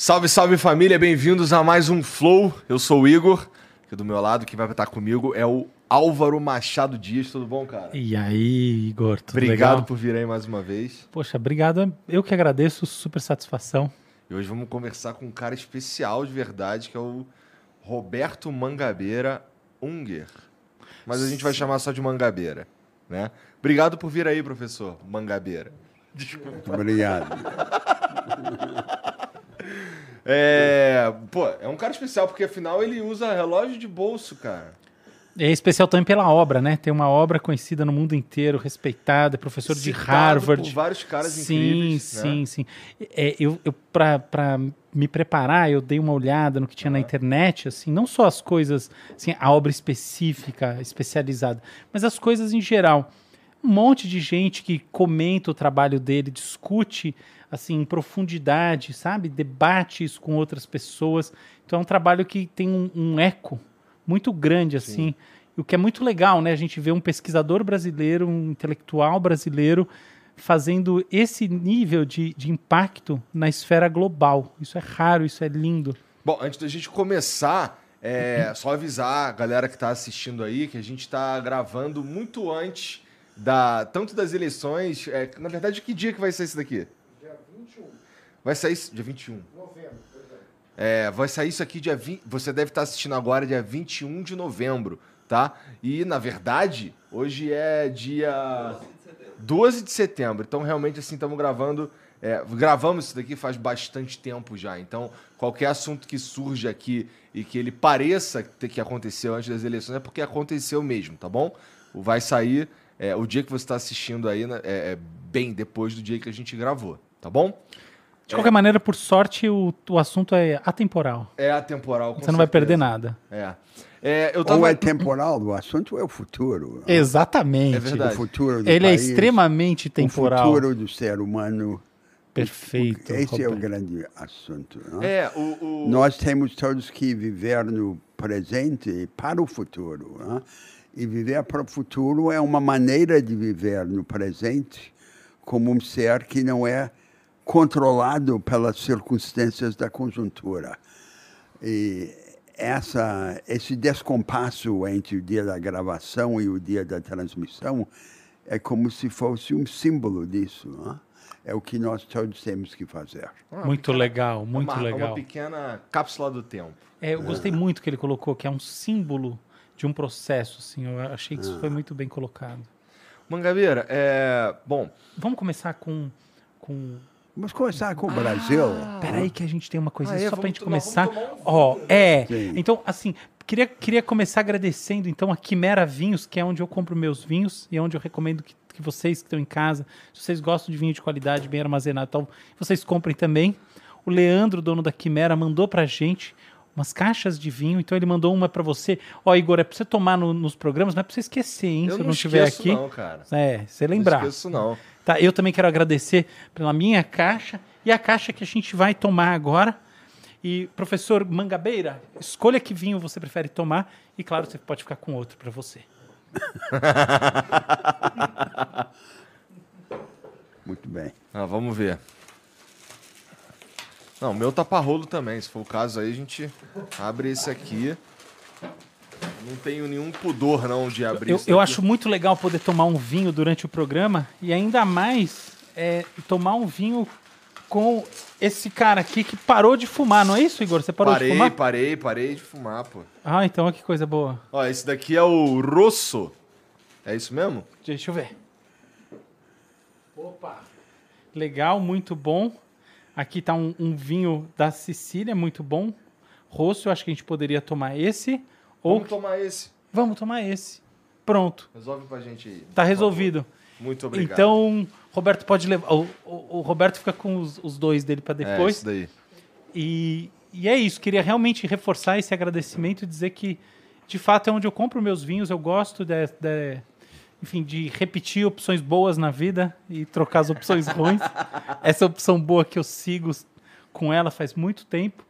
Salve, salve família, bem-vindos a mais um Flow. Eu sou o Igor, aqui do meu lado, quem vai estar comigo é o Álvaro Machado Dias. Tudo bom, cara? E aí, Igor, tudo Obrigado legal? por vir aí mais uma vez. Poxa, obrigado. Eu que agradeço, super satisfação. E hoje vamos conversar com um cara especial de verdade, que é o Roberto Mangabeira Unger. Mas a gente vai chamar só de Mangabeira, né? Obrigado por vir aí, professor Mangabeira. Desculpa. Obrigado. É, pô, é um cara especial, porque afinal ele usa relógio de bolso, cara. É especial também pela obra, né? Tem uma obra conhecida no mundo inteiro, respeitada, é professor Citado de Harvard. Por vários caras sim, incríveis. Sim, né? sim, É, eu, eu para me preparar, eu dei uma olhada no que tinha uhum. na internet, assim, não só as coisas, assim, a obra específica, especializada, mas as coisas em geral. Um monte de gente que comenta o trabalho dele, discute assim, em profundidade, sabe? Debate isso com outras pessoas. Então é um trabalho que tem um, um eco muito grande, assim. Sim. O que é muito legal, né? A gente vê um pesquisador brasileiro, um intelectual brasileiro fazendo esse nível de, de impacto na esfera global. Isso é raro, isso é lindo. Bom, antes da gente começar, é só avisar a galera que está assistindo aí que a gente está gravando muito antes da tanto das eleições. É, na verdade, que dia que vai ser isso daqui? Vai sair dia 21. Novembro, é, vai sair isso aqui dia 20. Você deve estar assistindo agora dia 21 de novembro, tá? E na verdade, hoje é dia 12 de setembro. Então, realmente, assim, estamos gravando. É, gravamos isso daqui faz bastante tempo já. Então, qualquer assunto que surge aqui e que ele pareça ter que aconteceu antes das eleições é porque aconteceu mesmo, tá bom? Vai sair é, o dia que você está assistindo aí né, é, é bem depois do dia que a gente gravou, tá bom? De qualquer é. maneira, por sorte, o, o assunto é atemporal. É atemporal. Você não vai perder nada. É. É, eu tava... Ou é temporal, o assunto é o futuro. Exatamente. É verdade. O futuro do Ele país, é extremamente temporal. O futuro do ser humano. Perfeito. Esse Roberto. é o grande assunto. Não? É, o, o... Nós temos todos que viver no presente para o futuro. Não? E viver para o futuro é uma maneira de viver no presente como um ser que não é controlado pelas circunstâncias da conjuntura. E essa, esse descompasso entre o dia da gravação e o dia da transmissão é como se fosse um símbolo disso. Não é? é o que nós todos temos que fazer. Muito pequena, legal, muito uma, legal. Uma pequena cápsula do tempo. É, eu gostei é. muito que ele colocou, que é um símbolo de um processo. Assim, eu achei que isso foi muito bem colocado. Mangabeira, é, bom... Vamos começar com, com Vamos começar com o Brasil. Ah, Peraí que a gente tem uma coisa ah, é, só para a gente começar. Ó, oh, é. Sim. Então, assim, queria, queria começar agradecendo então a Quimera Vinhos, que é onde eu compro meus vinhos e é onde eu recomendo que, que vocês que estão em casa, se vocês gostam de vinho de qualidade, bem armazenado, então vocês comprem também. O Leandro, dono da Quimera, mandou pra gente umas caixas de vinho. Então ele mandou uma para você. Ó, Igor, é para você tomar no- nos programas, não é para você esquecer, hein? Eu se eu não não estiver esqueço aqui. não, cara. É, você lembrar. Não esqueço, não. Tá, eu também quero agradecer pela minha caixa e a caixa que a gente vai tomar agora. E, professor Mangabeira, escolha que vinho você prefere tomar. E, claro, você pode ficar com outro para você. Muito bem. Ah, vamos ver. Não, o meu tá parrolo também. Se for o caso aí, a gente abre esse aqui. Não tenho nenhum pudor, não, de abrir Eu, eu acho muito legal poder tomar um vinho durante o programa e ainda mais é, tomar um vinho com esse cara aqui que parou de fumar, não é isso, Igor? Você parou Parei, de fumar? parei, parei de fumar, pô. Ah, então olha que coisa boa. Ó, esse daqui é o Rosso. É isso mesmo? Deixa eu ver. Opa! Legal, muito bom. Aqui tá um, um vinho da Sicília, muito bom. Rosso, eu acho que a gente poderia tomar esse. Ou Vamos tomar esse. vamos tomar esse. Pronto, Resolve pra gente aí. tá resolvido. Muito obrigado. Então, Roberto pode levar. O, o- o Roberto fica com os, os dois dele para é, depois. isso daí. E, e é isso, queria realmente reforçar esse agradecimento e dizer que, de fato, é onde eu compro meus vinhos. Eu gosto de, de- enfim, de repetir opções boas na vida e trocar as opções ruins. Essa opção boa que eu sigo com ela faz muito tempo.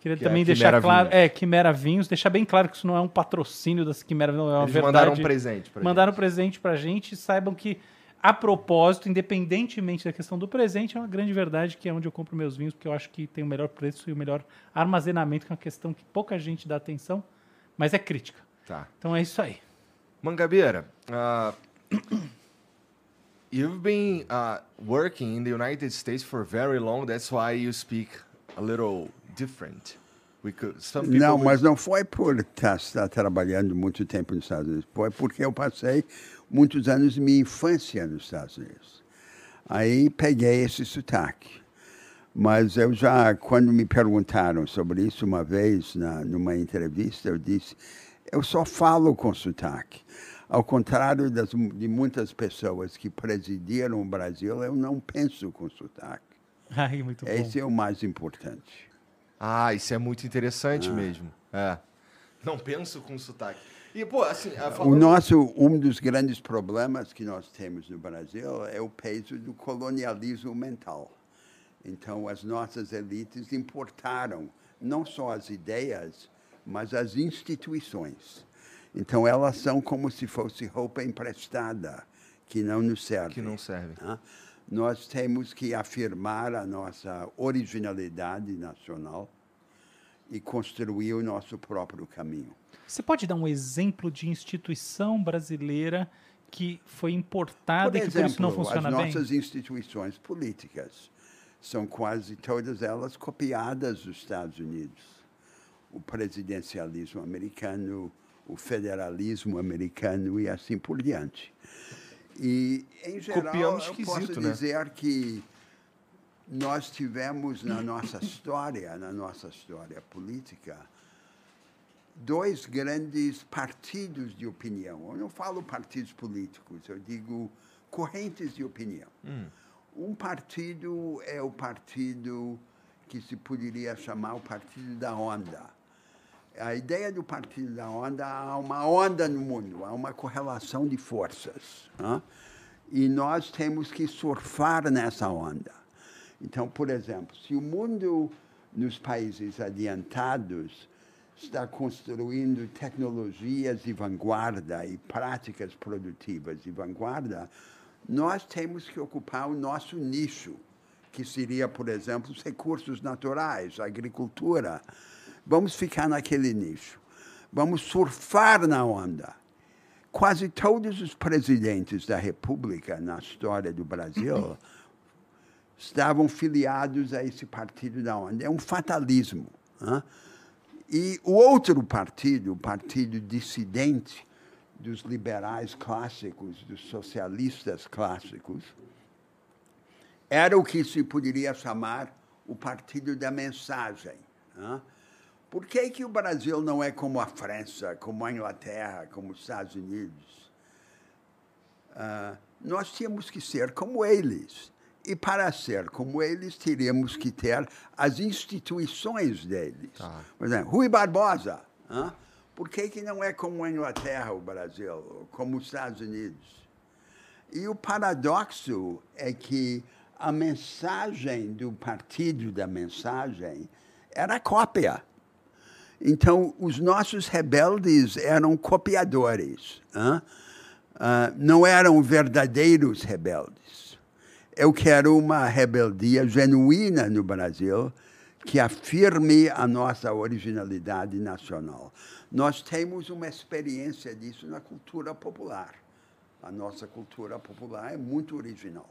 Queria Que é também deixar Quimera claro, Vinhos. é, Quimera Vinhos, deixar bem claro que isso não é um patrocínio das Quimera, não é uma Eles verdade. mandaram um presente pra Mandaram um gente. presente pra gente e saibam que, a propósito, independentemente da questão do presente, é uma grande verdade que é onde eu compro meus vinhos, porque eu acho que tem o melhor preço e o melhor armazenamento, que é uma questão que pouca gente dá atenção, mas é crítica. Tá. Então é isso aí. Mangabeira, uh, you've been uh, working in the United States for very long. That's why you speak a little different. We could, some people Não, would- mas não foi por estar trabalhando muito tempo nos Estados Unidos. Foi porque eu passei muitos anos de minha infância nos Estados Unidos. Aí peguei esse sotaque. Mas eu já, quando me perguntaram sobre isso uma vez, na, numa entrevista, eu disse: eu só falo com sotaque. Ao contrário das, de muitas pessoas que presidiram o Brasil, eu não penso com sotaque. Ai, muito bom. Esse é o mais importante. Ah, isso é muito interessante mesmo. É. Não penso com sotaque. E, pô, assim, ah, O falando... nosso, um dos grandes problemas que nós temos no Brasil é o peso do colonialismo mental. Então, as nossas elites importaram não só as ideias, mas as instituições. Então, elas são como se fosse roupa emprestada, que não nos serve. Que não serve. né? Nós temos que afirmar a nossa originalidade nacional e construir o nosso próprio caminho. Você pode dar um exemplo de instituição brasileira que foi importada Por e que por isso não exemplo, funciona as bem? nossas instituições políticas são quase todas elas copiadas dos Estados Unidos. O presidencialismo americano, o federalismo americano e assim por diante. E, em geral, Copiamos eu posso né? dizer que nós tivemos na nossa história, na nossa história política, dois grandes partidos de opinião. Eu não falo partidos políticos, eu digo correntes de opinião. Um partido é o partido que se poderia chamar o partido da onda. A ideia do partido da onda, há uma onda no mundo, há uma correlação de forças. hã? E nós temos que surfar nessa onda. Então, por exemplo, se o mundo nos países adiantados está construindo tecnologias de vanguarda e práticas produtivas de vanguarda, nós temos que ocupar o nosso nicho, que seria, por exemplo, os recursos naturais, a agricultura. Vamos ficar naquele nicho. Vamos surfar na onda. Quase todos os presidentes da República na história do Brasil estavam filiados a esse partido da onda. É um fatalismo. hã? E o outro partido, o partido dissidente dos liberais clássicos, dos socialistas clássicos, era o que se poderia chamar o partido da mensagem. hã? Por que, que o Brasil não é como a França, como a Inglaterra, como os Estados Unidos? Ah, nós tínhamos que ser como eles. E para ser como eles, teríamos que ter as instituições deles. Tá. Por exemplo, Rui Barbosa. hã? Por que, que não é como a Inglaterra, o Brasil, como os Estados Unidos? E o paradoxo é que a mensagem do partido da mensagem era cópia. Então, os nossos rebeldes eram copiadores? Ah, não eram verdadeiros rebeldes. Eu quero uma rebeldia genuína no Brasil que afirme a nossa originalidade nacional. Nós temos uma experiência disso na cultura popular. A nossa cultura popular é muito original.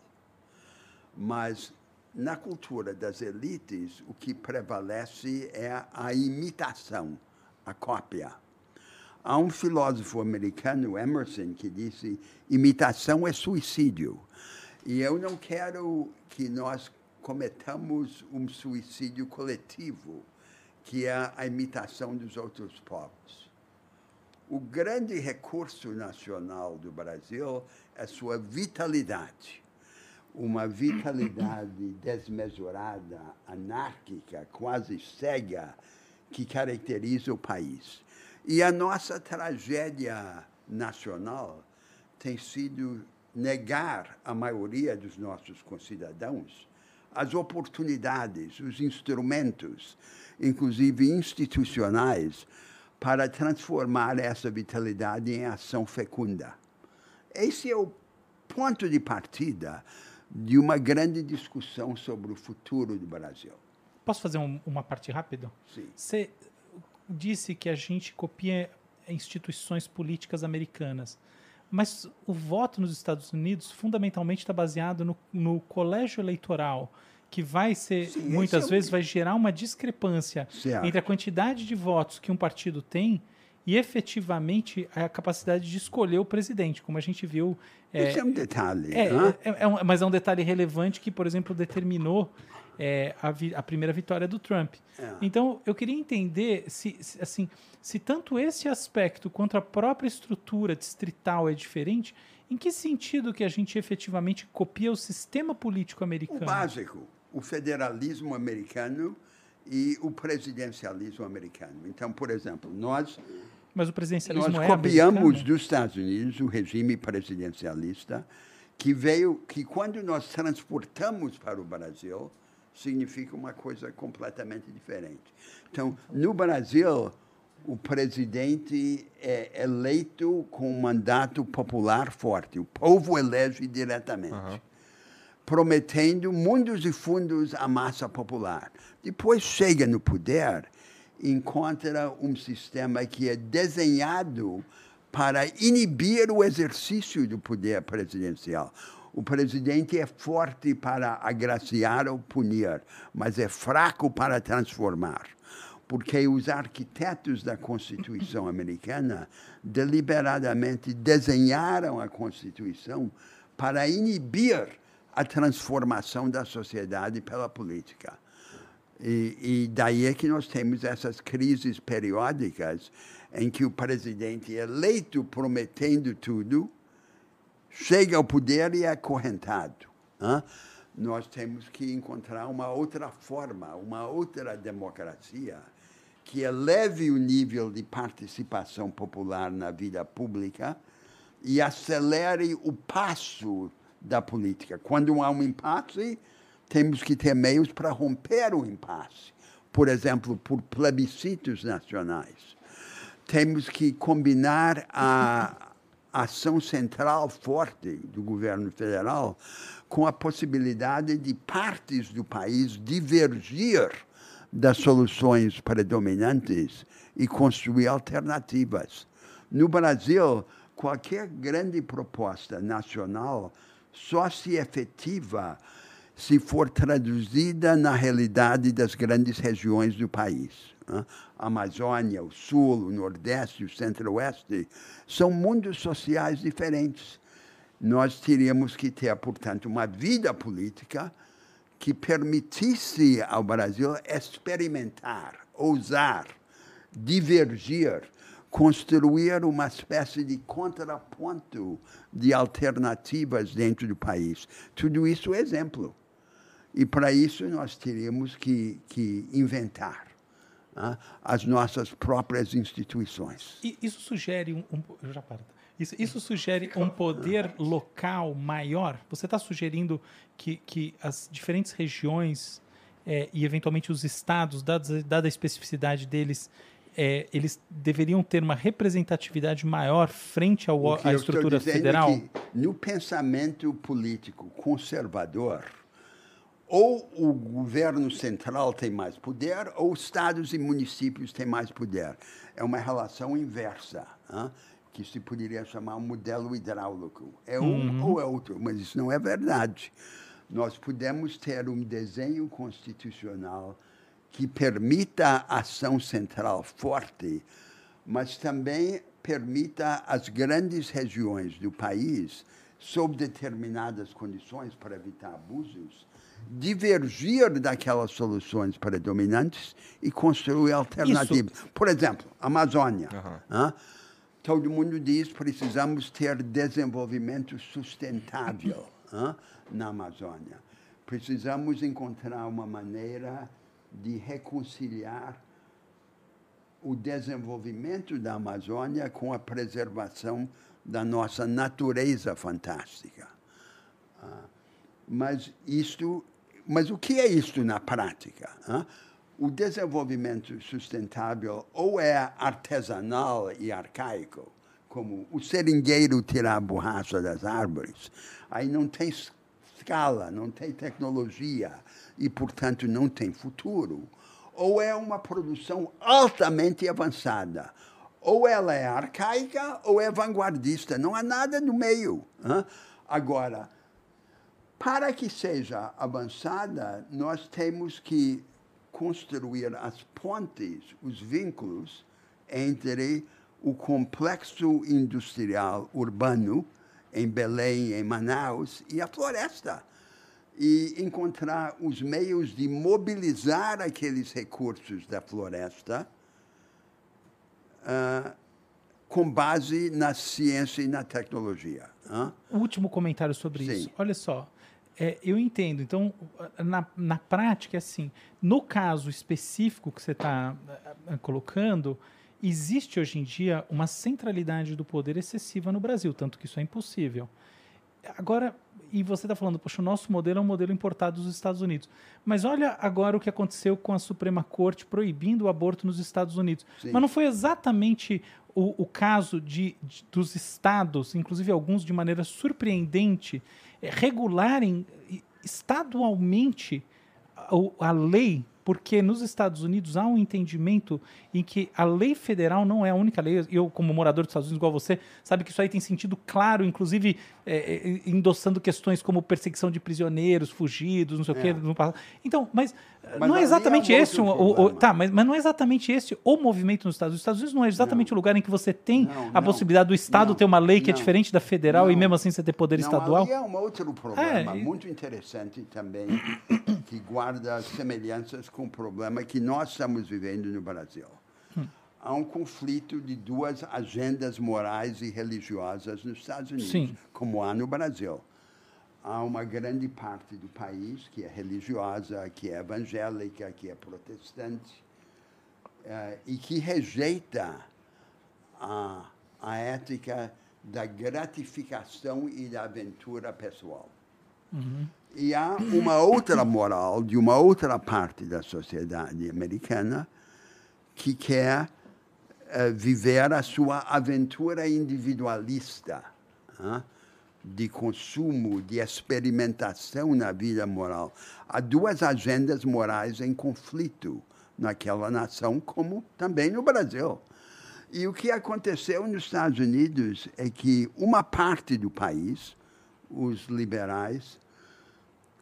Mas na cultura das elites, o que prevalece é a imitação, a cópia. Há um filósofo americano, Emerson, que disse: imitação é suicídio. E eu não quero que nós cometamos um suicídio coletivo, que é a imitação dos outros povos. O grande recurso nacional do Brasil é sua vitalidade. Uma vitalidade desmesurada, anárquica, quase cega, que caracteriza o país. E a nossa tragédia nacional tem sido negar à maioria dos nossos concidadãos as oportunidades, os instrumentos, inclusive institucionais, para transformar essa vitalidade em ação fecunda. Esse é o ponto de partida de uma grande discussão sobre o futuro do Brasil. Posso fazer um- uma parte rápida? Sim. Você disse que a gente copia instituições políticas americanas. Mas o voto nos Estados Unidos fundamentalmente está baseado no, no colégio eleitoral, que vai ser, Sim, muitas é vezes, vai gerar uma discrepância Certo. entre a quantidade de votos que um partido tem e efetivamente a capacidade de escolher o presidente, como a gente viu. é, Esse é um detalhe. é, hã? é- é um- mas é um detalhe relevante que, por exemplo, determinou é, a, vi- a primeira vitória do Trump. É. Então, eu queria entender se, se, assim, se tanto esse aspecto quanto a própria estrutura distrital é diferente, em que sentido que a gente efetivamente copia o sistema político O americano? básico, o federalismo americano e o presidencialismo americano. Então, por exemplo, nós, Mas o presidencialismo nós é copiamos americano? dos Estados Unidos o regime presidencialista que veio, que quando nós transportamos para o Brasil, significa uma coisa completamente diferente. Então, no Brasil, o presidente é eleito com um mandato popular forte. O povo elege diretamente prometendo mundos e fundos à massa popular. Depois chega no poder e encontra um sistema que é desenhado para inibir o exercício do poder presidencial. O presidente é forte para agraciar ou punir, mas é fraco para transformar. Porque os arquitetos da Constituição americana deliberadamente desenharam a Constituição para inibir a transformação da sociedade pela política. E, e daí é que nós temos essas crises periódicas em que o presidente eleito prometendo tudo, chega ao poder e é acorrentado. hã? Nós temos que encontrar uma outra forma, uma outra democracia que eleve o nível de participação popular na vida pública e acelere o passo da política. Quando há um impasse, temos que ter meios para romper o impasse. Por exemplo, por plebiscitos nacionais. Temos que combinar a ação central forte do governo federal com a possibilidade de partes do país divergir das soluções predominantes e construir alternativas. No Brasil, qualquer grande proposta nacional só se efetiva se for traduzida na realidade das grandes regiões do país. né? A Amazônia, o Sul, o Nordeste, o Centro-Oeste são mundos sociais diferentes. Nós teríamos que ter, portanto, uma vida política que permitisse ao Brasil experimentar, ousar, divergir construir uma espécie de contraponto de alternativas dentro do país. Tudo isso é exemplo. E para isso nós teríamos que, que inventar né, as nossas próprias instituições. E isso sugere um, um eu já paro. Isso, isso sugere um poder local maior? Você está sugerindo que, que as diferentes regiões é, e, eventualmente, os estados, dada, dada a especificidade deles, é, eles deveriam ter uma representatividade maior frente ao, à estrutura federal? É no pensamento político conservador, ou o governo central tem mais poder, ou estados e municípios têm mais poder. É uma relação inversa. Hein? que se poderia chamar um modelo hidráulico. É um uhum. ou é outro, mas isso não é verdade. Nós podemos ter um desenho constitucional que permita a ação central forte, mas também permita às grandes regiões do país, sob determinadas condições para evitar abusos, divergir daquelas soluções predominantes e construir alternativas. Isso. Por exemplo, Amazônia. Uhum. Todo mundo diz que precisamos ter desenvolvimento sustentável na Amazônia. Precisamos encontrar uma maneira de reconciliar o desenvolvimento da Amazônia com a preservação da nossa natureza fantástica. Ah, mas isto, mas o que é isto na prática? o desenvolvimento sustentável ou é artesanal e arcaico, como o seringueiro tirar a borracha das árvores, aí não tem escala, não tem tecnologia e, portanto, não tem futuro. Ou é uma produção altamente avançada. Ou ela é arcaica ou é vanguardista. Não há nada no meio. Hein? Agora, para que seja avançada, nós temos que construir as pontes, os vínculos entre o complexo industrial urbano em Belém, em Manaus e a floresta e encontrar os meios de mobilizar aqueles recursos da floresta uh, com base na ciência e na tecnologia. Último comentário sobre Sim. isso. Olha só, é, eu entendo. Então, na, na prática, é assim, no caso específico que você está é, é, colocando, existe hoje em dia uma centralidade do poder excessiva no Brasil, tanto que isso é impossível. Agora, e você está falando, poxa, o nosso modelo é um modelo importado dos Estados Unidos. Mas olha agora o que aconteceu com a Suprema Corte proibindo o aborto nos Estados Unidos. Sim. Mas não foi exatamente o, o caso de, de, dos estados, inclusive alguns de maneira surpreendente, é, regularem estadualmente a, a lei porque nos Estados Unidos há um entendimento em que a lei federal não é a única lei. Eu, como morador dos Estados Unidos, igual você, sabe que isso aí tem sentido claro, inclusive é, é, endossando questões como perseguição de prisioneiros, fugidos, não sei é. o quê. No... Então, mas, mas não é exatamente é esse o, o, o, tá, mas, mas não é exatamente esse o movimento nos Estados Unidos. Os Estados Unidos não é exatamente não. o lugar em que você tem não, a não, possibilidade do Estado ter uma lei que é diferente da federal e mesmo assim você ter poder estadual. Ali é um outro problema muito interessante também que guarda semelhanças com o problema que nós estamos vivendo no Brasil. Hum. Há um conflito de duas agendas morais e religiosas nos Estados Unidos, Sim. como há no Brasil. Há uma grande parte do país que é religiosa, que é evangélica, que é protestante, uh, e que rejeita a, a ética da gratificação e da aventura pessoal. Uhum. E há uma outra moral de uma outra parte da sociedade americana que quer uh, viver a sua aventura individualista de consumo, de experimentação na vida moral. Há duas agendas morais em conflito naquela nação, como também no Brasil. E o que aconteceu nos Estados Unidos é que uma parte do país, os liberais,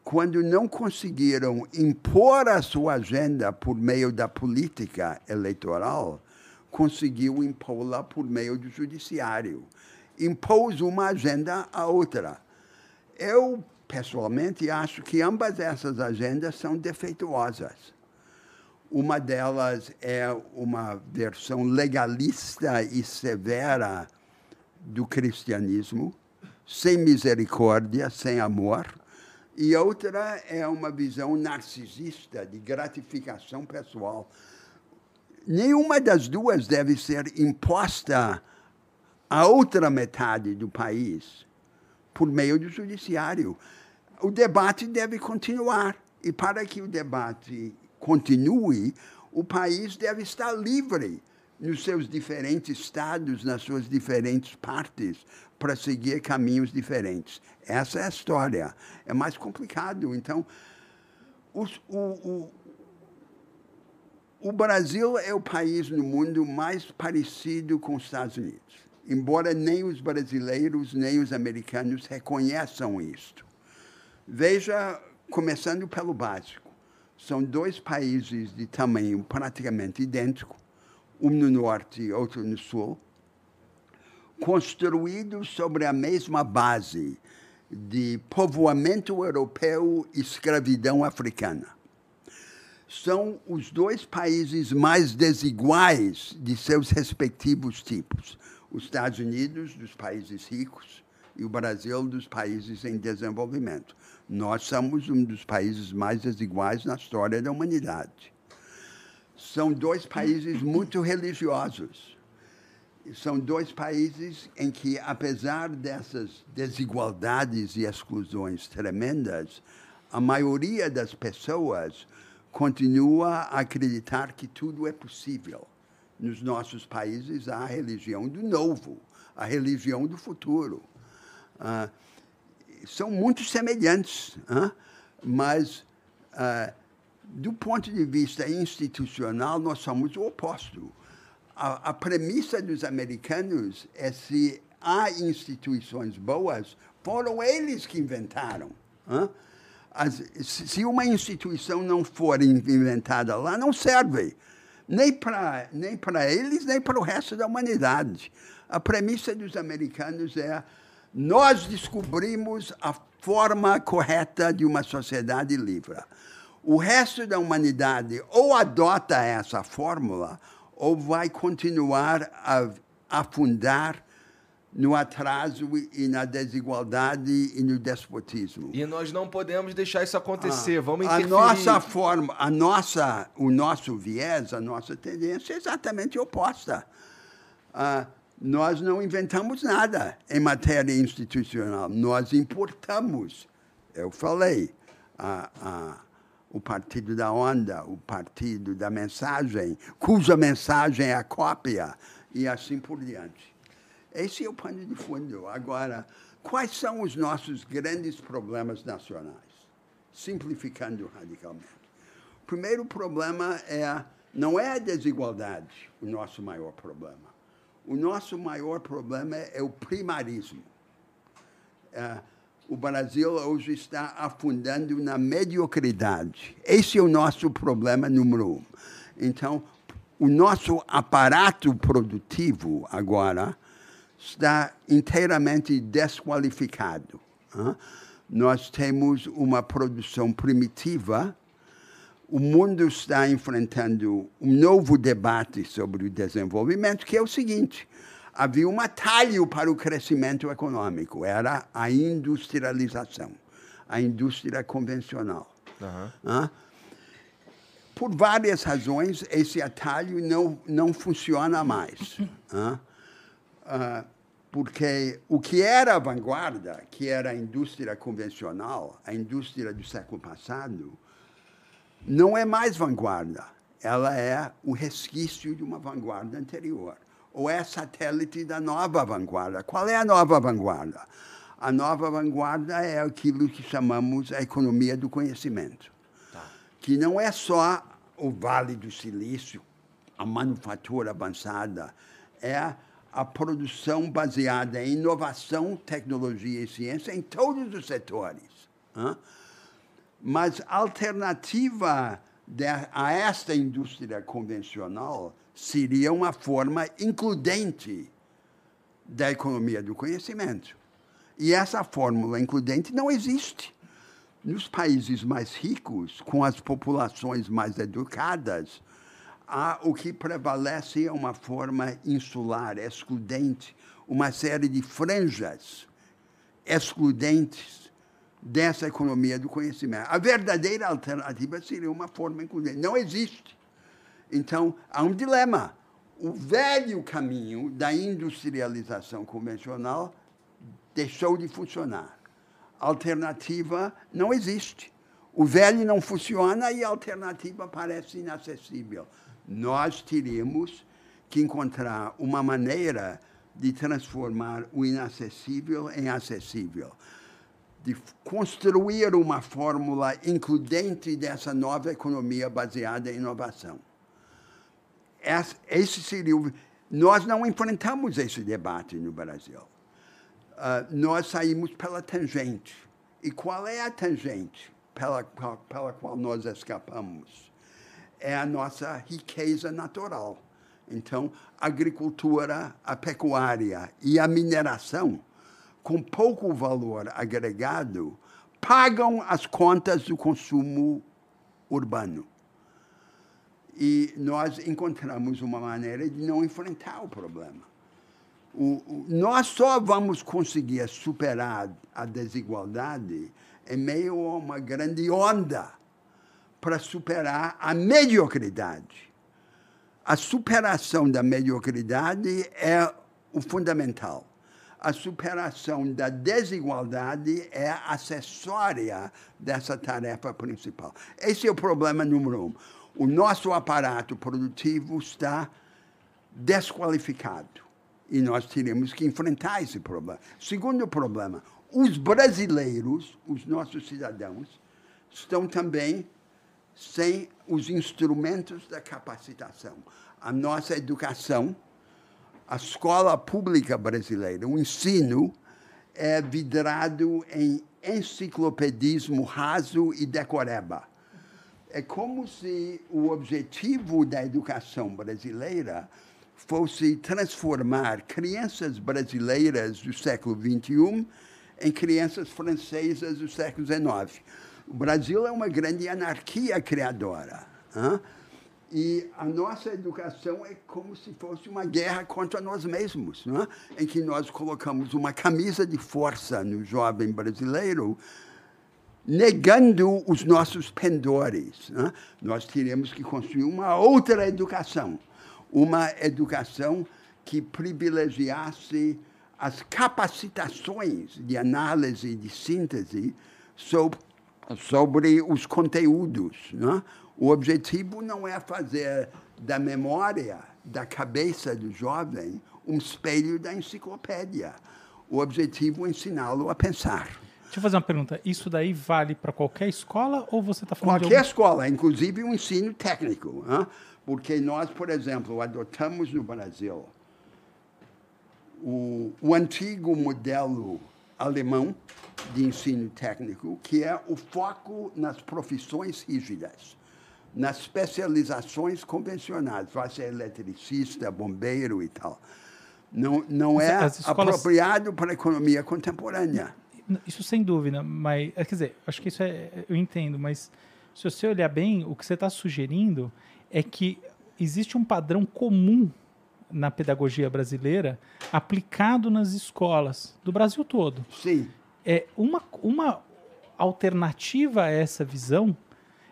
quando não conseguiram impor a sua agenda por meio da política eleitoral, conseguiu impô-la por meio do judiciário. Impôs uma agenda a outra. Eu, pessoalmente, acho que ambas essas agendas são defeituosas. Uma delas é uma versão legalista e severa do cristianismo, sem misericórdia, sem amor. E outra é uma visão narcisista de gratificação pessoal. Nenhuma das duas deve ser imposta à outra metade do país por meio do judiciário. O debate deve continuar. E para que o debate continue, o país deve estar livre nos seus diferentes estados, nas suas diferentes partes, para seguir caminhos diferentes. Essa é a história. É mais complicado. Então, os, o, o, o Brasil é o país no mundo mais parecido com os Estados Unidos, embora nem os brasileiros nem os americanos reconheçam isto. Veja, começando pelo básico, são dois países de tamanho praticamente idêntico, um no norte e outro no sul, construídos sobre a mesma base de povoamento europeu e escravidão africana. São os dois países mais desiguais de seus respectivos tipos. Os Estados Unidos, dos países ricos, e o Brasil, dos países em desenvolvimento. Nós somos um dos países mais desiguais na história da humanidade. São dois países muito religiosos. São dois países em que, apesar dessas desigualdades e exclusões tremendas, a maioria das pessoas continua a acreditar que tudo é possível. Nos nossos países, a religião do novo, a religião do futuro. Uh, são muito semelhantes, mas uh, do ponto de vista institucional nós somos o oposto. A, a premissa dos americanos é se há instituições boas, foram eles que inventaram. As, se uma instituição não for inventada lá, não serve nem para nem para eles nem para o resto da humanidade. A premissa dos americanos é nós descobrimos a forma correta de uma sociedade livre. O resto da humanidade ou adota essa fórmula ou vai continuar a afundar no atraso e na desigualdade e no despotismo. E nós não podemos deixar isso acontecer. Ah, Vamos interferir. A nossa forma, a nossa, o nosso viés, a nossa tendência é exatamente oposta. Ah, nós não inventamos nada em matéria institucional, nós importamos. Eu falei, a, a, o partido da onda, o partido da mensagem, cuja mensagem é a cópia, e assim por diante. Esse é o pano de fundo. Agora, quais são os nossos grandes problemas nacionais? Simplificando radicalmente. O primeiro problema é, não é a desigualdade o nosso maior problema o nosso maior problema é o primarismo. É, o Brasil hoje está afundando na mediocridade. Esse é o nosso problema número um. Então, o nosso aparato produtivo agora está inteiramente desqualificado. Nós temos uma produção primitiva o mundo está enfrentando um novo debate sobre o desenvolvimento, que é o seguinte: havia um atalho para o crescimento econômico, era a industrialização, a indústria convencional. Uhum. Por várias razões, esse atalho não, não funciona mais. porque o que era a vanguarda, que era a indústria convencional, a indústria do século passado, não é mais vanguarda, ela é o resquício de uma vanguarda anterior. Ou é satélite da nova vanguarda. Qual é a nova vanguarda? A nova vanguarda é aquilo que chamamos a economia do conhecimento, tá. que não é só o Vale do Silício, a manufatura avançada, é a produção baseada em inovação, tecnologia e ciência em todos os setores. Mas a alternativa a esta indústria convencional seria uma forma includente da economia do conhecimento. E essa fórmula includente não existe. Nos países mais ricos, com as populações mais educadas, há o que prevalece é uma forma insular, excludente, uma série de franjas excludentes dessa economia do conhecimento. A verdadeira alternativa seria uma forma includente. Não existe. Então, há um dilema. O velho caminho da industrialização convencional deixou de funcionar. Alternativa não existe. O velho não funciona e a alternativa parece inacessível. Nós teríamos que encontrar uma maneira de transformar o inacessível em acessível, de construir uma fórmula includente dessa nova economia baseada em inovação. Esse seria o... Nós não enfrentamos esse debate no Brasil. Uh, nós saímos pela tangente. E qual é a tangente pela, pela qual nós escapamos? É a nossa riqueza natural então, a agricultura, a pecuária e a mineração, com pouco valor agregado, pagam as contas do consumo urbano. E nós encontramos uma maneira de não enfrentar o problema. O, o, nós só vamos conseguir superar a desigualdade em meio a uma grande onda para superar a mediocridade a superação da mediocridade é o fundamental. A superação da desigualdade é acessória dessa tarefa principal. Esse é o problema número um. O nosso aparato produtivo está desqualificado e nós teremos que enfrentar esse problema. Segundo problema, os brasileiros, os nossos cidadãos, estão também sem os instrumentos da capacitação. A nossa educação, a escola pública brasileira, o ensino é vidrado em enciclopedismo raso e decoreba. É como se o objetivo da educação brasileira fosse transformar crianças brasileiras do século XXI em crianças francesas do século XIX. O Brasil é uma grande anarquia criadora. Hein? E a nossa educação é como se fosse uma guerra contra nós mesmos, né? em que nós colocamos uma camisa de força no jovem brasileiro, negando os nossos pendores. Nós teremos que construir uma outra educação, uma educação que privilegiasse as capacitações de análise e de síntese sobre sobre os conteúdos. Né? O objetivo não é fazer da memória, da cabeça do jovem, um espelho da enciclopédia. O objetivo é ensiná-lo a pensar. Deixa eu fazer uma pergunta. Isso daí vale para qualquer escola ou você está falando Qualquer algum... escola, inclusive o ensino técnico. Hein? Porque nós, por exemplo, adotamos no Brasil o, o antigo modelo alemão de ensino técnico, que é o foco nas profissões rígidas, nas especializações convencionais, vai ser eletricista, bombeiro e tal. Não, não é apropriado para a economia contemporânea. Isso sem dúvida, mas quer dizer, acho que isso é, eu entendo, mas se você olhar bem, o que você está sugerindo é que existe um padrão comum na pedagogia brasileira aplicado nas escolas do Brasil todo. Sim. É uma, uma alternativa a essa visão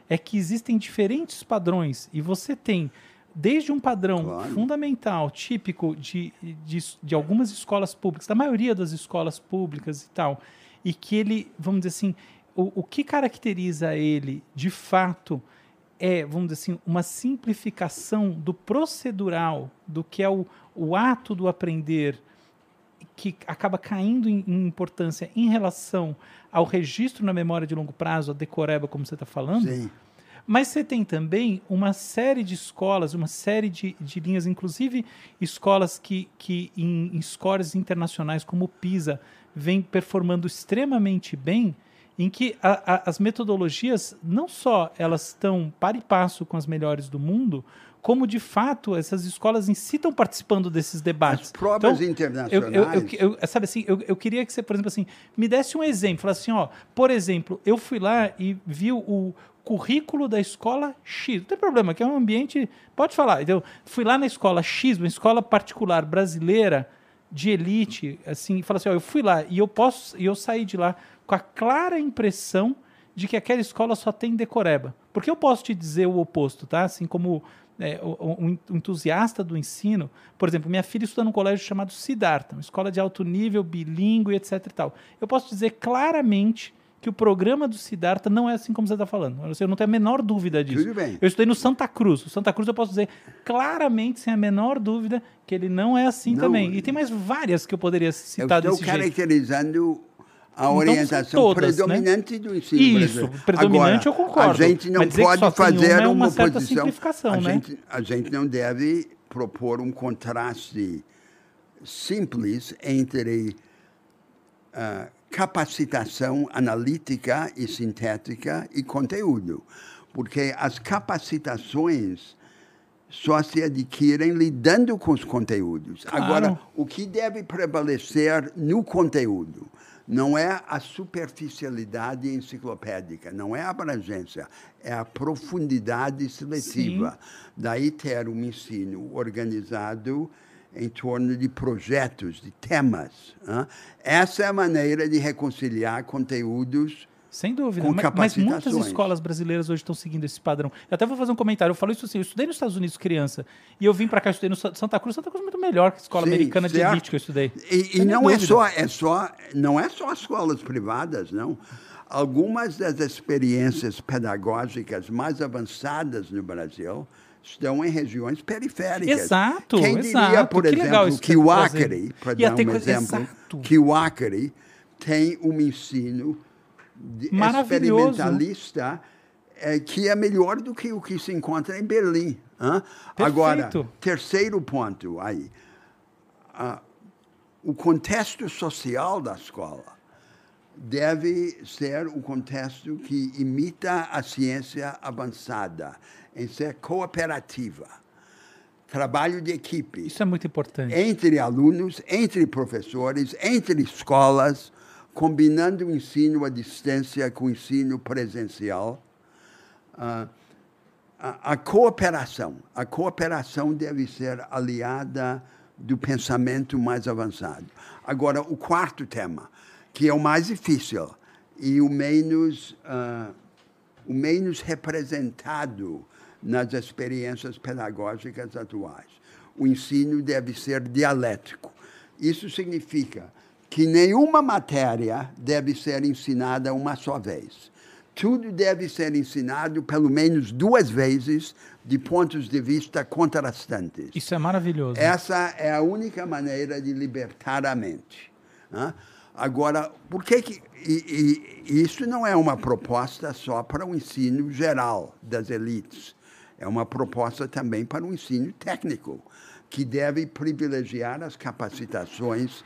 é que existem diferentes padrões e você tem desde um padrão claro. fundamental, típico de, de, de, algumas escolas públicas, da maioria das escolas públicas e tal, e que ele, vamos dizer assim, o, o que caracteriza ele de fato é, vamos dizer assim, uma simplificação do procedural, do que é o, o ato do aprender, que acaba caindo em, em, importância em relação ao registro na memória de longo prazo, a decoreba, como você está falando. Sim. Mas você tem também uma série de escolas, uma série de, de linhas, inclusive escolas que, que em, em scores internacionais como o PISA vêm performando extremamente bem, em que a, a, as metodologias não só elas estão para e passo com as melhores do mundo, como de fato essas escolas em si estão participando desses debates. As provas Então, internacionais. eu, eu, eu- sabe assim, eu, eu queria que você, por exemplo, assim, me desse um exemplo. Falasse assim, ó, por exemplo, eu fui lá e vi o currículo da escola X. Não tem problema, que é um ambiente. Pode falar. Então, fui lá na escola X, uma escola particular brasileira de elite, assim, e falei assim, ó, eu fui lá e eu posso, e eu saí de lá com a clara impressão de que aquela escola só tem decoreba. Porque eu posso te dizer o oposto, tá? Assim como é, um entusiasta do ensino, por exemplo, minha filha estuda num colégio chamado Siddhartha, uma escola de alto nível, bilíngue, etc e tal. Eu posso dizer claramente que o programa do Siddhartha não é assim como você está falando. Eu não tenho a menor dúvida disso. Tudo bem. Eu estudei no Santa Cruz. O Santa Cruz eu posso dizer claramente, sem a menor dúvida, que ele não é assim Não, também. E tem mais várias que eu poderia Eu citar estou desse jeito. caracterizando a são orientação todas, né? predominante do ensino Isso, brasileiro. predominante Agora, eu concordo. A gente não pode fazer uma é uma posição. simplificação, a, né? gente, a gente não deve propor um contraste simples entre ah, capacitação analítica e sintética e conteúdo, porque as capacitações só se adquirem lidando com os conteúdos. Claro. Agora, o que deve prevalecer no conteúdo não é a superficialidade enciclopédica, não é a abrangência, é a profundidade seletiva. Daí ter um ensino organizado em torno de projetos, de temas. Essa é a maneira de reconciliar conteúdos Sem dúvida. Mas, mas muitas escolas brasileiras hoje estão seguindo esse padrão. Eu até vou fazer um comentário. Eu falo isso assim: eu estudei nos Estados Unidos criança e eu vim para cá, estudei no Sa- Santa Cruz. Santa Cruz é muito melhor que a escola Sim, americana de certo. elite que eu estudei. E, e não é só, é só, não é só escolas privadas, não. Algumas das experiências pedagógicas mais avançadas no Brasil estão em regiões periféricas. Exato, Quem diria, exato. por Que exemplo, que que o tá Acre, para dar um exemplo, exato. que o Acre tem um ensino de-. Experimentalista eh, que é melhor do que o que se encontra em Berlim. hã? Agora, terceiro ponto aí. Ah, o contexto social da escola deve ser um contexto que imita a ciência avançada, em ser cooperativa, trabalho de equipe Isso é muito importante. entre alunos, entre professores, entre escolas, combinando o ensino à distância com o ensino presencial. Ah, a, a cooperação, a cooperação deve ser aliada do pensamento mais avançado. Agora, o quarto tema, que é o mais difícil e o menos, ah, o menos representado nas experiências pedagógicas atuais. O ensino deve ser dialético. Isso significa que nenhuma matéria deve ser ensinada uma só vez. Tudo deve ser ensinado pelo menos duas vezes de pontos de vista contrastantes. Isso é maravilhoso. Essa é a única maneira de libertar a mente. hã? Agora, por que, que e, e isso não é uma proposta só para o ensino geral das elites? É uma proposta também para o ensino técnico, que deve privilegiar as capacitações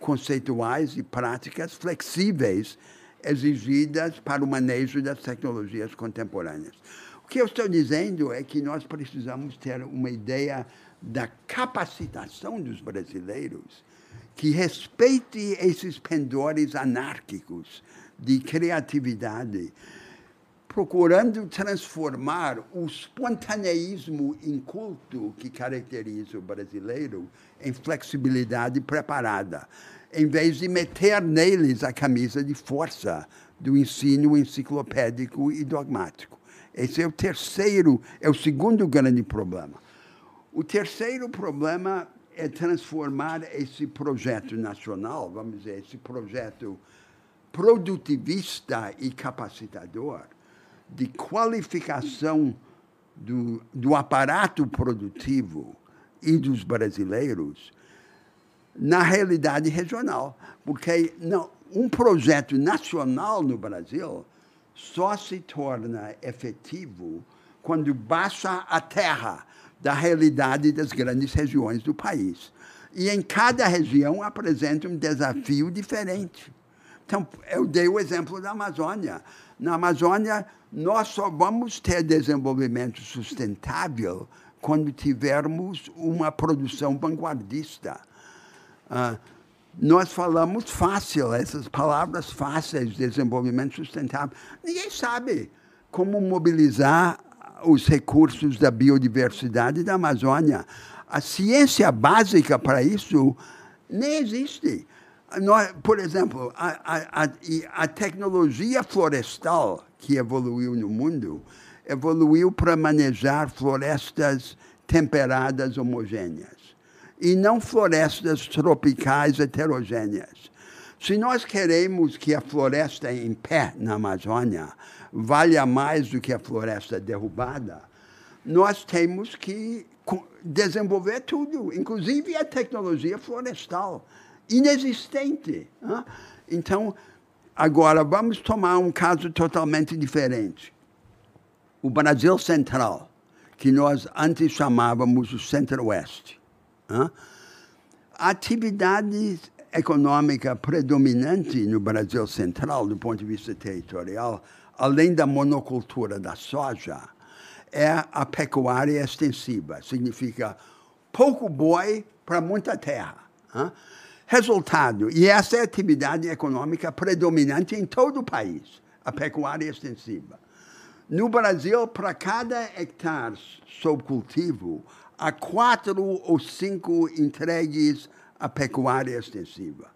conceituais e práticas flexíveis exigidas para o manejo das tecnologias contemporâneas. O que eu estou dizendo é que nós precisamos ter uma ideia da capacitação dos brasileiros que respeite esses pendores anárquicos de criatividade, procurando transformar o espontaneísmo inculto que caracteriza o brasileiro em flexibilidade preparada, em vez de meter neles a camisa de força do ensino enciclopédico e dogmático. Esse é o terceiro, é o segundo grande problema. O terceiro problema é transformar esse projeto nacional, vamos dizer, esse projeto produtivista e capacitador, de qualificação do, do aparato produtivo e dos brasileiros, na realidade regional. Porque não, um projeto nacional no Brasil só se torna efetivo quando baixa a terra da realidade das grandes regiões do país. E em cada região apresenta um desafio diferente. Então, eu dei o exemplo da Amazônia. Na Amazônia, nós só vamos ter desenvolvimento sustentável quando tivermos uma produção vanguardista. Uh, nós falamos fácil, essas palavras fáceis, desenvolvimento sustentável. Ninguém sabe como mobilizar os recursos da biodiversidade da Amazônia. A ciência básica para isso nem existe. Nós, por exemplo, a, a, a, tecnologia florestal que evoluiu no mundo evoluiu para manejar florestas temperadas homogêneas e não florestas tropicais heterogêneas. Se nós queremos que a floresta em pé na Amazônia valha mais do que a floresta derrubada, nós temos que desenvolver tudo, inclusive a tecnologia florestal, inexistente. Então, agora vamos tomar um caso totalmente diferente. O Brasil Central, que nós antes chamávamos o Centro-Oeste. A atividade econômica predominante no Brasil Central, do ponto de vista territorial, além da monocultura da soja, é a pecuária extensiva. Significa pouco boi para muita terra. Resultado, e essa é a atividade econômica predominante em todo o país, a pecuária extensiva. No Brasil, para cada hectare sob cultivo, há quatro ou cinco entregues à pecuária extensiva.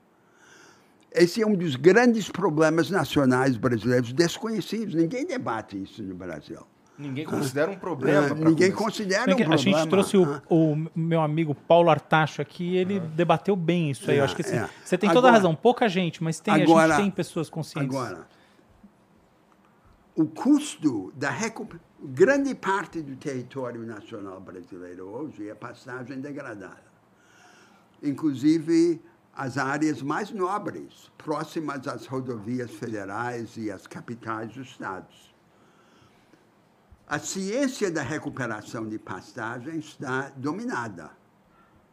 Esse é um dos grandes problemas nacionais brasileiros desconhecidos. Ninguém debate isso no Brasil. Ninguém considera um problema. Ah, ninguém começar. considera um problema. A gente trouxe o, ah. o, meu amigo Paulo Artacho aqui, ele ah. debateu bem isso aí. Eu acho que assim, é. você tem toda a razão. Pouca gente, mas tem, agora, a gente tem pessoas conscientes. Agora, o custo da recuperação, grande parte do território nacional brasileiro hoje é passagem degradada. Inclusive as áreas mais nobres, próximas às rodovias federais e às capitais dos estados. A ciência da recuperação de pastagem está dominada.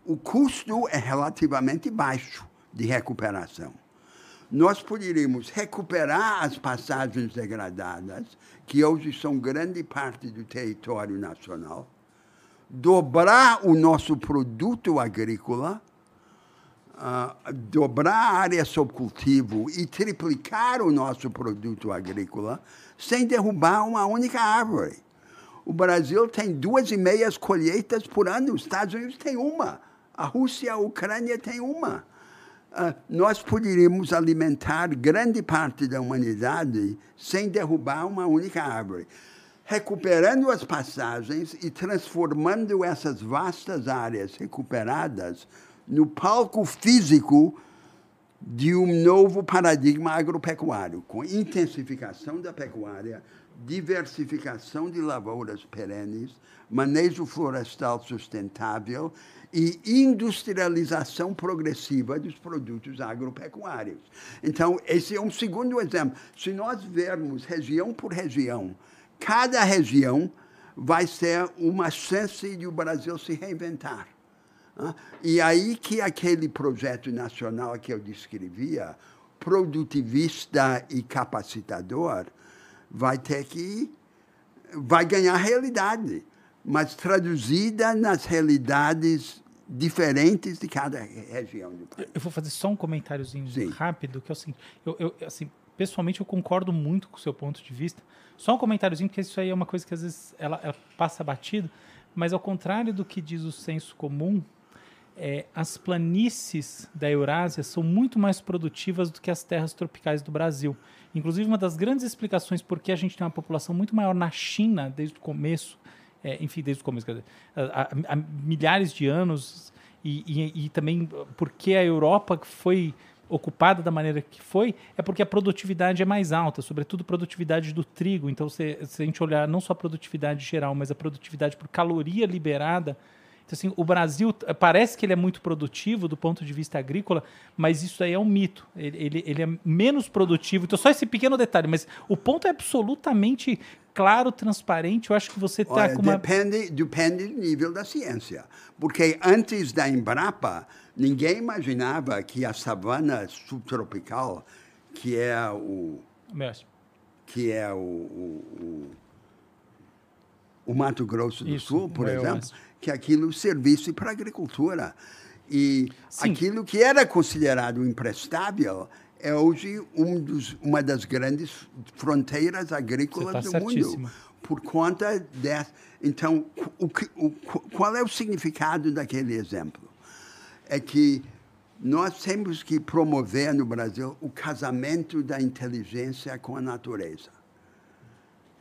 O custo é relativamente baixo de recuperação nós poderíamos recuperar as passagens degradadas, que hoje são grande parte do território nacional, dobrar o nosso produto agrícola, uh, dobrar a área sob cultivo e triplicar o nosso produto agrícola sem derrubar uma única árvore. O Brasil tem duas e meias colheitas por ano, os Estados Unidos têm uma, a Rússia, a Ucrânia têm uma. Ah, nós poderíamos alimentar grande parte da humanidade sem derrubar uma única árvore. Recuperando as passagens e transformando essas vastas áreas recuperadas no palco físico de um novo paradigma agropecuário, com intensificação da pecuária, diversificação de lavouras perenes, manejo florestal sustentável e industrialização progressiva dos produtos agropecuários. Então, esse é um segundo exemplo. Se nós vermos região por região, cada região vai ser uma chance de o Brasil se reinventar. E aí que aquele projeto nacional que eu descrevia, produtivista e capacitador, vai ter que vai ganhar realidade mas traduzida nas realidades diferentes de cada região do país. Eu vou fazer só um comentáriozinho Sim. rápido, que é o seguinte, eu, eu, assim, pessoalmente eu concordo muito com o seu ponto de vista. Só um comentáriozinho, porque isso aí é uma coisa que às vezes ela, ela passa batido, mas ao contrário do que diz o senso comum, é, as planícies da Eurásia são muito mais produtivas do que as terras tropicais do Brasil. Inclusive, uma das grandes explicações por que a gente tem uma população muito maior na China desde o começo é, enfim, desde o começo, dizer, há, há, milhares de anos, e, e, e também porque a Europa foi ocupada da maneira que foi, é porque a produtividade é mais alta, sobretudo produtividade do trigo. Então, se, se a gente olhar não só a produtividade geral, mas a produtividade por caloria liberada, então, assim, o Brasil parece que ele é muito produtivo do ponto de vista agrícola, mas isso aí é um mito. Ele, ele, ele, é menos produtivo. Então, só esse pequeno detalhe, mas o ponto é absolutamente claro, transparente. Eu acho que você está com uma. Depende, depende do nível da ciência. Porque antes da Embrapa, ninguém imaginava que a savana subtropical que é o Mestre. que é o, o, o, o Mato Grosso do Isso, Sul, por exemplo, oeste. Que aquilo servisse para a agricultura. E Sim. aquilo que era considerado imprestável é hoje um dos, uma das grandes fronteiras agrícolas tá do certíssimo. mundo. Por conta dessa. Então, o, o, qual é o significado daquele exemplo? É que nós temos que promover no Brasil o casamento da inteligência com a natureza.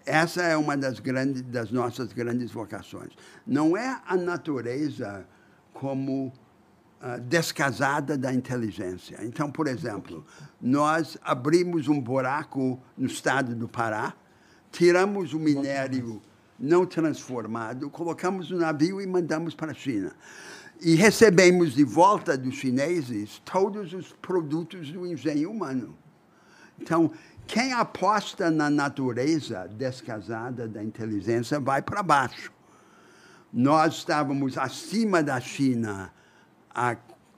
Essa é uma das, grandes, das nossas grandes vocações. Não é a natureza como ah, descasada da inteligência. Então, por exemplo, nós abrimos um buraco no estado do Pará, tiramos o minério não transformado, colocamos no navio e mandamos para a China. E recebemos de volta dos chineses todos os produtos do engenho humano. Então, quem aposta na natureza descasada da inteligência vai para baixo. Nós estávamos acima da China há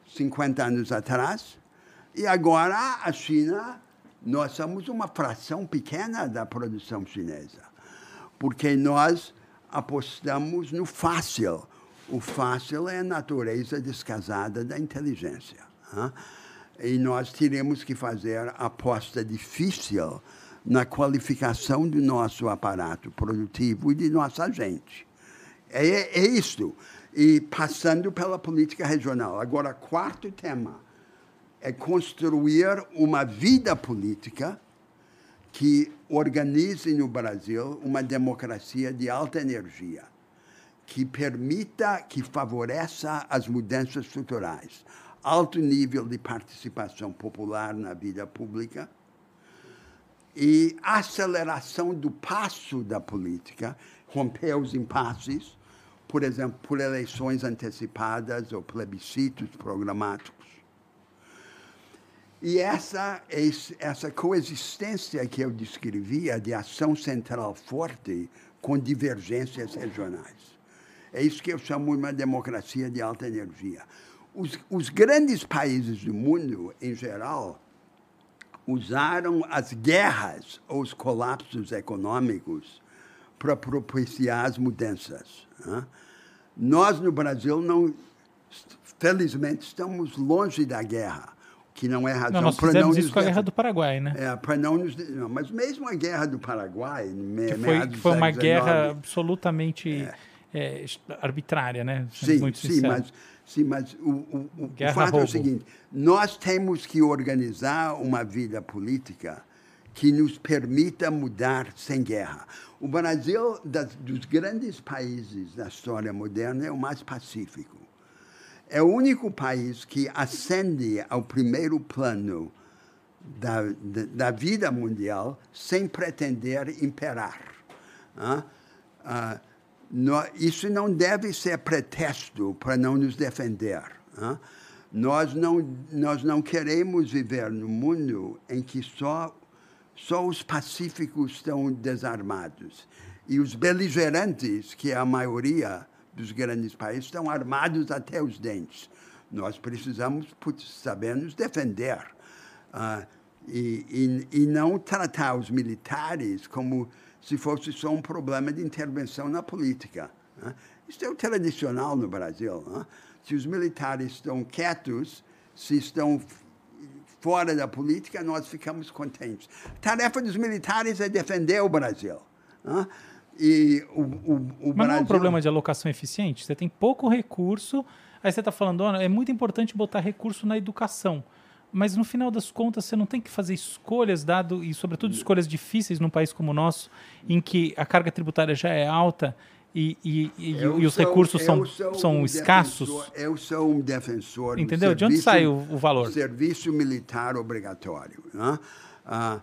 50 anos atrás, e agora a China, nós somos uma fração pequena da produção chinesa, porque nós apostamos no fácil. O fácil é a natureza descasada da inteligência. E nós teremos que fazer aposta difícil na qualificação do nosso aparato produtivo e de nossa gente. É, é. E passando pela política regional. Agora, quarto tema é construir uma vida política que organize no Brasil uma democracia de alta energia, que permita, que favoreça as mudanças estruturais, alto nível de participação popular na vida pública e aceleração do passo da política, romper os impasses, por exemplo, por eleições antecipadas ou plebiscitos programáticos. E essa, essa coexistência que eu descrevia de ação central forte com divergências regionais. É isso que eu chamo de uma democracia de alta energia. Os, os grandes países do mundo, em geral, usaram as guerras ou os colapsos econômicos para propiciar as mudanças. né? Nós, no Brasil, não, felizmente, estamos longe da guerra, que não é razão Não, para não nos isso com a Guerra do Paraguai, né? é, para não nos. Não, mas mesmo a guerra do Paraguai, me, que foi, que foi uma século guerra XIX, absolutamente é, arbitrária, né? Sim, sim, sincero. mas, sim, mas o, o, o- fato é o seguinte: nós temos que organizar uma vida política que nos permita mudar sem guerra. O Brasil, das- dos grandes países da história moderna, é o mais pacífico. É o único país que ascende ao primeiro plano da, da, da vida mundial sem pretender imperar. Ah, nó- isso não deve ser pretexto para não nos defender. Nós não, nós não queremos viver num mundo em que só, só os pacíficos estão desarmados e os beligerantes, que é a maioria dos grandes países, estão armados até os dentes. Nós precisamos saber nos defender ah, e, e, e não tratar os militares como se fosse só um problema de intervenção na política. né? Isso é o tradicional no Brasil. né? Se os militares estão quietos, se estão fora da política, nós ficamos contentes. A tarefa dos militares é defender o Brasil. né? E o, o, o Mas não é Brasil... um problema de alocação eficiente? Você tem pouco recurso, aí você está falando, "Olha, é muito importante botar recurso na educação. Mas no final das contas, você não tem que fazer escolhas, dado, e sobretudo escolhas difíceis num país como o nosso, em que a carga tributária já é alta e, e- e- e os sou- recursos são, são um escassos. defensor- eu sou um defensor. do Entendeu? De onde serviço- sai o, o valor? Serviço militar obrigatório. né? Ah,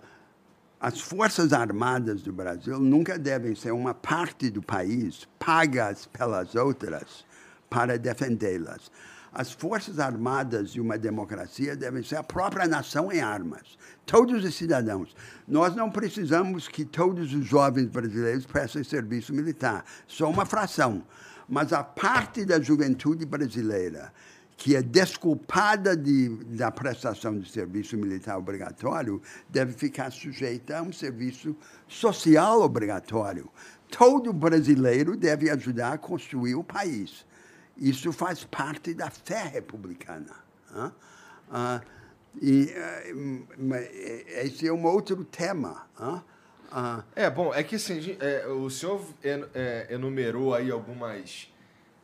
as Forças Armadas do Brasil nunca devem ser uma parte do país pagas pelas outras para defendê-las. As Forças Armadas de uma democracia devem ser a própria nação em armas. Todos os cidadãos. Nós não precisamos que todos os jovens brasileiros prestem serviço militar. Só uma fração. Mas a parte da juventude brasileira que é desculpada de, da prestação de serviço militar obrigatório deve ficar sujeita a um serviço social obrigatório. Todo brasileiro deve ajudar a construir o país. Isso faz parte da fé republicana. Né? Ah, e, uh, esse é um outro tema. Né? Ah. É, bom, é que assim, é, o senhor é, enumerou aí algumas,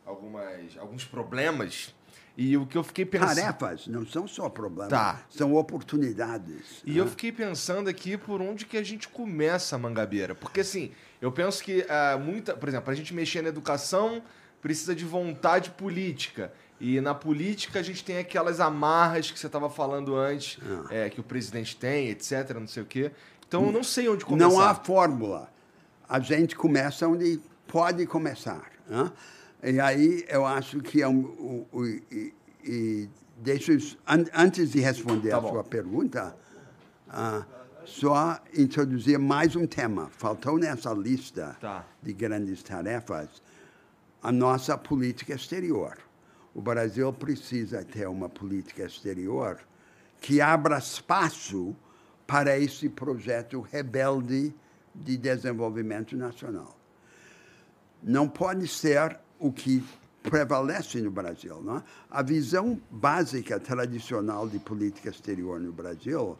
algumas, alguns problemas e o que eu fiquei pensando. Tarefas não são só problemas, tá. são oportunidades. E eu fiquei pensando aqui por onde que a gente começa a Mangabeira. Porque assim, eu penso que uh, muita. Por exemplo, a gente mexer na educação precisa de vontade política. E na política a gente tem aquelas amarras que você estava falando antes, ah. é, que o presidente tem, etc., não sei o quê. Então eu não sei onde começar. Não há fórmula. A gente começa onde pode começar. Né? E aí eu acho que é um. um, e, e deixa, an, antes de responder tá a bom. sua pergunta, uh, só introduzir mais um tema. Faltou nessa lista tá. de grandes tarefas a nossa política exterior. O Brasil precisa ter uma política exterior que abra espaço para esse projeto rebelde de desenvolvimento nacional. Não pode ser o que prevalece no Brasil. Não é? A visão básica, tradicional de política exterior no Brasil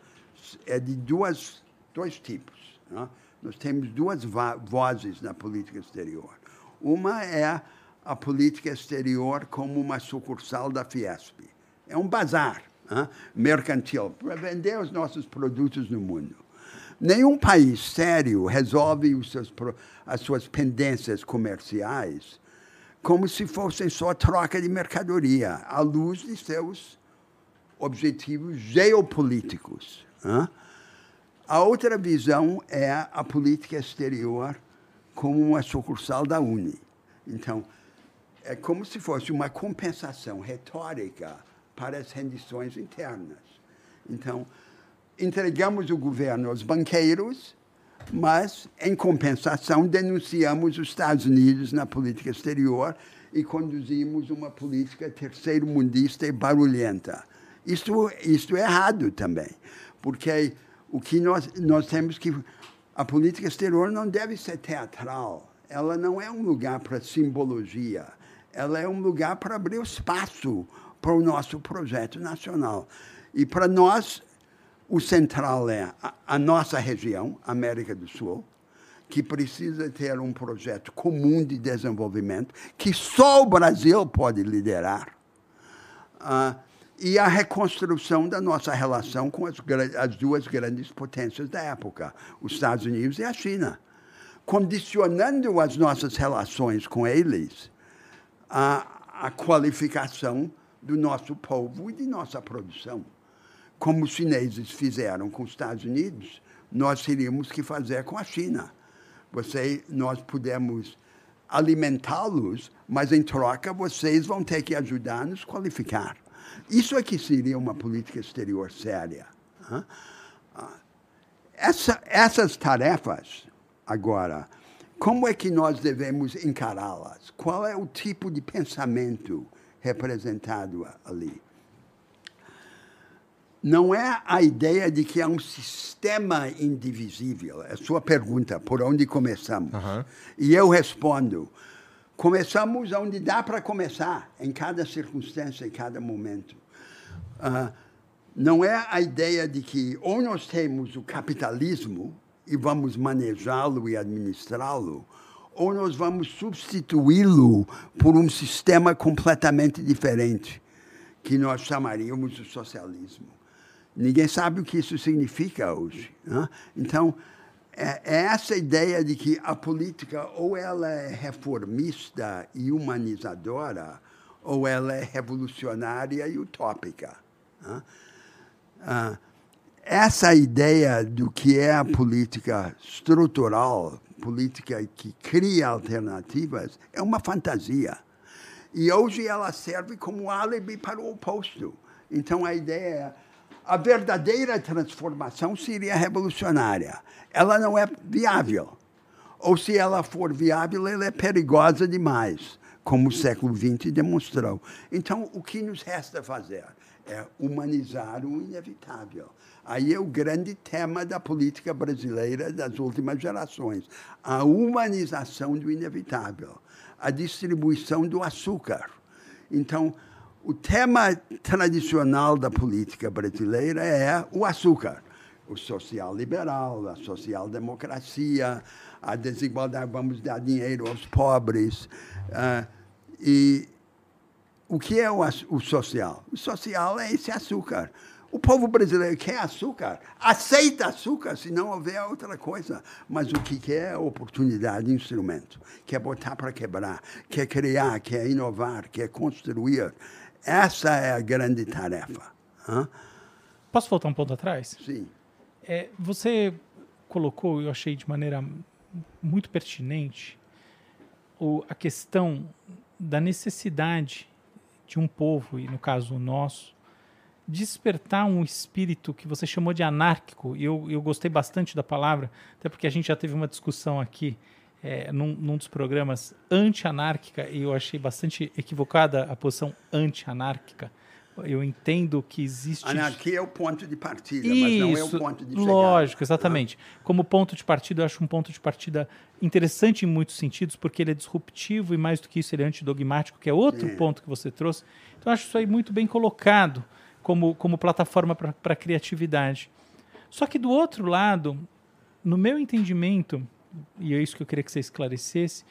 é de duas, dois tipos. É? Nós temos duas vozes na política exterior. Uma é a política exterior como uma sucursal da Fiesp. É um bazar mercantil para vender os nossos produtos no mundo. Nenhum país sério resolve seus, as suas pendências comerciais como se fossem só troca de mercadoria, à luz de seus objetivos geopolíticos. A outra visão é a política exterior como uma sucursal da Uni. Então, é como se fosse uma compensação retórica para as rendições internas. Então, entregamos o governo aos banqueiros, mas, em compensação, denunciamos os Estados Unidos na política exterior e conduzimos uma política terceiro-mundista e barulhenta. Isso, isso é errado também, porque o que nós, nós temos que. A política exterior não deve ser teatral, ela não é um lugar para simbologia, ela é um lugar para abrir espaço para o nosso projeto nacional. E para nós, o central é a, a, nossa região, América do Sul, que precisa ter um projeto comum de desenvolvimento que só o Brasil pode liderar. Uh, e a reconstrução da nossa relação com as, as, duas grandes potências da época, os Estados Unidos e a China, condicionando as nossas relações com eles à, à qualificação do nosso povo e de nossa produção. Como os chineses fizeram com os Estados Unidos, nós teríamos que fazer com a China. Você, nós podemos alimentá-los, mas em troca vocês vão ter que ajudar a nos qualificar. Isso é que seria uma política exterior séria. Essa, essas tarefas, agora, como é que nós devemos encará-las? Qual é o tipo de pensamento representado ali. Não é a ideia de que é um sistema indivisível. É a sua pergunta, por onde começamos? Uhum. E eu respondo, começamos onde dá para começar, em cada circunstância, em cada momento. Uh, não é a ideia de que ou nós temos o capitalismo e vamos manejá-lo e administrá-lo, ou nós vamos substituí-lo por um sistema completamente diferente, que nós chamaríamos de socialismo. Ninguém sabe o que isso significa hoje. Né? Então, é, é essa ideia de que a política ou ela é reformista e humanizadora, ou ela é revolucionária e utópica. Né? Ah, essa ideia do que é a política estrutural política que cria alternativas é uma fantasia. E hoje ela serve como álibi para o oposto. Então a ideia é a verdadeira transformação seria revolucionária. Ela não é viável. Ou se ela for viável, ela é perigosa demais, como o século XX demonstrou. Então, o que nos resta fazer é humanizar o inevitável. Aí é o grande tema da política brasileira das últimas gerações: a humanização do inevitável, a distribuição do açúcar. Então, o tema tradicional da política brasileira é o açúcar. O social liberal, a social democracia, a desigualdade, vamos dar dinheiro aos pobres. Uh, e o que é o, o social? O social é esse açúcar. O povo brasileiro quer açúcar, aceita açúcar se não houver outra coisa. Mas o que quer é oportunidade, instrumento. Quer botar para quebrar, quer criar, quer inovar, quer construir. Essa é a grande tarefa. Hã? Posso voltar um ponto atrás? Sim. É, você colocou, eu achei de maneira muito pertinente, o, a questão da necessidade de um povo, e no caso o nosso, despertar um espírito que você chamou de anárquico, e eu, eu gostei bastante da palavra, até porque a gente já teve uma discussão aqui é, num, num, dos programas anti-anárquica, e eu achei bastante equivocada a posição anti-anárquica. Eu entendo que existe. Anarquia é o ponto de partida, Isso, mas não é o ponto de chegada. Lógico, exatamente. Ah. Como ponto de partida, eu acho um ponto de partida interessante em muitos sentidos, porque ele é disruptivo e, mais do que isso, ele é antidogmático, que é outro é. ponto que você trouxe. Então, eu acho isso aí muito bem colocado como, como plataforma para a criatividade. Só que, do outro lado, no meu entendimento, e é isso que eu queria que você esclarecesse,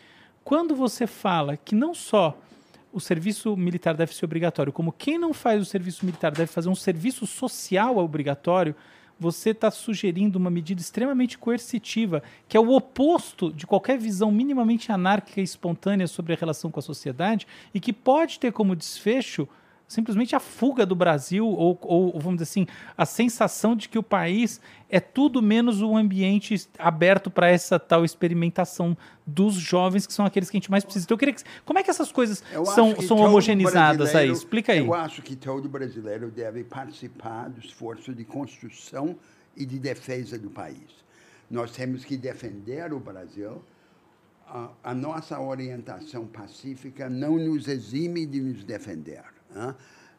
quando você fala que não só o serviço militar deve ser obrigatório, como quem não faz o serviço militar deve fazer um serviço social obrigatório, você está sugerindo uma medida extremamente coercitiva, que é o oposto de qualquer visão minimamente anárquica e espontânea sobre a relação com a sociedade e que pode ter como desfecho simplesmente a fuga do Brasil, ou, ou, vamos dizer assim, a sensação de que o país é tudo menos um ambiente aberto para essa tal experimentação dos jovens, que são aqueles que a gente mais precisa. Então, eu queria que, como é que essas coisas eu são, são homogeneizadas aí? Explica aí. Eu acho que todo brasileiro deve participar do esforço de construção e de defesa do país. Nós temos que defender o Brasil. A, a nossa orientação pacífica não nos exime de nos defender. Né?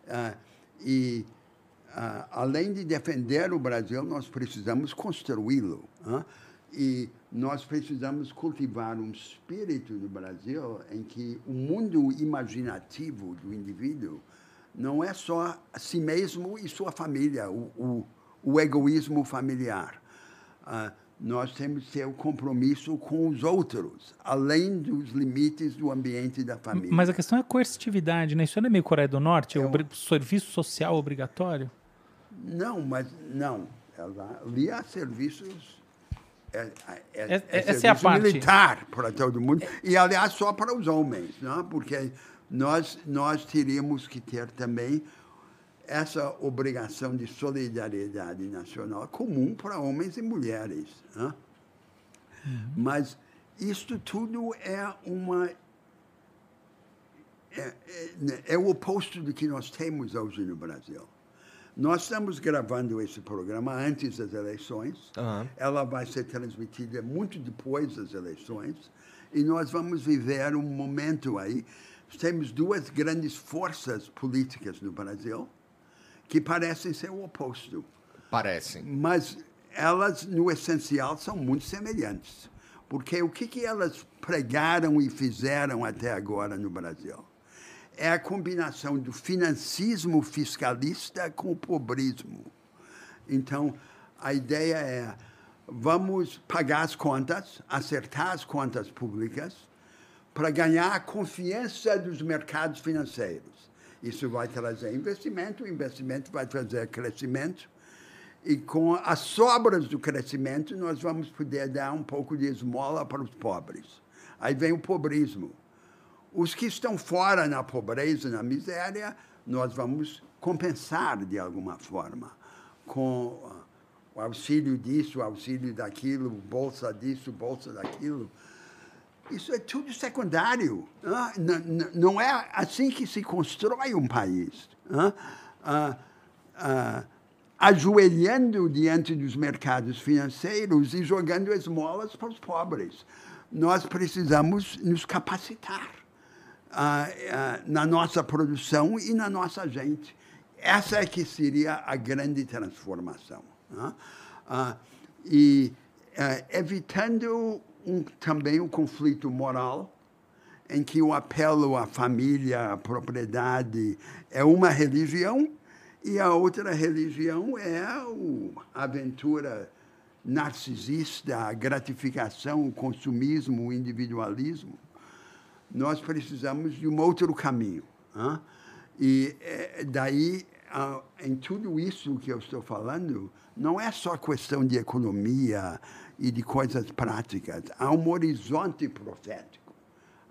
Ah, e, ah, além de defender o Brasil, nós precisamos construí-lo. Né? E nós precisamos cultivar um espírito no Brasil em que o mundo imaginativo do indivíduo não é só si mesmo e sua família, o, o, o egoísmo familiar. Uh, nós temos que ter o um compromisso com os outros, além dos limites do ambiente da família. Mas a questão é a coercitividade, né? Isso não é meio Coreia do Norte? É o serviço social obrigatório? Não, mas não. Ali há serviços... É, é, é, é essa é a parte. militar para todo mundo. E, aliás, só para os homens, não? porque nós, nós teríamos que ter também essa obrigação de solidariedade nacional comum para homens e mulheres. Né? Uhum. Mas isto tudo é uma. É, é, é, o oposto do que nós temos hoje no Brasil. Nós estamos gravando esse programa antes das eleições. Uhum. Ela vai ser transmitida muito depois das eleições. E nós vamos viver um momento aí. Temos duas grandes forças políticas no Brasil que parecem ser o oposto. Parecem. Mas elas, no essencial, são muito semelhantes. Porque o que, que elas pregaram e fizeram até agora no Brasil? É a combinação do financismo fiscalista com o pobrismo. Então, a ideia é vamos pagar as contas, acertar as contas públicas, para ganhar a confiança dos mercados financeiros. Isso vai trazer investimento, o investimento vai trazer crescimento, e com as sobras do crescimento nós vamos poder dar um pouco de esmola para os pobres. Aí vem o pobrismo. Os que estão fora na pobreza, na miséria, nós vamos compensar de alguma forma com o auxílio disso, o auxílio daquilo, bolsa disso, bolsa daquilo. Isso é tudo secundário. Não é assim que se constrói um país. Ah, ah, ajoelhando diante dos mercados financeiros e jogando esmolas para os pobres. Nós precisamos nos capacitar. ah, na nossa produção e na nossa gente. Essa é que seria a grande transformação. e eh, evitando um, também o conflito moral, em que o apelo à família, à propriedade, é uma religião e a outra religião é a aventura narcisista, a gratificação, o consumismo, o individualismo. Nós precisamos de um outro caminho. hã? E eh, daí, em tudo isso que eu estou falando, não é só questão de economia e de coisas práticas. Há um horizonte profético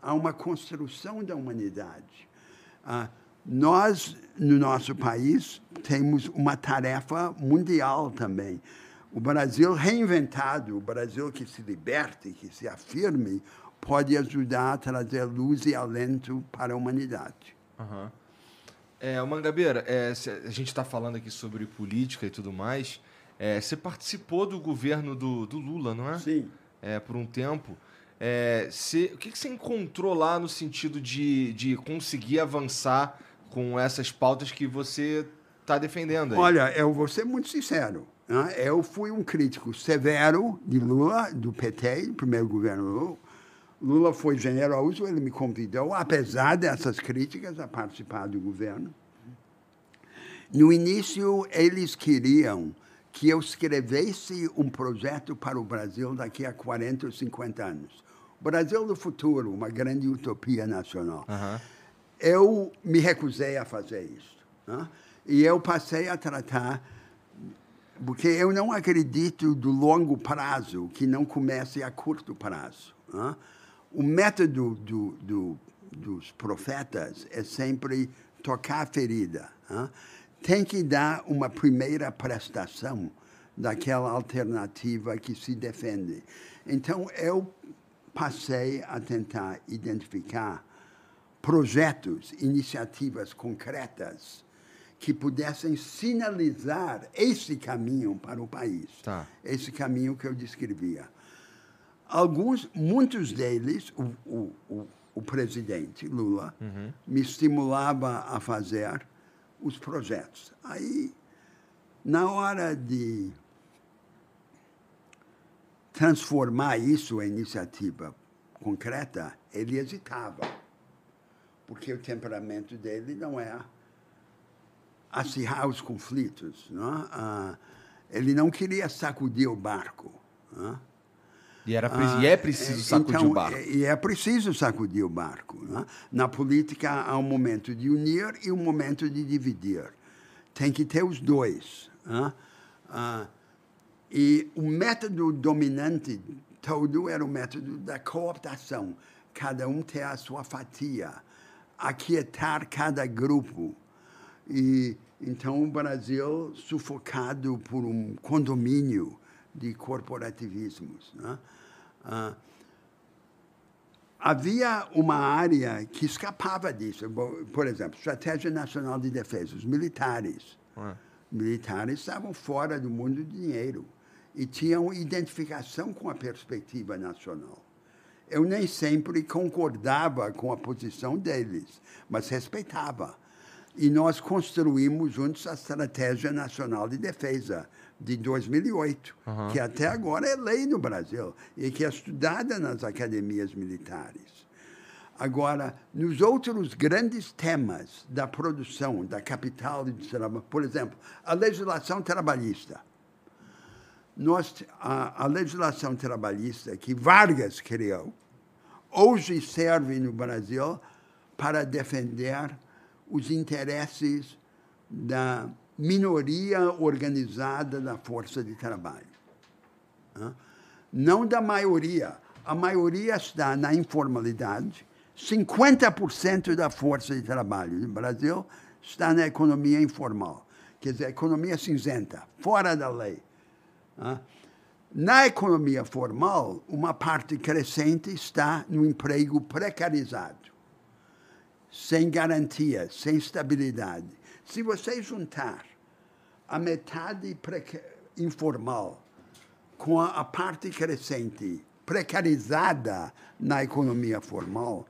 há uma construção da humanidade. Ah, nós, no nosso país, temos uma tarefa mundial também. O Brasil reinventado, o Brasil que se liberte, que se afirme, pode ajudar a trazer luz e alento para a humanidade. Aham. É, Mangabeira, é, a gente está falando aqui sobre política e tudo mais. É, você participou do governo do, do Lula, não é? Sim. É, por um tempo. É, cê- o que, que você encontrou lá no sentido de, de conseguir avançar com essas pautas que você está defendendo aí? Olha, eu vou ser muito sincero. né? Eu fui um crítico severo de Lula, do PT, do primeiro governo Lula. Lula foi generoso, ele me convidou, apesar dessas críticas, a participar do governo. No início, eles queriam que eu escrevesse um projeto para o Brasil daqui a 40 ou 50 anos. O Brasil do futuro, uma grande utopia nacional Aham. eu me recusei a fazer isso. né? E eu passei a tratar, porque eu não acredito do longo prazo que não comece a curto prazo. né? O método do, do, dos profetas é sempre tocar a ferida. né? Tem que dar uma primeira prestação daquela alternativa que se defende. Então, eu passei a tentar identificar projetos, iniciativas concretas que pudessem sinalizar esse caminho para o país. Tá. Esse caminho que eu descrevia. Alguns, muitos deles, o, o, o, o presidente Lula me estimulava a fazer os projetos. Aí, na hora de transformar isso em iniciativa concreta, ele hesitava, porque o temperamento dele não é acirrar os conflitos. Não é? Ah, ele não queria sacudir o barco. não é? E, era, pre- e é preciso sacudir então, o barco. é- E é preciso sacudir o barco. né? Na política há um momento de unir e um momento de dividir. Tem que ter os dois. né? Ah, e o método dominante todo era o método da cooptação. Cada um ter a sua fatia, aquietar cada grupo. E então o Brasil sufocado por um condomínio de corporativismos. Né? Ah, havia uma área que escapava disso. Por exemplo, Estratégia Nacional de Defesa, os militares. Ah. Militares estavam fora do mundo do dinheiro e tinham identificação com a perspectiva nacional. Eu nem sempre concordava com a posição deles, mas respeitava. E nós construímos juntos a Estratégia Nacional de Defesa de 2008, que até agora é lei no Brasil e que é estudada nas academias militares. Agora, nos outros grandes temas da produção, da capital e do trabalho, por exemplo, a legislação trabalhista. Nós, a, a legislação trabalhista que Vargas criou, hoje serve no Brasil para defender os interesses da minoria organizada da força de trabalho. Não da maioria. A maioria está na informalidade. 50% da força de trabalho no Brasil está na economia informal. Quer dizer, a economia cinzenta, fora da lei. Na economia formal, uma parte crescente está no emprego precarizado, sem garantia, sem estabilidade. Se você juntar a metade informal com a, a parte crescente precarizada na economia formal,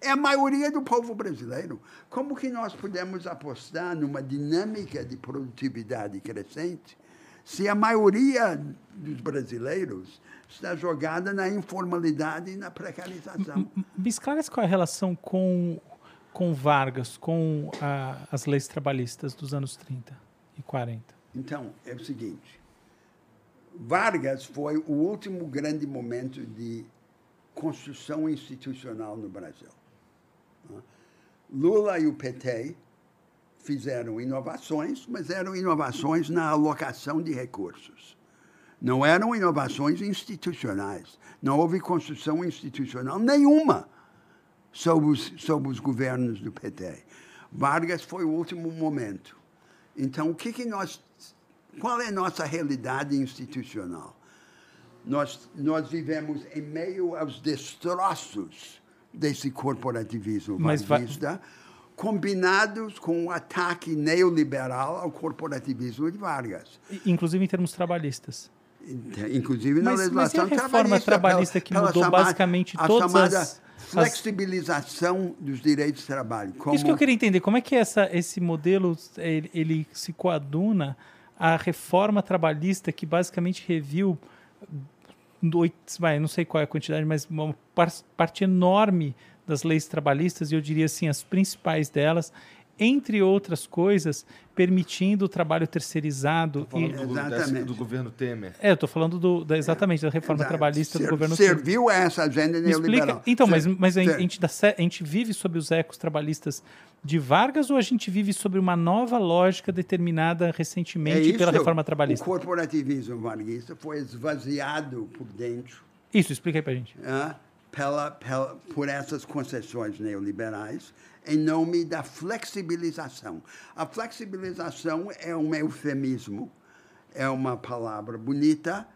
É a maioria do povo brasileiro. Como que nós podemos apostar numa dinâmica de produtividade crescente se a maioria dos brasileiros está jogada na informalidade e na precarização? Me esclarece qual é a relação com, com Vargas, com a, as leis trabalhistas dos anos 30 e 40. Então, é o seguinte. Vargas foi o último grande momento de construção institucional no Brasil. Lula e o PT fizeram inovações, mas eram inovações na alocação de recursos. Não eram inovações institucionais. Não houve construção institucional nenhuma sob os, sob os governos do PT. Vargas foi o último momento. Então, o que, que nós. Qual é a nossa realidade institucional? Nós, nós vivemos em meio aos destroços desse corporativismo Mas varguista, combinados com o ataque neoliberal ao corporativismo de Vargas. Inclusive em termos trabalhistas. Inclusive na Mas- mas a legislação reforma trabalhista, que mudou basicamente a todas chamada as- as- flexibilização dos direitos de trabalho. Como, Isso que eu queria entender, como é que essa, esse modelo ele, ele se coaduna à reforma trabalhista que basicamente reviu, não sei qual é a quantidade, mas uma par- parte enorme das leis trabalhistas, e eu diria assim, as principais delas, entre outras coisas, permitindo o trabalho terceirizado. Falando e- do, Exatamente. desse- do governo Temer. é, eu estou falando do, da, exatamente da reforma Exato. trabalhista do Ser- governo Temer. Serviu a essa agenda Me explica. neoliberal. Então, mas, Ser- mas a, ser- a gente a gente vive sobre os ecos trabalhistas de Vargas ou a gente vive sobre uma nova lógica determinada recentemente é pela isso. reforma trabalhista? O corporativismo varguista foi esvaziado por dentro Isso, explica aí pra gente. ah, pela, pela, por essas concessões neoliberais em nome da flexibilização. A flexibilização é um eufemismo, é uma palavra bonita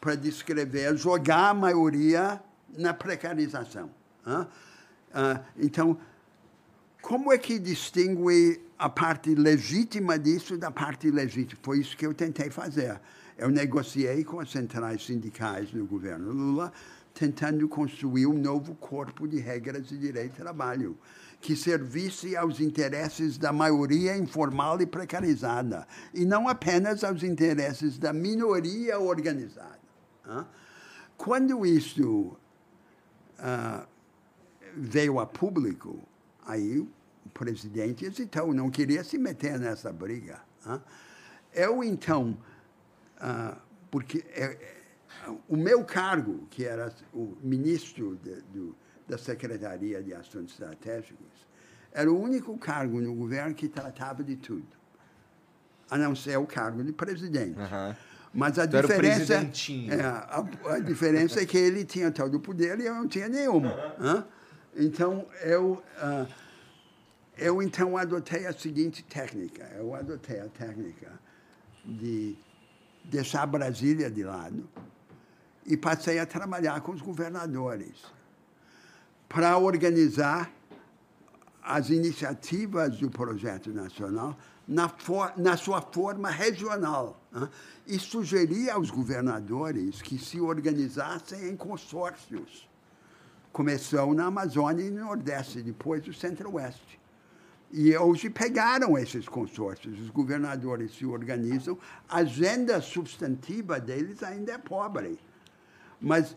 para descrever jogar a maioria na precarização. ah. Então, como é que distingue a parte legítima disso da parte ilegítima? Foi isso que eu tentei fazer. Eu negociei com as centrais sindicais no governo Lula, tentando construir um novo corpo de regras de direito de trabalho que servisse aos interesses da maioria informal e precarizada, e não apenas aos interesses da minoria organizada. Quando isso veio a público, aí o presidente hesitou, não queria se meter nessa briga. Eu, então, porque é- é- o meu cargo, que era o ministro do- da Secretaria de Assuntos Estratégicos, era o único cargo no governo que tratava de tudo, a não ser o cargo de presidente. Aham. Mas a Tu diferença, é, a, a diferença é que ele tinha todo o poder e eu não tinha nenhum. hã? Então eu ah, eu então adotei a seguinte técnica. Eu adotei a técnica de deixar Brasília de lado e passei a trabalhar com os governadores para organizar as iniciativas do projeto nacional na, for- na sua forma regional né? e sugerir aos governadores que se organizassem em consórcios. Começou na Amazônia e no Nordeste, depois no Centro-Oeste. E hoje pegaram esses consórcios, os governadores se organizam, a agenda substantiva deles ainda é pobre. Mas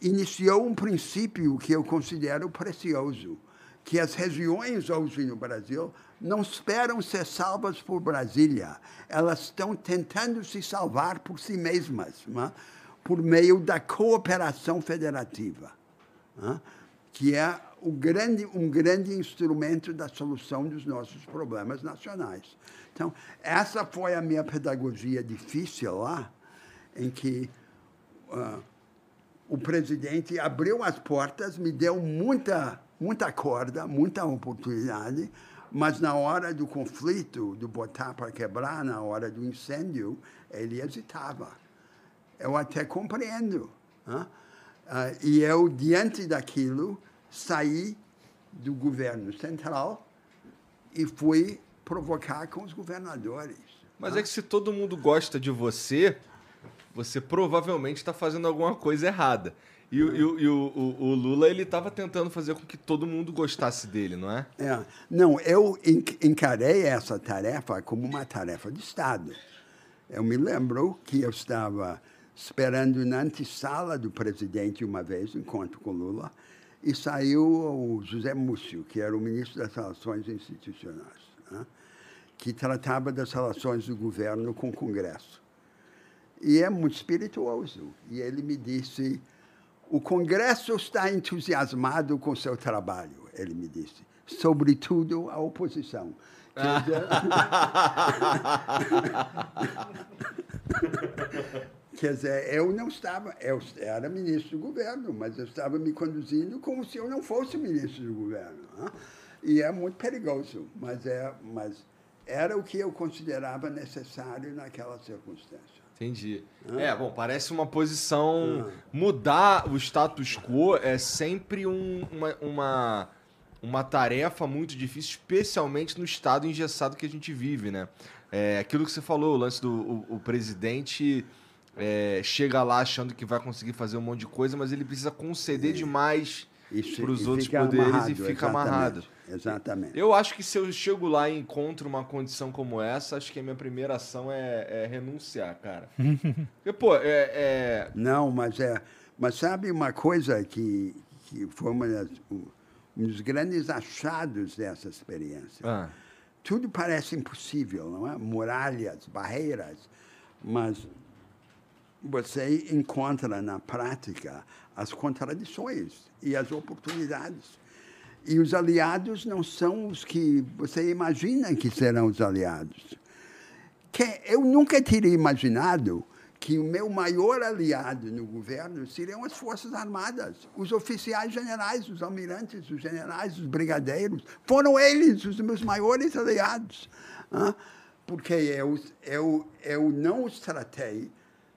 iniciou um princípio que eu considero precioso, que as regiões hoje no Brasil não esperam ser salvas por Brasília, elas estão tentando se salvar por si mesmas, não é? por meio da cooperação federativa né? que é o grande, um grande instrumento da solução dos nossos problemas nacionais. Então, essa foi a minha pedagogia difícil lá, em que ah, o presidente abriu as portas, me deu muita, muita corda, muita oportunidade, mas na hora do conflito, do botar para quebrar, na hora do incêndio, ele hesitava. Eu até compreendo. né? Ah, e eu, diante daquilo, saí do governo central e fui provocar com os governadores. Mas é que se todo mundo gosta de você, você provavelmente está fazendo alguma coisa errada. E, o- e e o, o- o Lula, ele estava tentando fazer com que todo mundo gostasse dele, não é? É. Não, eu en- encarei essa tarefa como uma tarefa de Estado. Eu me lembro que eu estava esperando na antessala do presidente uma vez, encontro com Lula, e saiu o José Múcio, que era o ministro das Relações Institucionais, né? que tratava das relações do governo com o Congresso. E é muito espirituoso. E ele me disse: o Congresso está entusiasmado com seu trabalho, ele me disse. Sobretudo a oposição. Quer dizer, eu não estava, eu era ministro do governo, mas eu estava me conduzindo como se eu não fosse ministro do governo. né? E é muito perigoso, mas, é, mas era o que eu considerava necessário naquela circunstância. Entendi. É, bom, parece uma posição. Mudar o status quo é sempre um- uma, uma, uma tarefa muito difícil, especialmente no estado engessado que a gente vive, né? É, aquilo que você falou, o lance do o, o presidente é, chega lá achando que vai conseguir fazer um monte de coisa, mas ele precisa conceder demais para os outros poderes amarrado, e fica exatamente, amarrado. Exatamente. Eu acho que se eu chego lá e encontro uma condição como essa, acho que a minha primeira ação é, é renunciar, cara. Porque, pô, é, é- Não, mas é. Mas sabe uma coisa que, que foi uma das, um dos grandes achados dessa experiência? Ah, Tudo parece impossível, não é? Muralhas, barreiras, mas você encontra na prática as contradições e as oportunidades. E os aliados não são os que você imagina que serão os aliados. Que eu nunca teria imaginado que o meu maior aliado no governo seriam as Forças Armadas, os oficiais generais, os almirantes, os generais, os brigadeiros. Foram eles os meus maiores aliados. Porque eu, eu, eu não os tratei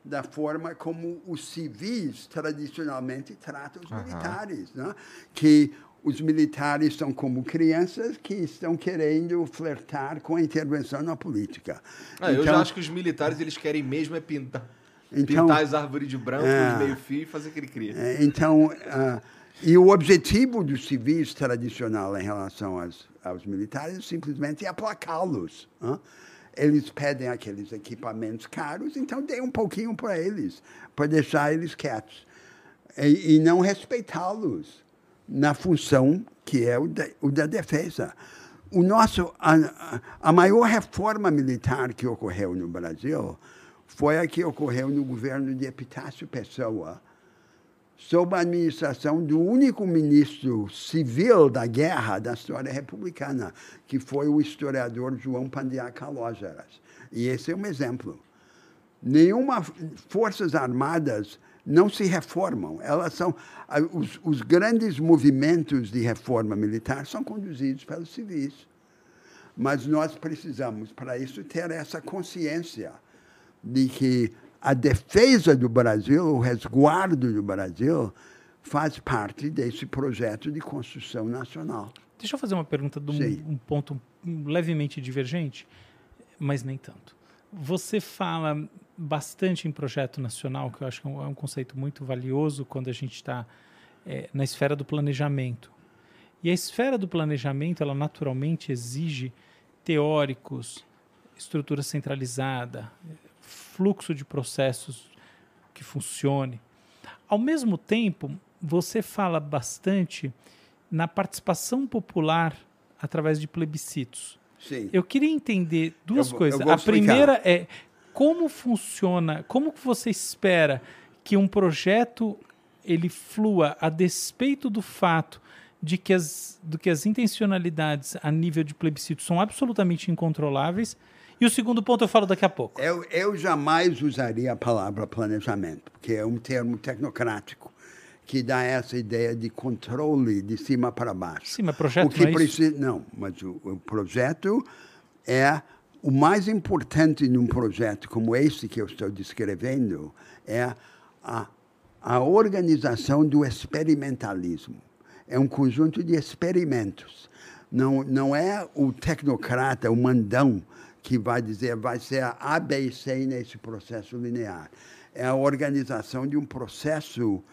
da forma como os civis tradicionalmente tratam os militares, né? que os militares são como crianças que estão querendo flertar com a intervenção na política. Ah, eu Então, já acho que os militares eles querem mesmo é pintar, Então- pintar as árvores de branco, É. os meio-fio e fazer aquele cria. É, Então, ah, e o objetivo dos civis tradicional em relação aos, aos militares simplesmente é aplacá-los. hã? Eles pedem aqueles equipamentos caros, então dê um pouquinho para eles, para deixar eles quietos. E, e não respeitá-los na função que é o da, o da defesa. O nosso, a, a- maior reforma militar que ocorreu no Brasil foi a que ocorreu no governo de Epitácio Pessoa, sob a administração do único ministro civil da guerra da história republicana, que foi o historiador João Pandiá Calógeras. E esse é um exemplo. Nenhuma forças armadas não se reformam. Elas são os, os grandes movimentos de reforma militar são conduzidos pelos civis. Mas nós precisamos, para isso, ter essa consciência de que a defesa do Brasil, o resguardo do Brasil, faz parte desse projeto de construção nacional. Deixa eu fazer uma pergunta de um, um ponto levemente divergente, mas nem tanto. Você fala bastante em projeto nacional, que eu acho que é um, é conceito muito valioso quando a gente está é, na esfera do planejamento. E a esfera do planejamento, ela naturalmente exige teóricos, estrutura centralizada, fluxo de processos que funcione. Ao mesmo tempo, você fala bastante na participação popular através de plebiscitos. Sim. Eu queria entender duas Eu coisas. eu A primeira é como funciona, como que você espera que um projeto ele flua a despeito do fato de que as, do que as intencionalidades a nível de plebiscito são absolutamente incontroláveis. E o segundo ponto eu falo daqui a pouco. Eu, eu jamais usaria a palavra planejamento, porque é um termo tecnocrático que dá essa ideia de controle de cima para baixo. Sim, mas projeto o que não é precisa, não, mas o, o projeto é o mais importante num projeto como esse que eu estou descrevendo é a, a organização do experimentalismo. É um conjunto de experimentos. Não, não é o tecnocrata, o mandão, que vai dizer vai ser A, B e C nesse processo linear. é a organização de um processo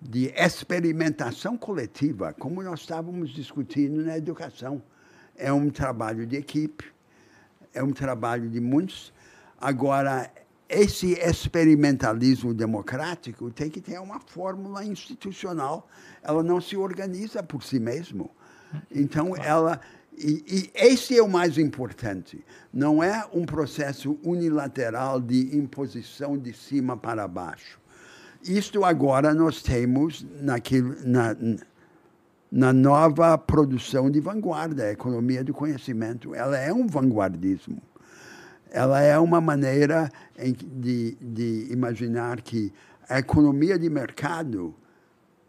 de experimentação coletiva, como nós estávamos discutindo na educação. É um trabalho de equipe, é um trabalho de muitos. Agora, esse experimentalismo democrático tem que ter uma fórmula institucional. Ela não se organiza por si mesmo. Então, ela. E, e, esse é o mais importante. Não é um processo unilateral de imposição de cima para baixo. Isto agora nós temos naquilo, na, na nova produção de vanguarda, a economia do conhecimento. Ela é um vanguardismo. Ela é uma maneira de, de imaginar que a economia de mercado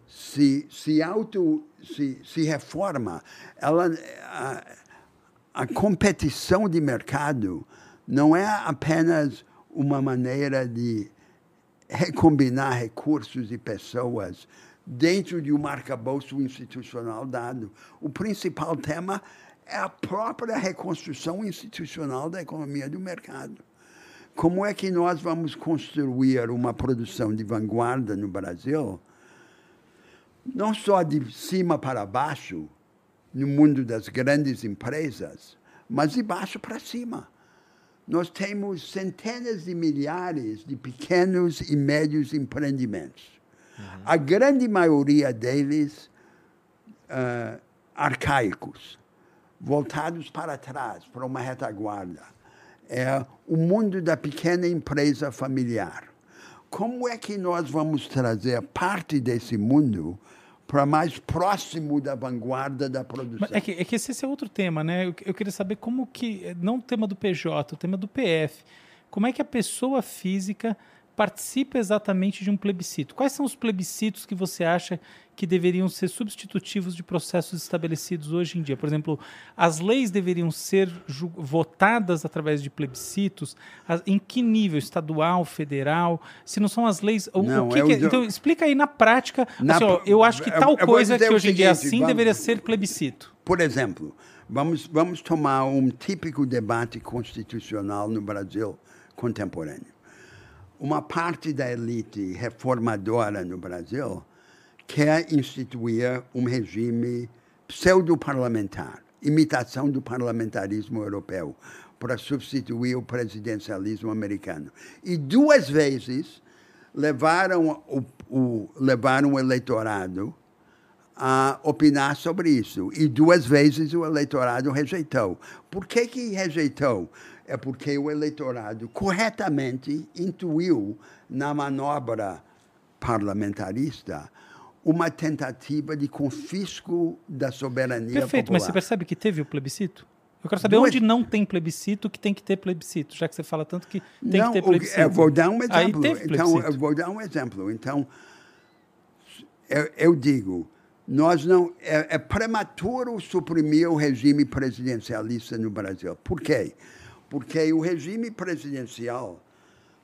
se, se auto se, se reforma. Ela, a, a competição de mercado não é apenas uma maneira de recombinar recursos e pessoas dentro de um arcabouço institucional dado. O principal tema é a própria reconstrução institucional da economia do mercado. Como é que nós vamos construir uma produção de vanguarda no Brasil, não só de cima para baixo, no mundo das grandes empresas, mas de baixo para cima? Nós temos centenas de milhares de pequenos e médios empreendimentos Uhum. A grande maioria deles uh, arcaicos, voltados para trás, para uma retaguarda. É o mundo da pequena empresa familiar. Como é que nós vamos trazer parte desse mundo para mais próximo da vanguarda da produção. É que, é que, esse é outro tema, né? Eu, eu, queria saber como que, não o tema do PJ, o tema do PF, como é que a pessoa física participa exatamente de um plebiscito. Quais são os plebiscitos que você acha que deveriam ser substitutivos de processos estabelecidos hoje em dia? Por exemplo, as leis deveriam ser votadas através de plebiscitos? Em que nível? Estadual, federal? Se não são as leis. Não, o que, que é? Então, explica aí na prática. Na, assim, ó, eu acho que tal coisa que hoje em dia é assim vamos, deveria ser plebiscito. Por exemplo, vamos, vamos tomar um típico debate constitucional no Brasil contemporâneo uma parte da elite reformadora no Brasil quer instituir um regime pseudo-parlamentar, imitação do parlamentarismo europeu, para substituir o presidencialismo americano. E duas vezes levaram o, o, levaram o eleitorado a opinar sobre isso. E duas vezes o eleitorado rejeitou. Por que, que rejeitou? É porque o eleitorado corretamente intuiu na manobra parlamentarista uma tentativa de confisco da soberania Perfeito, popular. mas você percebe que teve o plebiscito? Eu quero saber Duas... onde não tem plebiscito que tem que ter plebiscito, já que você fala tanto que tem não, que ter plebiscito. Eu vou dar um exemplo. então, eu vou dar um exemplo. Então, eu, eu digo, nós não é, é prematuro suprimir o regime presidencialista no Brasil. Por quê? Porque o regime presidencial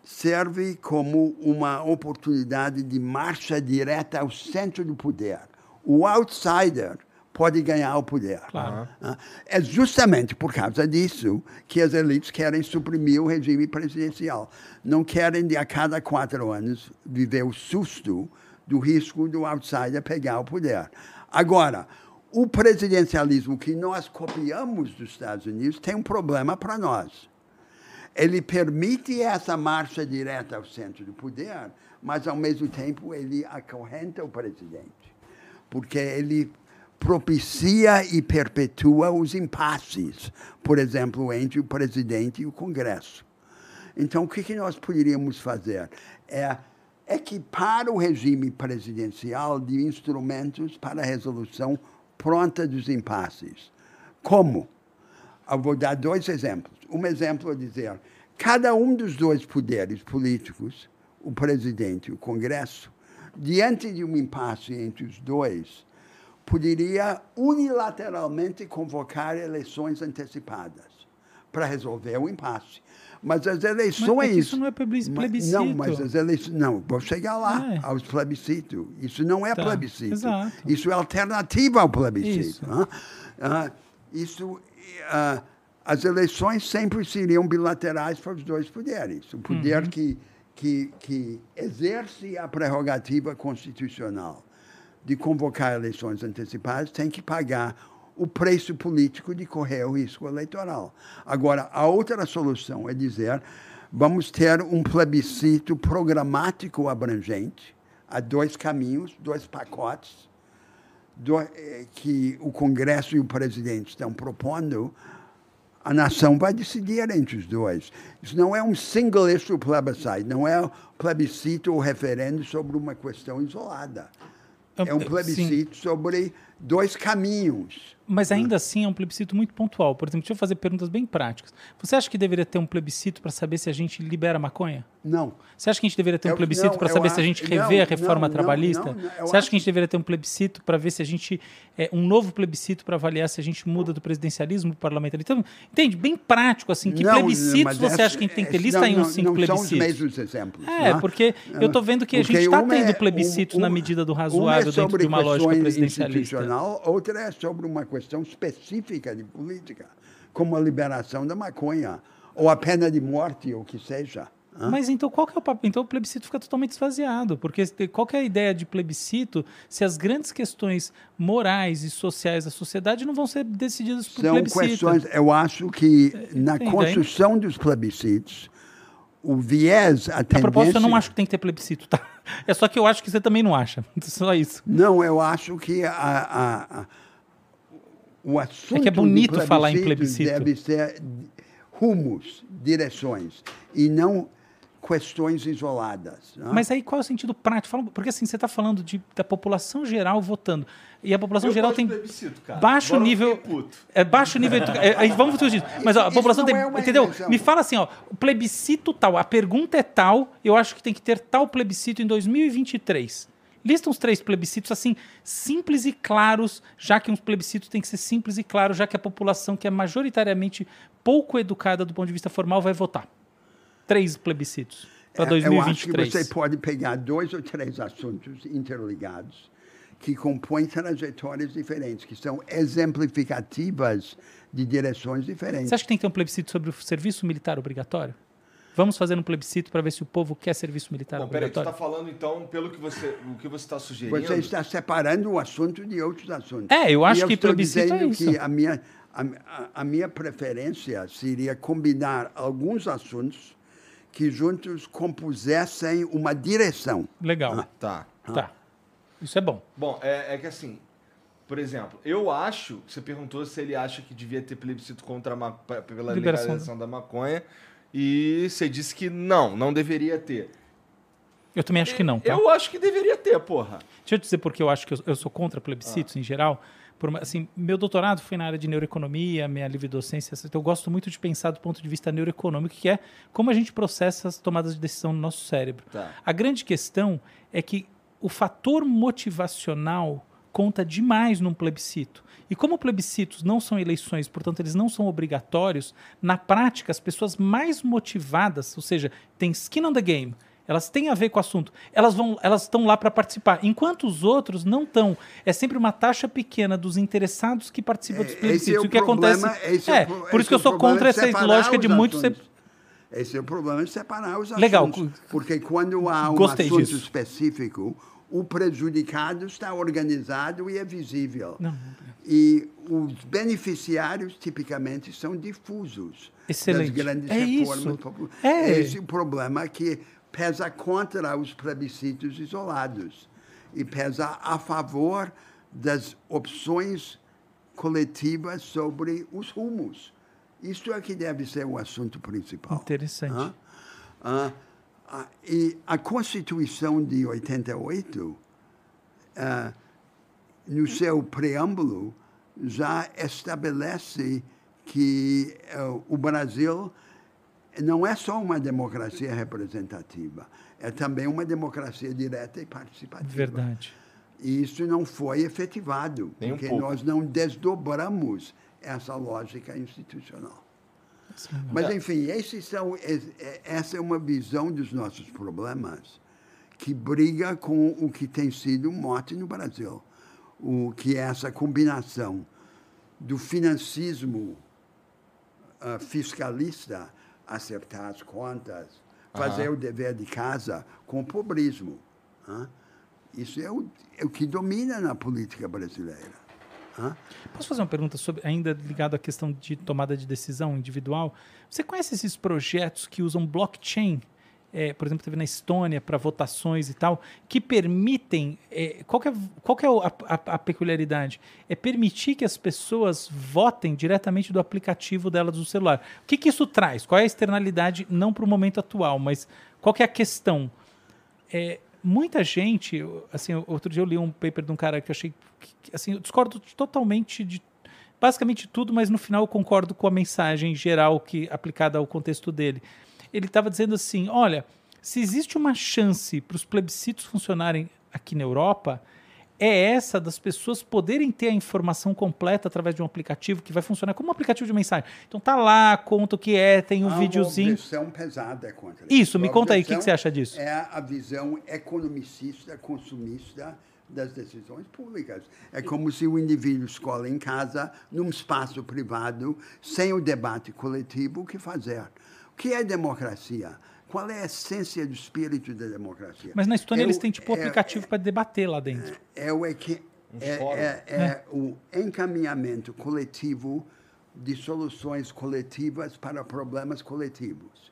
serve como uma oportunidade de marcha direta ao centro do poder. O outsider pode ganhar o poder. Claro. Ah, é justamente por causa disso que as elites querem suprimir o regime presidencial. Não querem, de a cada quatro anos, viver o susto do risco do outsider pegar o poder. Agora, o presidencialismo que nós copiamos dos Estados Unidos tem um problema para nós. Ele permite essa marcha direta ao centro do poder, mas, ao mesmo tempo, ele acorrenta o presidente, porque ele propicia e perpetua os impasses, por exemplo, entre o presidente e o Congresso. Então, o que nós poderíamos fazer? É equipar o regime presidencial de instrumentos para a resolução pronta dos impasses. Como? Eu vou dar dois exemplos. Um exemplo é dizer, cada um dos dois poderes políticos, o presidente e o Congresso, diante de um impasse entre os dois, poderia unilateralmente convocar eleições antecipadas para resolver o impasse. Mas as eleições. Mas isso não é plebiscito. Não, mas as eleições. Não, vou chegar lá, é. aos plebiscitos. Isso não é tá, plebiscito. Exato. Isso é alternativa ao plebiscito. Isso. Uh, isso uh, as eleições sempre seriam bilaterais para os dois poderes. O poder uhum. que, que, que exerce a prerrogativa constitucional de convocar eleições antecipadas tem que pagar o preço político de correr o risco eleitoral. Agora, a outra solução é dizer vamos ter um plebiscito programático abrangente, há dois caminhos, dois pacotes, do, eh, que o Congresso e o presidente estão propondo, a nação vai decidir entre os dois. Isso não é um single issue plebiscite, não é um plebiscito ou referendo sobre uma questão isolada. É um plebiscito Sim. sobre dois caminhos. Mas ainda assim é um plebiscito muito pontual. Por exemplo, deixa eu fazer perguntas bem práticas. Você acha que deveria ter um plebiscito para saber se a gente libera maconha? Não. Você acha que a gente deveria ter um plebiscito para saber se a gente revê não, a reforma não, trabalhista? Não, Você acha que a gente deveria ter um plebiscito para ver se a gente. É, um novo plebiscito para avaliar se a gente muda do presidencialismo para o parlamentarismo? Então, entende? Bem prático, assim. Que plebiscitos você acha que a gente tem que ter? Lista aí uns cinco plebiscitos. São os mesmos exemplos. É, porque eu estou vendo que a gente está tendo é, plebiscitos um, um, na medida do razoável é dentro de uma lógica presidencialista. Outra é sobre uma questão específica de política, como a liberação da maconha, ou a pena de morte, ou o que seja. Mas então qual que é o papel? Então o plebiscito fica totalmente esvaziado, porque qual que é a ideia de plebiscito se as grandes questões morais e sociais da sociedade não vão ser decididas por São plebiscito? Questões, eu acho que na construção dos plebiscitos, o viés, a tendência... A propósito, eu não acho que tem que ter plebiscito, tá? É só que eu acho que você também não acha, só isso. Não, eu acho que a, a, a o assunto é que é bonito falar em plebiscito. deve ser rumos, direções, e não questões isoladas. Não? Mas aí qual é o sentido prático? Porque assim, você está falando de, da população geral votando. E a população eu geral tem baixo nível. É baixo nível. é, vamos fazer isso. Mas ó, a população tem. É entendeu? Me fala assim, ó, o plebiscito tal, a pergunta é tal, eu acho que tem que ter tal plebiscito em 2023. Lista uns três plebiscitos assim, simples e claros, já que uns plebiscitos têm que ser simples e claros, já que a população que é majoritariamente pouco educada do ponto de vista formal vai votar. Três plebiscitos para 2023. Eu acho que você pode pegar dois ou três assuntos interligados que compõem trajetórias diferentes, que são exemplificativas de direções diferentes. Você acha que tem que ter um plebiscito sobre o serviço militar obrigatório? Vamos fazer um plebiscito para ver se o povo quer serviço militar Bom, obrigatório. Peraí, você está falando então, pelo que você, o que você está sugerindo... Você está separando o assunto de outros assuntos. É, eu acho e que plebiscito é isso. que a minha, a, a minha preferência seria combinar alguns assuntos que juntos compusessem uma direção. Legal. Ah. Tá. Tá. Isso é bom. Bom, é, é, que assim, por exemplo, eu acho, você perguntou se ele acha que devia ter plebiscito contra a, pela Liberação. legalização da maconha, e você disse que não, não deveria ter. Eu também acho que não. Tá? Eu acho que deveria ter, porra. Deixa eu dizer porque eu acho que eu, eu sou contra plebiscitos ah. em geral. Por, assim, meu doutorado foi na área de neuroeconomia, minha livre docência. Então eu gosto muito de pensar do ponto de vista neuroeconômico, que é como a gente processa as tomadas de decisão no nosso cérebro. Tá. A grande questão é que o fator motivacional conta demais num plebiscito. E como plebiscitos não são eleições, portanto, eles não são obrigatórios, na prática, as pessoas mais motivadas, ou seja, tem skin on the game, elas têm a ver com o assunto. Elas vão, elas estão lá para participar, enquanto os outros não estão. É sempre uma taxa pequena dos interessados que participam dos é, plebiscitos. É o que problema, acontece é, é por isso que eu sou contra essa lógica de muitos. Esse é o problema de separar os assuntos. Legal. Porque quando há um Gostei assunto disso. específico, o prejudicado está organizado e é visível. Não. E os beneficiários tipicamente são difusos Excelente. das grandes é reformas populares. É. Esse é o problema que pesa contra os plebiscitos isolados e pesa a favor das opções coletivas sobre os rumos. Isto é que deve ser o assunto principal. Interessante. Ah? Ah, ah, e a Constituição de 88, ah, no seu preâmbulo, já estabelece que uh, o Brasil não é só uma democracia representativa, é também uma democracia direta e participativa. Verdade. E isso não foi efetivado, Nem porque um nós não desdobramos essa lógica institucional. Mas, enfim, esses são, essa é uma visão dos nossos problemas que briga com o que tem sido mote no Brasil, o que é essa combinação do financismo uh, fiscalista, acertar as contas, fazer o dever de casa com o pobrismo. Isso é o, é o que domina na política brasileira. hã? Posso fazer uma pergunta sobre, ainda ligado à questão de tomada de decisão individual? Você conhece esses projetos que usam blockchain? É, por exemplo, teve na Estônia para votações e tal, que permitem. é, qual que é, qual que é a, a- a peculiaridade? É permitir que as pessoas votem diretamente do aplicativo delas do celular. O que, que isso traz? Qual é a externalidade, não para o momento atual, mas qual que é a questão? É, muita gente, assim, outro dia eu li um paper de um cara que eu achei, que, assim, eu discordo totalmente de basicamente tudo, mas no final eu concordo com a mensagem geral que aplicada ao contexto dele. Ele estava dizendo assim, olha, se existe uma chance para os plebiscitos funcionarem aqui na Europa, é essa das pessoas poderem ter a informação completa através de um aplicativo que vai funcionar como um aplicativo de mensagem. Então tá lá, conta o que é, tem um Há videozinho. Uma objeção pesada contra Isso, me A conta aí, o que que você acha disso? É a visão economicista, consumista das decisões públicas. É como se o indivíduo escolhe em casa, num espaço privado, sem o debate coletivo, o que fazer. O que é democracia? Qual é a essência do espírito da democracia? Mas na Estônia É eles o- têm tipo um é- aplicativo para debater lá dentro. é o, equi- é, é- é o encaminhamento coletivo de soluções coletivas para problemas coletivos.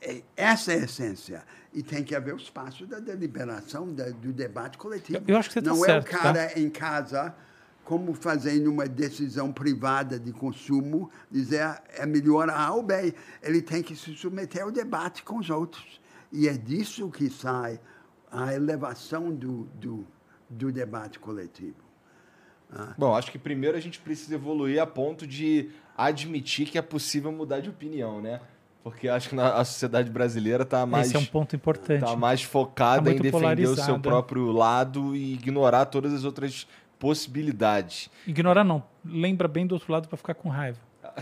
É- Essa é a essência. E tem que haver o espaço da deliberação, da- do debate coletivo. Eu- eu acho que você tá Não certo, é tá? o cara em casa, como fazendo uma decisão privada de consumo, dizer é melhor A ou B. Ele tem que se submeter ao debate com os outros. E é disso que sai a elevação do, do, do debate coletivo. Bom, acho que primeiro a gente precisa evoluir a ponto de admitir que é possível mudar de opinião, né? Porque acho que na, a sociedade brasileira está mais, Esse é um ponto importante. tá mais focada Tá em defender o seu polarizada. próprio lado e ignorar todas as outras possibilidades. Ignorar não. Lembra bem do outro lado para ficar com raiva.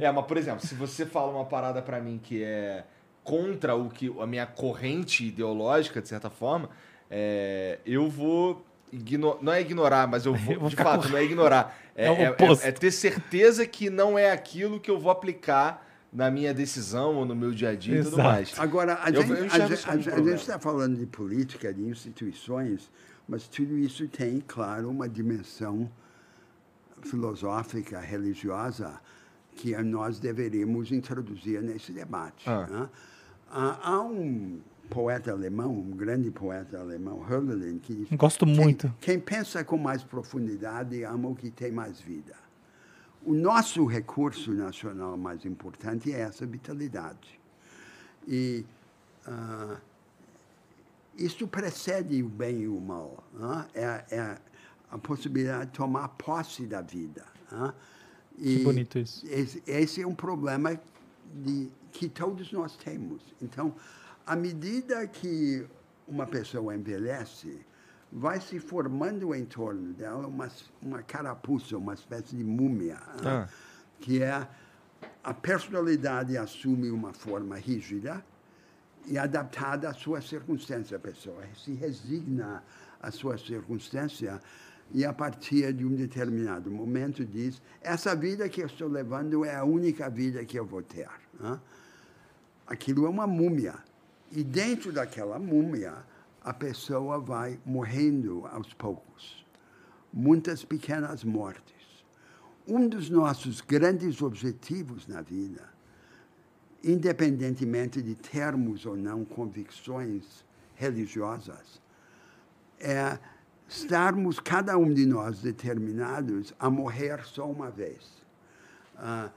É, mas por exemplo, se você fala uma parada pra mim que é contra o que a minha corrente ideológica, de certa forma, é, eu vou igno- não é ignorar, mas eu vou, Eu vou de fato, com- não é ignorar. É, É é- é- é ter certeza que não é aquilo que eu vou aplicar na minha decisão ou no meu dia a dia e tudo Exato. mais. Agora, a gente está falando de política, de instituições, mas tudo isso tem, claro, uma dimensão filosófica, religiosa, que nós deveríamos introduzir nesse debate. Ah. né? Há, um poeta alemão, um grande poeta alemão, Hölderlin, que diz Gosto quem- muito. Quem pensa com mais profundidade ama o que tem mais vida. O nosso recurso nacional mais importante é essa vitalidade. E ah, isso precede o bem e o mal. né? É, é a possibilidade de tomar posse da vida. né? Que bonito isso. Esse, esse é um problema de, que todos nós temos. Então, à medida que uma pessoa envelhece, vai se formando em torno dela uma, uma carapuça, uma espécie de múmia, né? Ah. que é a personalidade assume uma forma rígida e adaptada à sua circunstância. A pessoa se resigna à sua circunstância e, a partir de um determinado momento, diz: essa vida que eu estou levando é a única vida que eu vou ter. Aquilo é uma múmia. E dentro daquela múmia, a pessoa vai morrendo aos poucos. Muitas pequenas mortes. Um dos nossos grandes objetivos na vida independentemente de termos ou não convicções religiosas, é estarmos, cada um de nós, determinados a morrer só uma vez. Ah,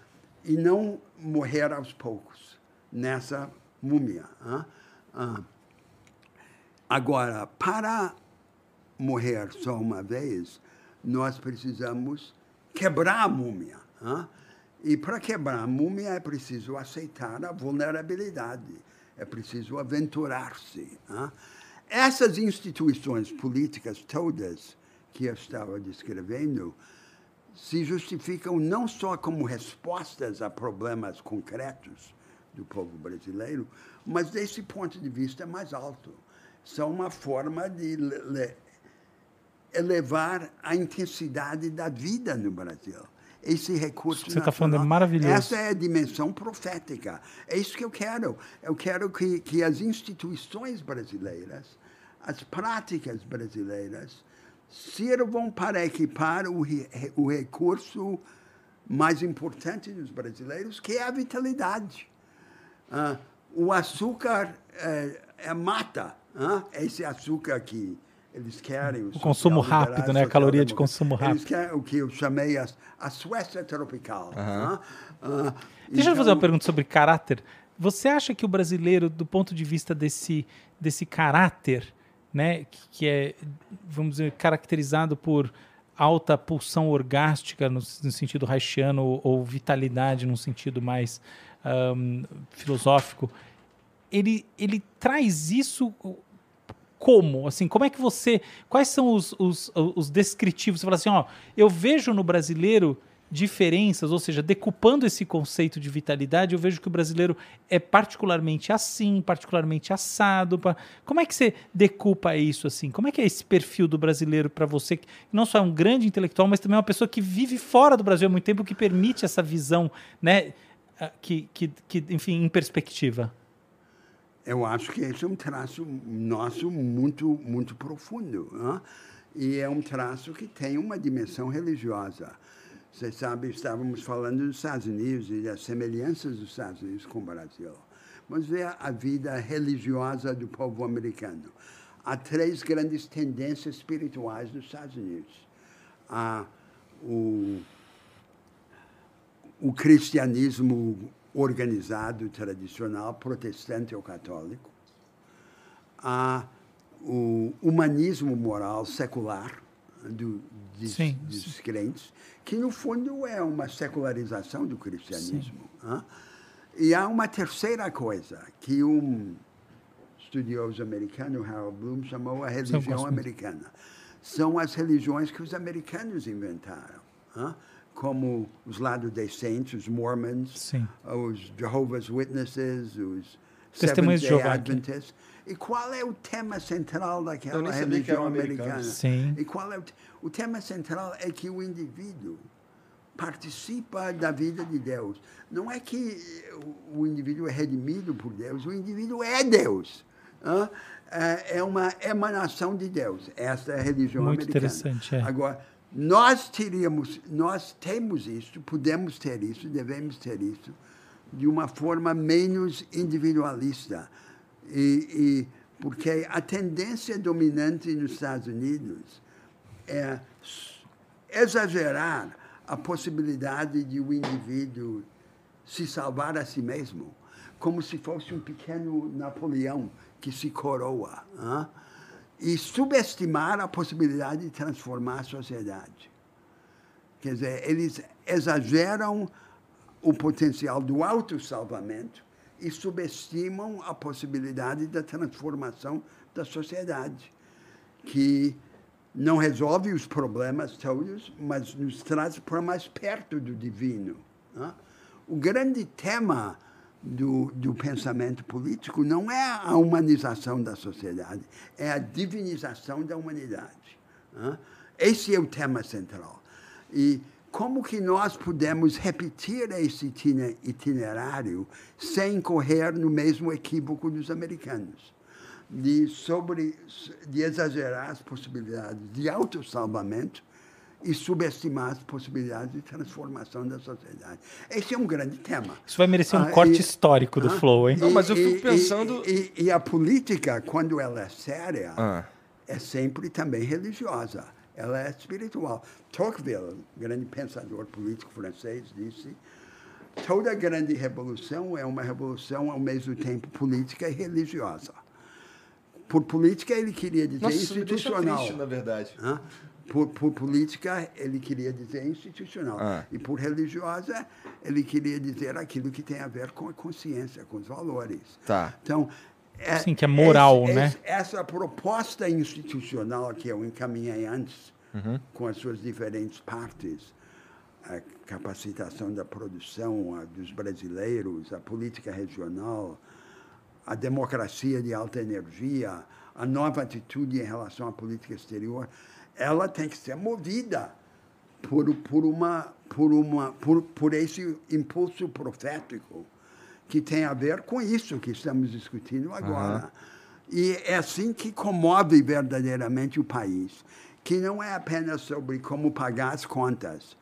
e não morrer aos poucos, nessa múmia. ah. Ah, agora, para morrer só uma vez, nós precisamos quebrar a múmia. E para quebrar a múmia é preciso aceitar a vulnerabilidade, é preciso aventurar-se. ah. Essas instituições políticas todas que eu estava descrevendo se justificam não só como respostas a problemas concretos do povo brasileiro, mas desse ponto de vista mais alto. São uma forma de le- le- elevar a intensidade da vida no Brasil. Esse recurso você está falando é maravilhoso. Essa é a dimensão profética. É isso que eu quero. Eu quero que, que as instituições brasileiras, as práticas brasileiras, sirvam para equipar o, o recurso mais importante dos brasileiros, que é a vitalidade. Ah, o açúcar é, é mata. ah, Esse açúcar que eles querem. O consumo social-liberais, rápido, né? A caloria de consumo rápido. Eles querem o que eu chamei a, a Suécia tropical. ah, ah, Deixa eu fazer então- uma pergunta sobre caráter. Você acha que o brasileiro, do ponto de vista desse, desse caráter, né, que, que é, vamos dizer, caracterizado por alta pulsão orgástica no, no sentido haitiano ou, ou vitalidade num sentido mais ahm, filosófico, ele, ele traz isso como? Assim, como é que você. Quais são os, os, os descritivos? Você fala assim, ó, eu vejo no brasileiro diferenças, ou seja, decupando esse conceito de vitalidade, eu vejo que o brasileiro é particularmente assim, particularmente assado. Como é que você decupa isso assim? Como é que é esse perfil do brasileiro para você, que não só é um grande intelectual, mas também é uma pessoa que vive fora do Brasil há muito tempo, que permite essa visão, né, que, que, que enfim, em perspectiva? Eu acho que esse é um traço nosso muito, muito profundo. hã? E é um traço que tem uma dimensão religiosa. Você sabe, estávamos falando dos Estados Unidos e das semelhanças dos Estados Unidos com o Brasil. Vamos ver a vida religiosa do povo americano. Há três grandes tendências espirituais nos Estados Unidos. Há o o cristianismo organizado, tradicional, protestante ou católico, há o humanismo moral secular do, dos, Sim, dos crentes, que no fundo é uma secularização do cristianismo. hã? E há uma terceira coisa que um estudioso americano, Harold Bloom, chamou a religião americana. São as religiões que os americanos inventaram, hã? Como os lados-decentes, os Mormons, Sim. os Jehovah's Witnesses, os Testemunhas de Seventh-day Jeová. Adventists. E qual é o tema central daquela religião americana? Sim. E qual é o, o tema central é que o indivíduo participa da vida de Deus. Não é que o, indivíduo é redimido por Deus, o indivíduo é Deus. É é uma emanação de Deus. Essa é a religião Muito americana. interessante, é. Agora, nós teríamos, nós temos isso, podemos ter isso, devemos ter isso, de uma forma menos individualista. E, e porque a tendência dominante nos Estados Unidos é exagerar a possibilidade de o indivíduo se salvar a si mesmo, como se fosse um pequeno Napoleão que se coroa? E subestimar a possibilidade de transformar a sociedade. Quer dizer, eles exageram o potencial do autossalvamento e subestimam a possibilidade da transformação da sociedade, que não resolve os problemas todos, mas nos traz para mais perto do divino. né? O grande tema do, do pensamento político não é a humanização da sociedade, é a divinização da humanidade. Esse é o tema central. E como que nós podemos repetir esse itine- itinerário sem correr no mesmo equívoco dos americanos? De, sobre, de exagerar as possibilidades de autossalvamento e subestimar as possibilidades de transformação da sociedade. Esse é um grande tema. Isso vai merecer um Ah, corte e- histórico do Ah, Flow, hein? Não, mas eu fico e- pensando- E, e- e a política, quando ela é séria, Ah. é sempre também religiosa. Ela é espiritual. Tocqueville, grande pensador político francês, disse: toda grande revolução é uma revolução ao mesmo tempo política e religiosa. Por política ele queria dizer Nossa, isso me deixa institucional. triste, na verdade. Hã? Por, por política, ele queria dizer institucional. Ah. E por religiosa, ele queria dizer aquilo que tem a ver com a consciência, com os valores. Tá. Então, é, Sim, que é moral, esse- né? esse- Essa proposta institucional que eu encaminhei antes, Uhum. com as suas diferentes partes, a capacitação da produção a, dos brasileiros, a política regional, a democracia de alta energia, a nova atitude em relação à política exterior, ela tem que ser movida por, por, uma, por, uma, por, por esse impulso profético que tem a ver com isso que estamos discutindo agora. E é assim que comove verdadeiramente o país, que não é apenas sobre como pagar as contas,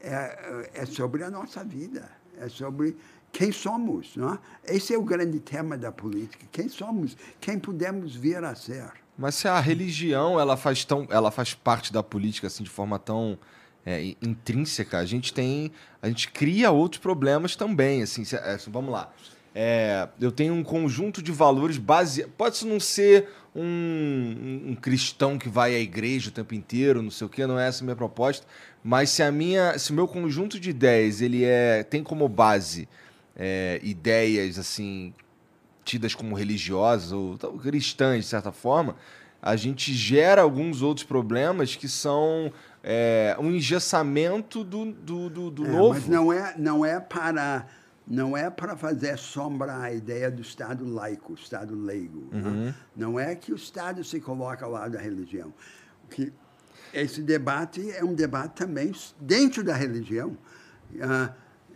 é, é sobre a nossa vida, é sobre quem somos. Não é? Esse é o grande tema da política. Quem somos, quem podemos vir a ser. Mas se a religião ela faz, tão, ela faz parte da política assim, de forma tão é, intrínseca, a gente tem. A gente cria outros problemas também. Assim, se, é, vamos lá. É, eu tenho um conjunto de valores baseados. Pode não ser um, um, cristão que vai à igreja o tempo inteiro, não sei o que, não é essa a minha proposta. Mas se a minha, se o meu conjunto de ideias ele é, tem como base é, ideias assim tidas como religiosas ou cristãs de certa forma, a gente gera alguns outros problemas que são é, um engessamento do, do, do, do é, novo. Mas não é, não é para não é para fazer sombra à ideia do Estado laico, Estado leigo. Né? Uhum. Né? Não é que o Estado se coloca ao lado da religião. Que esse debate é um debate também dentro da religião. Uh,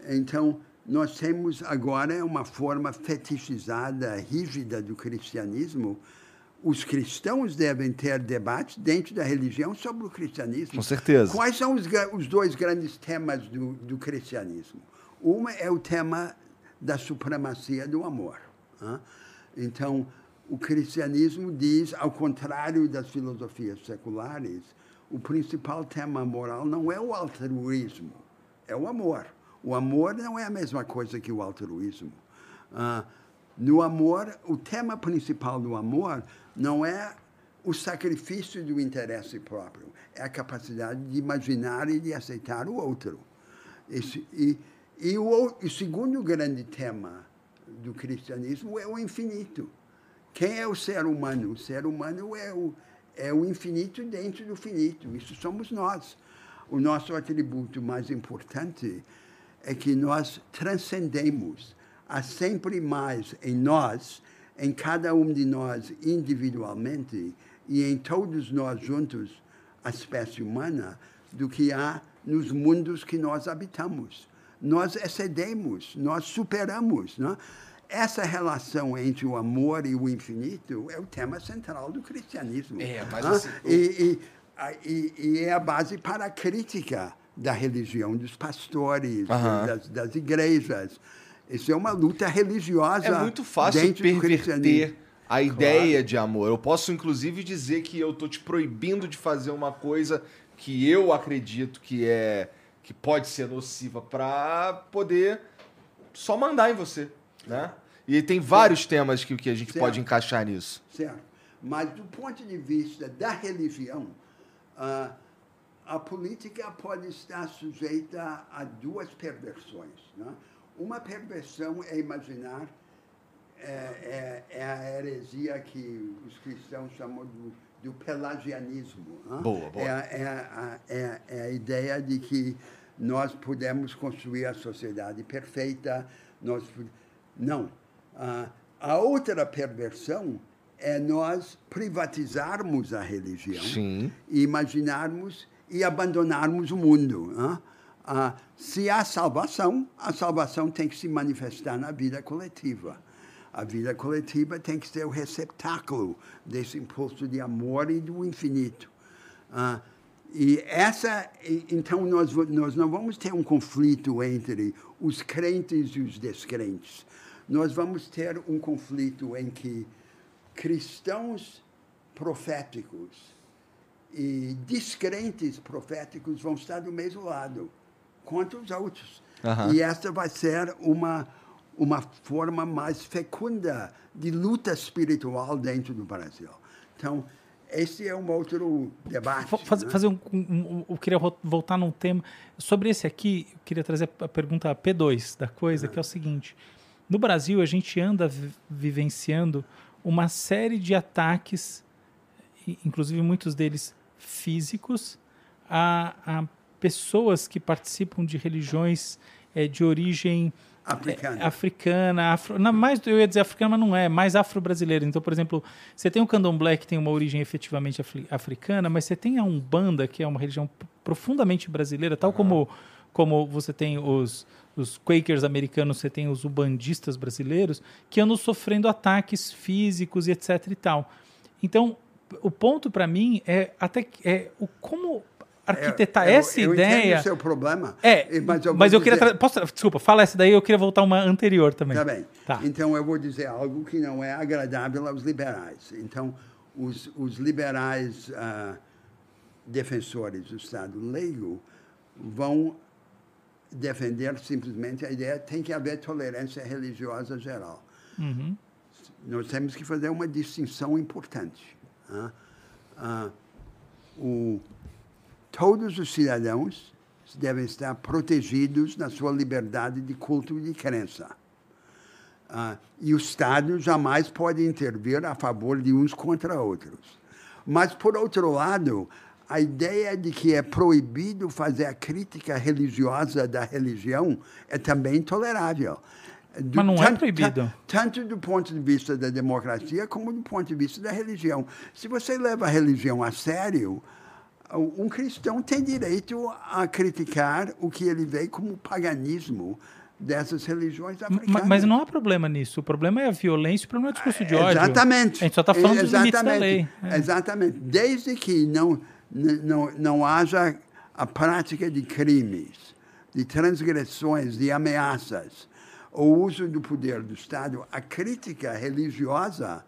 então, nós temos agora uma forma fetichizada, rígida do cristianismo. Os cristãos devem ter debates dentro da religião sobre o cristianismo. Com certeza. Quais são os, os dois grandes temas do, do cristianismo? Uma é o tema da supremacia do amor. Né? Então, o cristianismo diz, ao contrário das filosofias seculares, o principal tema moral não é o altruísmo, é o amor. O amor não é a mesma coisa que o altruísmo. Uh, no amor, o tema principal do amor não é o sacrifício do interesse próprio, é a capacidade de imaginar e de aceitar o outro. Esse, e e o, o segundo grande tema do cristianismo é o infinito. Quem é o ser humano? O ser humano é o, é o infinito dentro do finito. Isso somos nós. O nosso atributo mais importante é que nós transcendemos. Há sempre mais em nós, em cada um de nós individualmente e em todos nós juntos, a espécie humana, do que há nos mundos que nós habitamos nós excedemos, nós superamos. Né? Essa relação entre o amor e o infinito é o tema central do cristianismo. É, mas né? assim, e, e, e, é a base para a crítica da religião, dos pastores, das, das, igrejas. Isso é uma luta religiosa. É muito fácil perverter a ideia claro. de amor. Eu posso, inclusive, dizer que eu estou te proibindo de fazer uma coisa que eu acredito que é que pode ser nociva para poder só mandar em você, né? E tem vários certo. temas que, que a gente certo. pode encaixar nisso. Certo. Mas do ponto de vista da religião, uh, a política pode estar sujeita a duas perversões. Né? Uma perversão é imaginar é, é, é, a heresia que os cristãos chamam do, do pelagianismo. Né? Boa, boa. É, é, a, é, é a ideia de que nós pudemos construir a sociedade perfeita. Nós, não. Ah, a outra perversão é nós privatizarmos a religião Sim. e imaginarmos e abandonarmos o mundo. Ah, se há salvação, a salvação tem que se manifestar na vida coletiva. A vida coletiva tem que ser o receptáculo desse impulso de amor e do infinito. Ah, e essa, então nós, nós não vamos ter um conflito entre os crentes e os descrentes. Nós vamos ter um conflito em que cristãos proféticos e descrentes proféticos vão estar do mesmo lado, contra os outros. Uhum. E essa vai ser uma, uma forma mais fecunda de luta espiritual dentro do Brasil. Então, esse é um outro debate. Faz, né? fazer um, um, um, eu queria voltar num tema. Sobre esse aqui, eu queria trazer a pergunta P2 da coisa, é. que é o seguinte. No Brasil, a gente anda vivenciando uma série de ataques, inclusive muitos deles físicos, a, a pessoas que participam de religiões é, de origem Africana. É, africana, afro, não, mais, eu ia dizer africana, mas não é, mais afro-brasileira. Então, por exemplo, você tem o candomblé que tem uma origem efetivamente africana, mas você tem a Umbanda, que é uma religião profundamente brasileira, tal uhum. como como você tem os, os Quakers americanos, você tem os ubandistas brasileiros, que andam sofrendo ataques físicos e etc e tal. Então, o ponto para mim é até é o como arquitetar É, eu- essa eu ideia. entendo o seu problema. É, mas eu, mas eu queria. dizer- tra- Posso, desculpa, fala essa daí, eu queria voltar uma anterior também. Tá bem. Tá. Então eu vou dizer algo que não é agradável aos liberais. Então, os, os liberais ah, defensores do Estado leigo vão defender simplesmente a ideia tem que haver tolerância religiosa geral. Uhum. Nós temos que fazer uma distinção importante. O- todos os cidadãos devem estar protegidos na sua liberdade de culto e de crença. E o Estado jamais pode intervir a favor de uns contra outros. Mas, por outro lado, a ideia de que é proibido fazer a crítica religiosa da religião é também intolerável. Do- Mas não é tan- proibido. tan- tanto do ponto de vista da democracia como do ponto de vista da religião. Se você leva a religião a sério, um cristão tem direito a criticar o que ele vê como paganismo dessas religiões africanas. Mas não há problema nisso. O problema é a violência, o problema é o discurso de ódio. Exatamente. A gente só está falando dos limites da lei. É. Exatamente. Desde que não, não, não haja a prática de crimes, de transgressões, de ameaças, o uso do poder do Estado, a crítica religiosa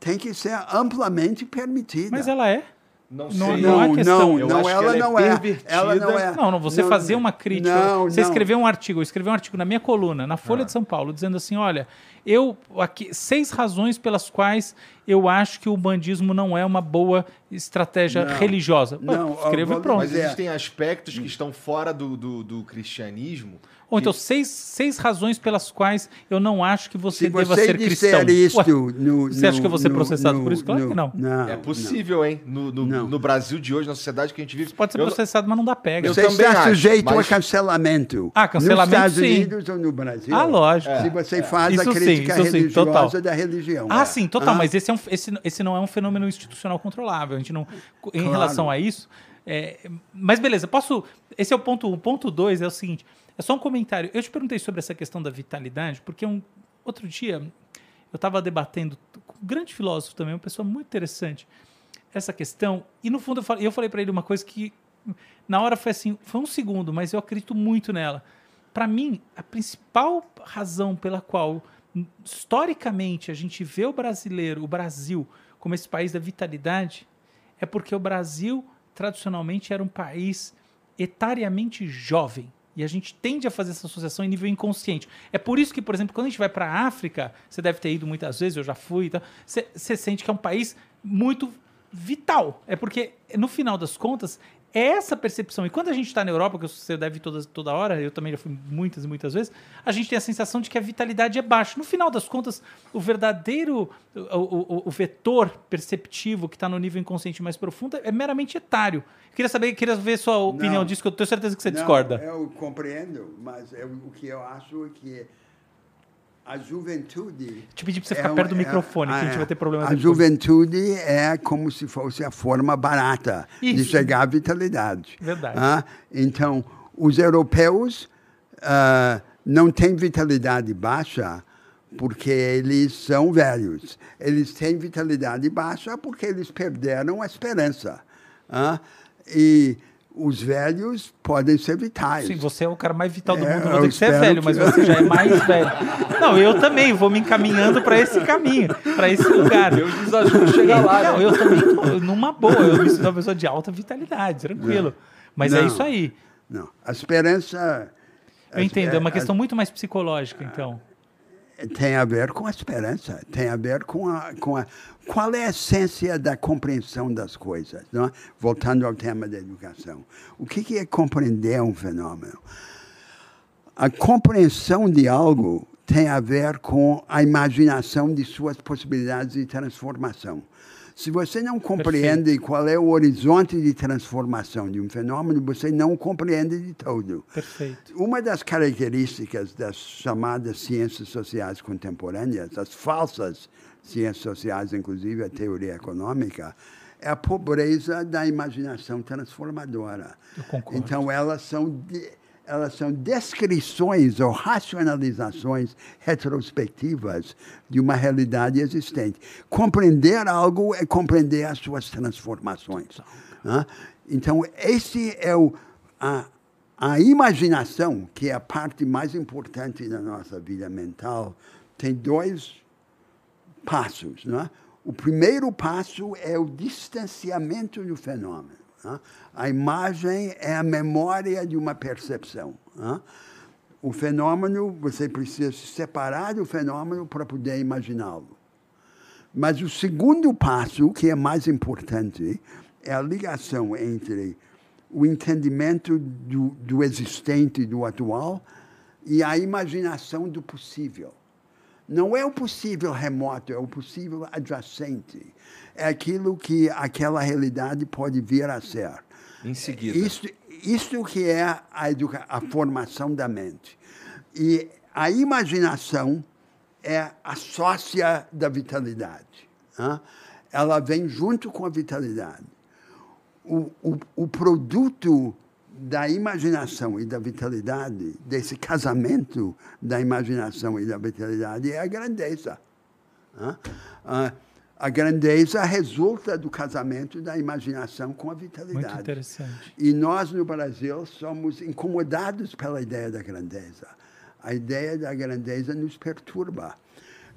tem que ser amplamente permitida. Mas ela é. Não sei. não há não, questão. não, ela, ela é não é. pervertida. Ela não é. Não, não, você Não, fazer uma crítica. Não, você não. escreveu um artigo, eu escrevi um artigo na minha coluna, na Folha Ah. de São Paulo, dizendo assim: olha, eu aqui seis razões pelas quais eu acho que o bandismo não é uma boa estratégia Não. religiosa. Não, Pô, escreva e pronto. Mas é. existem aspectos que estão fora do, do, do cristianismo. Ou então, seis, seis razões pelas quais eu não acho que você Se deva você ser cristão. isto Ué, no, você acha que eu vou ser no- processado no- por isso? Claro que não. não é possível, hein? No, no, Não. no Brasil de hoje, na sociedade que a gente vive. Pode ser eu- processado, mas não dá pega. Eu Você também está acho, sujeito mas- a cancelamento. Ah, cancelamento, Nos Estados sim. Unidos ou no Brasil. Ah, lógico. Se você faz Isso a sim, crítica isso sim, religiosa total. da religião. Ah, sim, total. Ah, Mas esse, é um, esse, esse não é um fenômeno institucional controlável. A gente não, em Claro. relação a isso. é, mas beleza, posso. Esse é o ponto. O ponto dois é o seguinte: é só um comentário. Eu te perguntei sobre essa questão da vitalidade, porque um, outro dia eu estava debatendo com um grande filósofo também, uma pessoa muito interessante, essa questão. E no fundo eu falei, falei para ele uma coisa que na hora foi assim, foi um segundo, mas eu acredito muito nela. Para mim, a principal razão pela qual historicamente a gente vê o brasileiro, o Brasil, como esse país da vitalidade, é porque o Brasil tradicionalmente era um país etariamente jovem. E a gente tende a fazer essa associação em nível inconsciente. É por isso que, por exemplo, quando a gente vai para a África, você deve ter ido muitas vezes, eu já fui, e tal, você, você sente que é um país muito vital. É porque, no final das contas, é essa percepção. E quando a gente está na Europa, que você deve toda, toda hora, eu também já fui muitas e muitas vezes, a gente tem a sensação de que a vitalidade é baixa. No final das contas, o verdadeiro, o, o- o vetor perceptivo que está no nível inconsciente mais profundo é meramente etário. Queria saber, queria ver sua opinião Não. disso, que eu tenho certeza que você não, discorda. Eu compreendo, mas eu- o que eu acho é que a juventude. Te pedi para você é ficar uma- perto do é- microfone, que a gente é, vai ter problemas A depois. juventude é como se fosse a forma barata de Isso. chegar à vitalidade. Verdade. Ah, Então, os europeus ah, não têm vitalidade baixa porque eles são velhos. Eles têm vitalidade baixa porque eles perderam a esperança. ah? E os velhos podem ser vitais. Sim, você é o cara mais vital do É, mundo. eu Não tem que ser espero velho, que- mas você já é mais velho. Não, eu também vou me encaminhando para esse caminho, para esse lugar. Deus nos ajuda a chegar lá, Não, né? eu também tô numa boa. Eu me sinto uma pessoa de alta vitalidade, tranquilo. Mas é Não. isso aí. Não, a esperança Eu entendo, é uma a- questão muito mais psicológica, então. Tem a ver com a esperança, tem a ver com a, com a qual é a essência da compreensão das coisas, não é? Voltando ao tema da educação, o que que é compreender um fenômeno? A compreensão de algo tem a ver com a imaginação de suas possibilidades de transformação. Se você não compreende qual é o horizonte de transformação de um fenômeno, você não compreende de todo. Perfeito. Uma das características das chamadas ciências sociais contemporâneas, as falsas ciências sociais, inclusive a teoria econômica, é a pobreza da imaginação transformadora. Eu concordo. Então, elas são de- elas são descrições ou racionalizações retrospectivas de uma realidade existente. Compreender algo é compreender as suas transformações. Né? Então, esse é o, a, a imaginação, que é a parte mais importante da nossa vida mental, tem dois passos. Né? O primeiro passo é o distanciamento do fenômeno. Né? A imagem é a memória de uma percepção. Né? O fenômeno, você precisa se separar do fenômeno para poder imaginá-lo. Mas o segundo passo, que é mais importante, é a ligação entre o entendimento do, do existente, do atual, e a imaginação do possível. Não é o possível remoto, é o possível adjacente. É aquilo que aquela realidade pode vir a ser. Em seguida. Isto, isto que é a, a formação da mente. E a imaginação é a sócia da vitalidade. Né? Ela vem junto com a vitalidade. O, o, o produto da imaginação e da vitalidade, desse casamento da imaginação e da vitalidade, é a grandeza. A grandeza resulta do casamento da imaginação com a vitalidade. Muito interessante. E nós, no Brasil, somos incomodados pela ideia da grandeza. A ideia da grandeza nos perturba.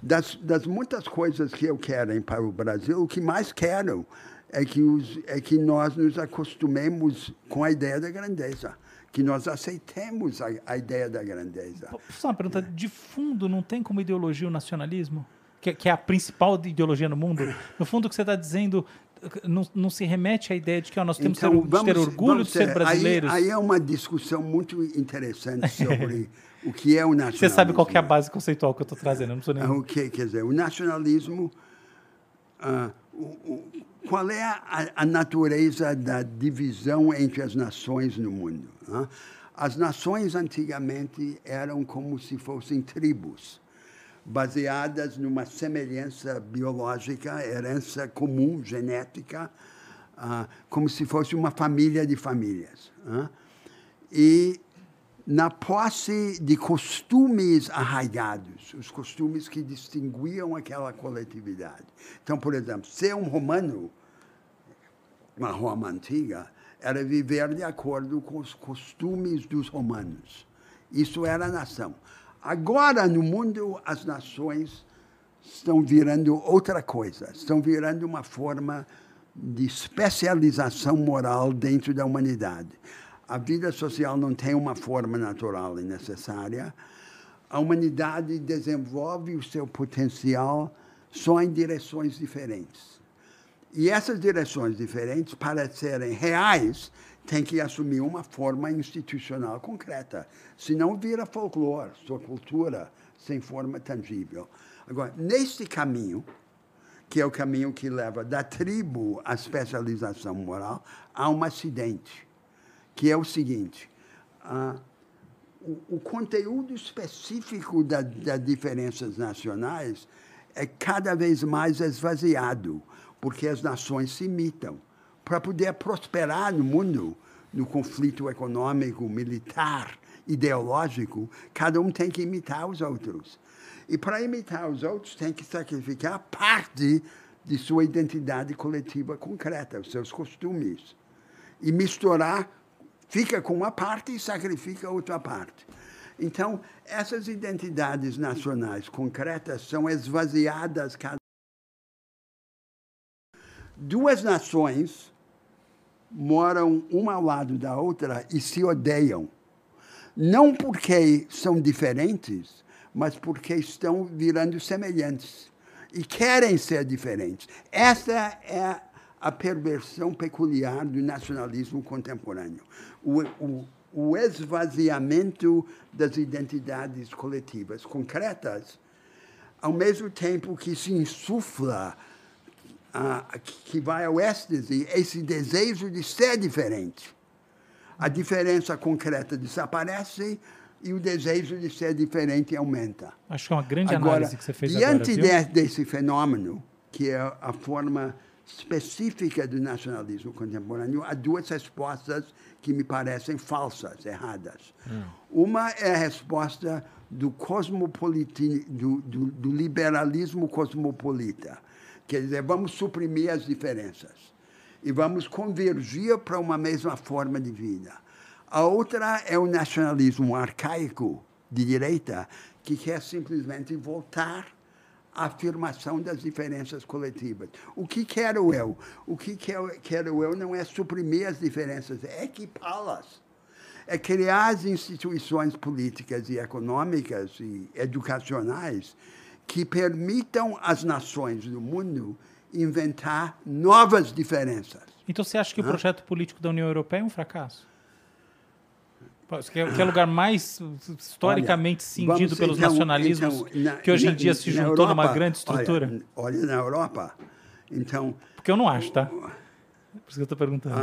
Das, das muitas coisas que eu quero para o Brasil, o que mais quero é que, os, é que nós nos acostumemos com a ideia da grandeza, que nós aceitemos a, a ideia da grandeza. Só uma pergunta, de fundo não tem como ideologia o nacionalismo? Que, que é a principal ideologia no mundo? No fundo, o que você está dizendo não, não, se remete à ideia de que ó, nós temos então, que ter, ter orgulho de ser brasileiros? Aí, aí, é uma discussão muito interessante sobre o que é o nacionalismo. Você sabe qual é a base conceitual que eu estou trazendo, não sou nem... O que quer dizer? O nacionalismo... Uh, o, o, qual é a, a, natureza da divisão entre as nações no mundo? Né? As nações antigamente eram como se fossem tribos, baseadas numa semelhança biológica, herança comum, genética, uh, como se fosse uma família de famílias. E na posse de costumes arraigados, os costumes que distinguiam aquela coletividade. Então, por exemplo, ser um romano, uma Roma antiga, era viver de acordo com os costumes dos romanos. Isso era a nação. Agora, no mundo, as nações estão virando outra coisa, estão virando uma forma de especialização moral dentro da humanidade a vida social não tem uma forma natural e necessária. A humanidade desenvolve o seu potencial só em direções diferentes. E essas direções diferentes, para serem reais, têm que assumir uma forma institucional concreta. Senão vira folclore, sua cultura, sem forma tangível. Agora, neste caminho, que é o caminho que leva da tribo à especialização moral, há um acidente que é o seguinte: ah, o, o, conteúdo específico da, das diferenças nacionais é cada vez mais esvaziado, porque as nações se imitam. Para poder prosperar no mundo, no conflito econômico, militar, ideológico, cada um tem que imitar os outros. E para imitar os outros, tem que sacrificar parte de sua identidade coletiva concreta, os seus costumes. E misturar fica com uma parte e sacrifica outra parte. Então, essas identidades nacionais concretas são esvaziadas cada Duas nações moram uma ao lado da outra e se odeiam. Não porque são diferentes, mas porque estão virando semelhantes e querem ser diferentes. Essa é a perversão peculiar do nacionalismo contemporâneo o, o, o esvaziamento das identidades coletivas concretas, ao mesmo tempo que se insufla, uh, que vai ao êxtase, esse desejo de ser diferente. A diferença concreta desaparece e o desejo de ser diferente aumenta. Acho que é uma grande agora, análise que você fez diante agora, de, desse fenômeno, que é a forma específica do nacionalismo contemporâneo, há duas respostas que me parecem falsas, erradas. Uma é a resposta do, cosmopoliti, do, do, do liberalismo cosmopolita. Quer dizer, vamos suprimir as diferenças e vamos convergir para uma mesma forma de vida. A outra é o nacionalismo arcaico de direita, que quer simplesmente voltar à afirmação das diferenças coletivas. O que quero eu? O que quero eu não é suprimir as diferenças, é equipá-las. É criar as instituições políticas e econômicas e educacionais que permitam às nações do mundo inventar novas diferenças. Então você acha que o projeto político da União Europeia é um fracasso? Que é, que é o lugar mais historicamente olha, cindido pelos então, nacionalismos então, na, que hoje em dia se juntou Europa, numa grande estrutura? Olha, olha, na Europa, então... Porque eu não acho, tá? Por isso que eu estou perguntando.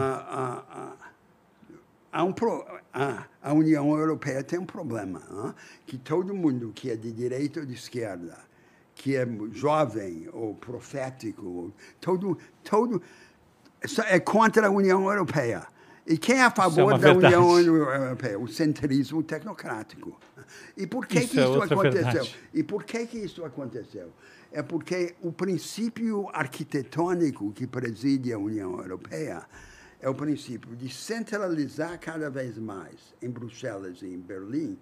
Um pro, a, União Europeia tem um problema, que todo mundo que é de direita ou de esquerda, que é jovem ou profético, todo, todo é contra a União Europeia. E quem é a favor é da verdade. União Europeia? O centrismo tecnocrático. E por que isso, que é isso aconteceu? Verdade. E por que, que isso aconteceu? É porque o princípio arquitetônico que preside a União Europeia é o princípio de centralizar cada vez mais em Bruxelas e em Berlim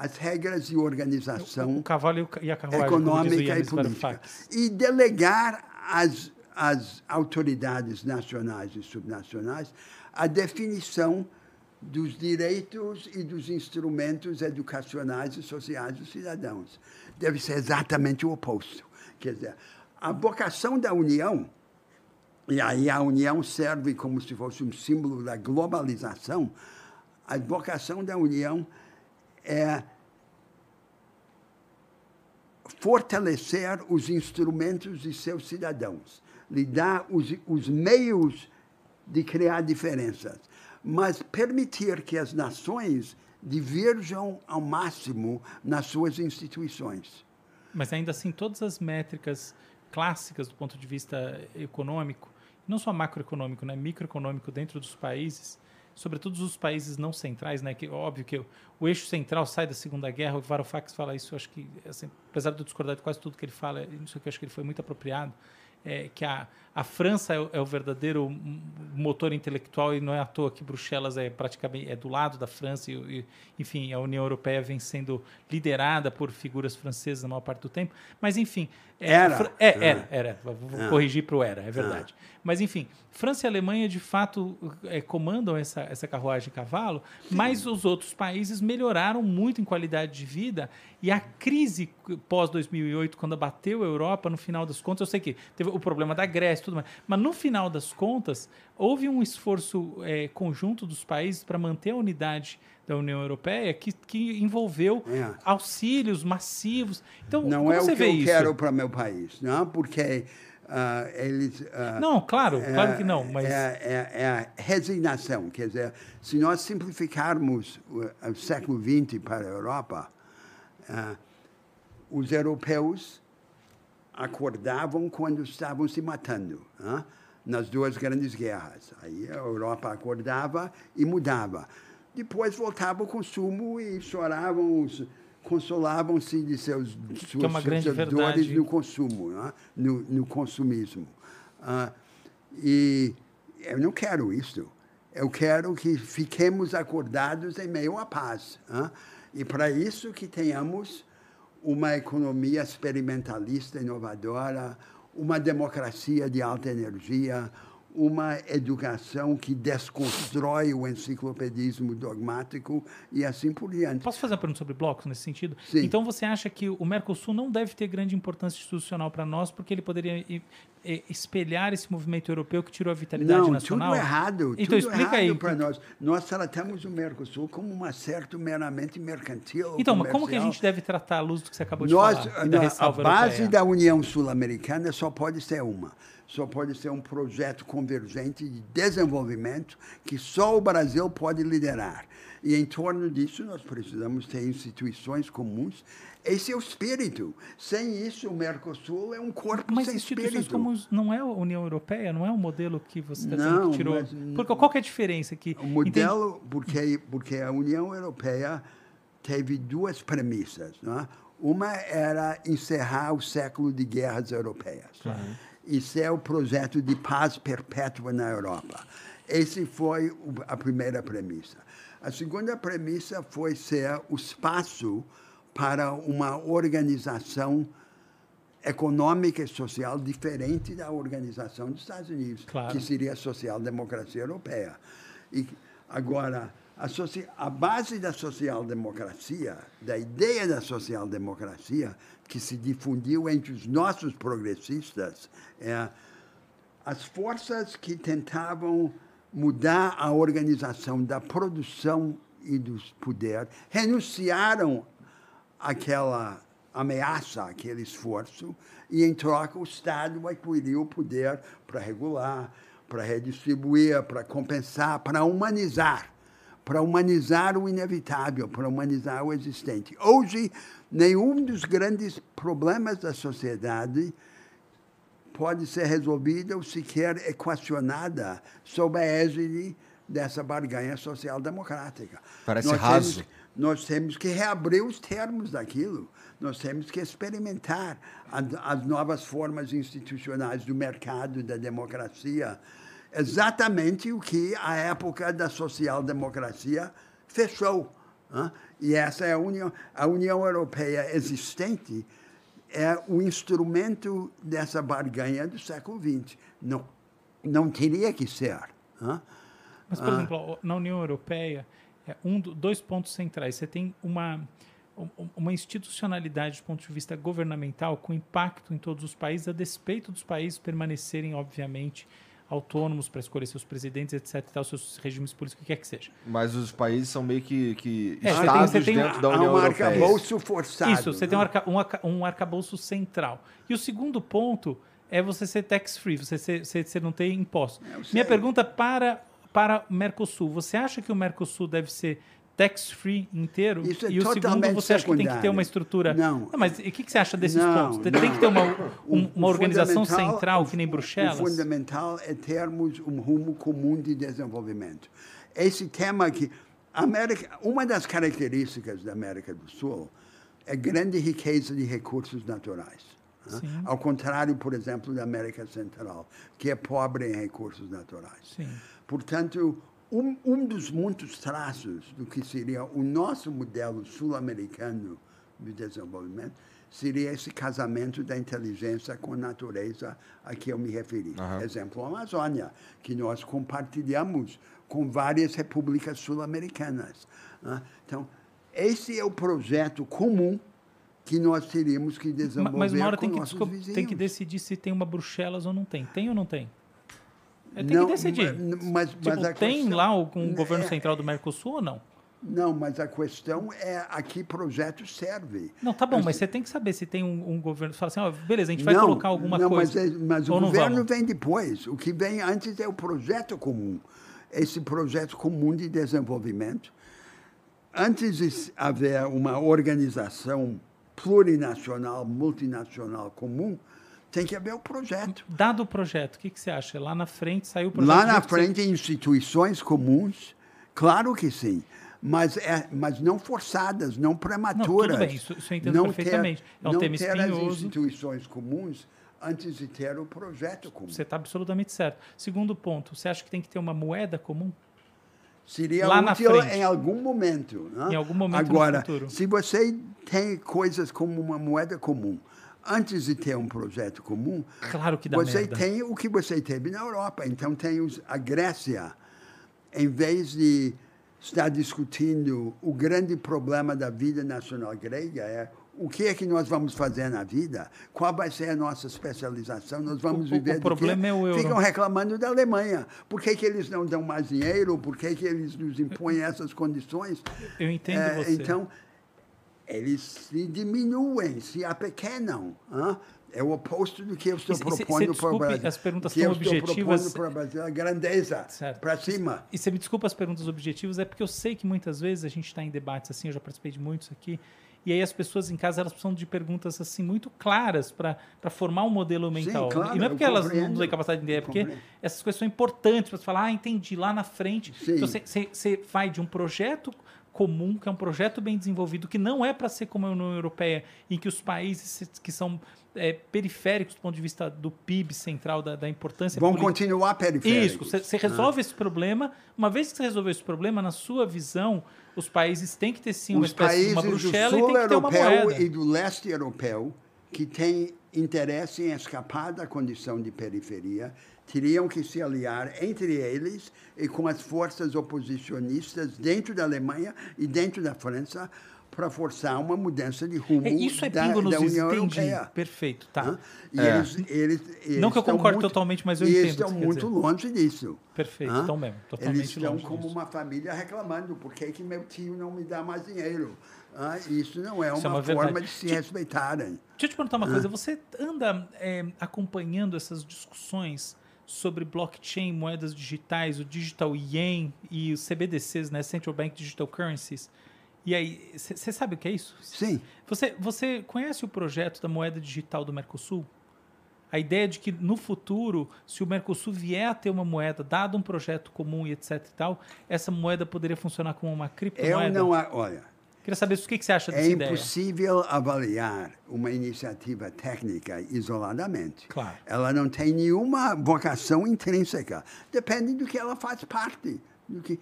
as regras de organização o, cavalo e a carruagem, econômica e política e delegar às, às autoridades nacionais e subnacionais a definição dos direitos e dos instrumentos educacionais e sociais dos cidadãos. Deve ser exatamente o oposto. Quer dizer, a vocação da União, e aí a União serve como se fosse um símbolo da globalização, a vocação da União é fortalecer os instrumentos de seus cidadãos, lhe dar os, os meios de criar diferenças, mas permitir que as nações diverjam ao máximo nas suas instituições. Mas ainda assim, todas as métricas clássicas do ponto de vista econômico, não só macroeconômico, né, microeconômico dentro dos países, sobretudo os países não centrais, né, que óbvio que o, o eixo central sai da Segunda Guerra, o Varoufakis fala isso, acho que assim, apesar de eu discordar de quase tudo que ele fala, isso aqui eu acho que ele foi muito apropriado é, que a, a França é o, é o, verdadeiro motor intelectual e não é à toa que Bruxelas é praticamente é do lado da França e, e, enfim a União Europeia vem sendo liderada por figuras francesas na maior parte do tempo. Mas enfim é, era é, ah. era era vou ah. corrigir para o era é verdade ah. mas enfim França e Alemanha de fato é, comandam essa essa carruagem de cavalo Sim. mas os outros países melhoraram muito em qualidade de vida e a crise pós 2008 quando abateu a Europa no final das contas eu sei que teve o problema da Grécia tudo mais. Mas no final das contas, houve um esforço é, conjunto dos países para manter a unidade da União Europeia que, que envolveu é. auxílios massivos. Então, não é o que eu isso? quero para meu país, não? Porque uh, eles. Uh, não, claro, é, claro que não. Mas... É, é, é, a resignação. Quer dizer, se nós simplificarmos o, o século XX para a Europa, uh, os europeus acordavam quando estavam se matando, hein? Nas duas grandes guerras. Aí a Europa acordava e mudava. Depois voltava o consumo e choravam, consolavam-se de seus, suas, é suas dores no consumo, né? no, no, consumismo. Uh, e eu não quero isso. Eu quero que fiquemos acordados em meio à paz. Hein? E para isso que tenhamos uma economia experimentalista inovadora, uma democracia de alta energia, uma educação que desconstrói o enciclopedismo dogmático e assim por diante. Posso fazer uma pergunta sobre blocos nesse sentido? Sim. Então você acha que o Mercosul não deve ter grande importância institucional para nós porque ele poderia espelhar esse movimento europeu que tirou a vitalidade não, nacional? Tudo errado. Então tudo explica aí para nós. Nós tratamos o Mercosul como um acerto meramente mercantil. Então, mas como que a gente deve tratar a luz do que você acabou de nós, falar? Nós, a base europeia? da União Sul-Americana só pode ser uma só pode ser um projeto convergente de desenvolvimento que só o Brasil pode liderar. E em torno disso nós precisamos ter instituições comuns. Esse é o espírito. Sem isso, o Mercosul é um corpo Mas sem instituições espírito. comuns não é a União Europeia? Não é o modelo que você dizendo Não, tirou? mas- Porque, qual é a diferença? Que, O modelo, porque, porque a União Europeia teve duas premissas. Não é? Uma era encerrar o século de guerras europeias. Isso é o projeto de paz perpétua na Europa. Esse foi a primeira premissa. A segunda premissa foi ser o espaço para uma organização econômica e social diferente da organização dos Estados Unidos, Claro. que seria a social-democracia europeia. E agora, a, a base da social-democracia, da ideia da social-democracia, que se difundiu entre os nossos progressistas, é as forças que tentavam mudar a organização da produção e do poder renunciaram àquela ameaça, aquele esforço, e em troca o Estado adquiriu o poder para regular, para redistribuir, para compensar, para humanizar, para humanizar o inevitável, para humanizar o existente. Hoje, nenhum dos grandes problemas da sociedade pode ser resolvida ou sequer equacionada sob a égide dessa barganha social-democrática. Parece nós raso. Temos, nós temos que reabrir os termos daquilo. Nós temos que experimentar a- as novas formas institucionais do mercado, da democracia. Exatamente o que a época da social-democracia fechou. hã? E essa é a União, a União Europeia existente é o instrumento dessa barganha do século XX. Não, não teria que ser. hã? Mas, por exemplo, ó, na União Europeia, é um, do- dois pontos centrais. Você tem uma, um- uma institucionalidade do ponto de vista governamental com impacto em todos os países, a despeito dos países permanecerem, obviamente, autônomos para escolher seus presidentes, etc., e tal, seus regimes políticos, o que quer que seja. Mas os países são meio que, que É, você tem- estados você tem dentro da Há União um Europeia. arcabouço forçado. Isso, você tem um, né? arca, um, arca- um arcabouço central. E o segundo ponto é você ser tax-free, você, ser- você, você não ter impostos. Sei. Minha pergunta para, para o Mercosul, você acha que o Mercosul deve ser tax-free inteiro? Isso é e o segundo, você acha que tem que ter uma estrutura... Não. mas o que, que você acha desses Não, pontos? Tem, não. que ter uma, um- O- uma o organização central, o- que nem O Bruxelas? fundamental é termos um rumo comum de desenvolvimento. Esse tema que a América, uma das características da América do Sul é grande riqueza de recursos naturais. né? Ao contrário, por exemplo, da América Central, que é pobre em recursos naturais. Sim. Portanto, um, um dos muitos traços do que seria o nosso modelo sul-americano de desenvolvimento seria esse casamento da inteligência com a natureza a que eu me referi. Aham. Exemplo, a Amazônia, que nós compartilhamos com várias repúblicas sul-americanas. né? Então, esse é o projeto comum que nós teríamos que desenvolver Mas uma hora com tem que, nossos desco- vizinhos. tem que decidir se tem uma Bruxelas ou não tem. Tem ou não tem? É, tem Não, que decidir. ma- mas- Tipo, mas tem questão- lá algum É- governo central do Mercosul ou não? Não, mas a questão é a que projeto serve. Não, tá bom, mas você tem que saber se tem um, um governo. Fala assim, ó, beleza, a gente vai não, colocar alguma não, coisa. Mas, é- mas o ou não governo vem depois. O que vem antes é o projeto comum. Esse projeto comum de desenvolvimento. Antes de haver uma organização plurinacional, multinacional comum, tem que haver o projeto. Dado o projeto, o que, que você acha? Lá na frente saiu o projeto. Lá na que você- frente, instituições comuns, claro que sim. Mas, é, mas não forçadas, não prematuras. bem, isso- isso eu entendo Não perfeitamente. É um não tema ter as instituições comuns antes de ter o projeto comum. Você está absolutamente certo. Segundo ponto, você acha que tem que ter uma moeda comum? Seria Lá na útil frente. em algum momento. né? Em algum momento Agora, se você tem coisas como uma moeda comum, antes de ter um projeto comum, Claro que dá você merda. tem o que você teve na Europa. Então, tem os, a Grécia, em vez de estar discutindo o grande problema da vida nacional grega, é o que é que nós vamos fazer na vida? Qual vai ser a nossa especialização? Nós vamos O- viver o problema é o euro. Ficam reclamando da Alemanha. Por que, que eles não dão mais dinheiro? Por que, que eles nos impõem essas condições? Eu entendo É, você. Então, eles se diminuem, se apequenam. hã? É o oposto do que eu estou E propondo para o Brasil. as perguntas que tão eu estou objetivas- propondo para o Brasil a grandeza, para cima. E você me desculpa as perguntas objetivas, é porque eu sei que muitas vezes a gente está em debates assim, eu já participei de muitos aqui, e aí as pessoas em casa elas precisam de perguntas assim muito claras para formar um modelo mental. claro, e não é porque elas não têm capacidade de ideia, é porque compreendo. essas coisas são importantes para você falar, ah, entendi, lá na frente. Sim. Então você vai de um projeto comum, que é um projeto bem desenvolvido, que não é para ser como a União Europeia, em que os países que são é, periféricos do ponto de vista do PIB central, da, da importância Vão política, continuar periféricos. isso, você, resolve esse problema. Uma vez que você resolveu esse problema, na sua visão, os países têm que ter sim uma Os espécie de uma do bruxela e sul tem que ter uma moeda. e do leste europeu que têm interesse em escapar da condição de periferia teriam que se aliar entre eles e com as forças oposicionistas dentro da Alemanha e dentro da França para forçar uma mudança de rumo É, isso é da, pingo nos da is, União entendi. Europeia. Perfeito, tá. E É. eles, eles, eles Não que eu concorde muito- totalmente, mas eu entendo eles estão muito dizer. longe disso. Perfeito, Hã? estão mesmo, totalmente Eles estão como disso. uma família reclamando por que, que meu tio não me dá mais dinheiro. Hã? Isso não é uma, é uma forma de se respeitarem. Deixa eu te perguntar uma coisa. Você anda é, acompanhando essas discussões sobre blockchain, moedas digitais, o digital yen e os CBDCs, né, Central Bank Digital Currencies? E aí, você sabe o que é isso? Sim. Você, você conhece o projeto da moeda digital do Mercosul? A ideia de que no futuro, se o Mercosul vier a ter uma moeda, dado um projeto comum e etc e tal, essa moeda poderia funcionar como uma criptomoeda? Eu não. Olha, Queria saber o que, que você acha dessa é ideia. impossível avaliar uma iniciativa técnica isoladamente. Claro. Ela não tem nenhuma vocação intrínseca. Depende do que ela faz parte.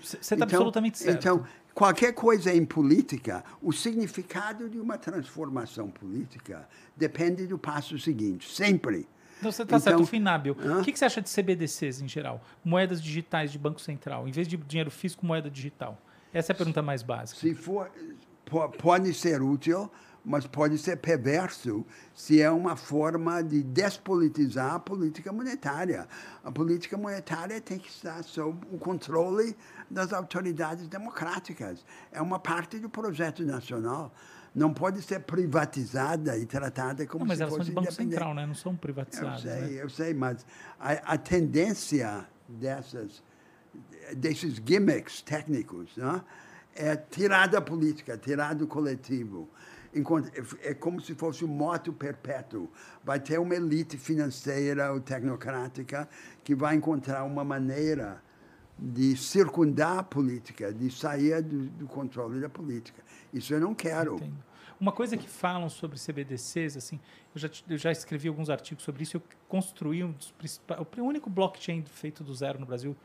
você tá absolutamente certo. Então, qualquer coisa em política, o significado de uma transformação política depende do passo seguinte, sempre. Então você está Então, certo, Finábil. O que, que você acha de CBDCs em geral? Moedas digitais de Banco Central, em vez de dinheiro físico, moeda digital? Essa é a pergunta mais básica. Se for, pode ser útil, mas pode ser perverso se é uma forma de despolitizar a política monetária. A política monetária tem que estar sob o controle das autoridades democráticas. É uma parte do projeto nacional. Não pode ser privatizada e tratada como Não, mas se elas são fosse de Banco. Central, né? Não são Eu privatizadas. sei, né? eu sei, mas a, a tendência dessas, desses gimmicks técnicos né, é tirar da política, tirar do coletivo. Enquanto, é, é como se fosse um moto perpétuo. Vai ter uma elite financeira ou tecnocrática que vai encontrar uma maneira de circundar a política, de sair do, do controle da política. Isso eu não quero. Entendo. Uma coisa que falam sobre CBDCs, assim, eu já, eu já escrevi alguns artigos sobre isso. Eu construí um dos principais, o único blockchain feito do zero no Brasil.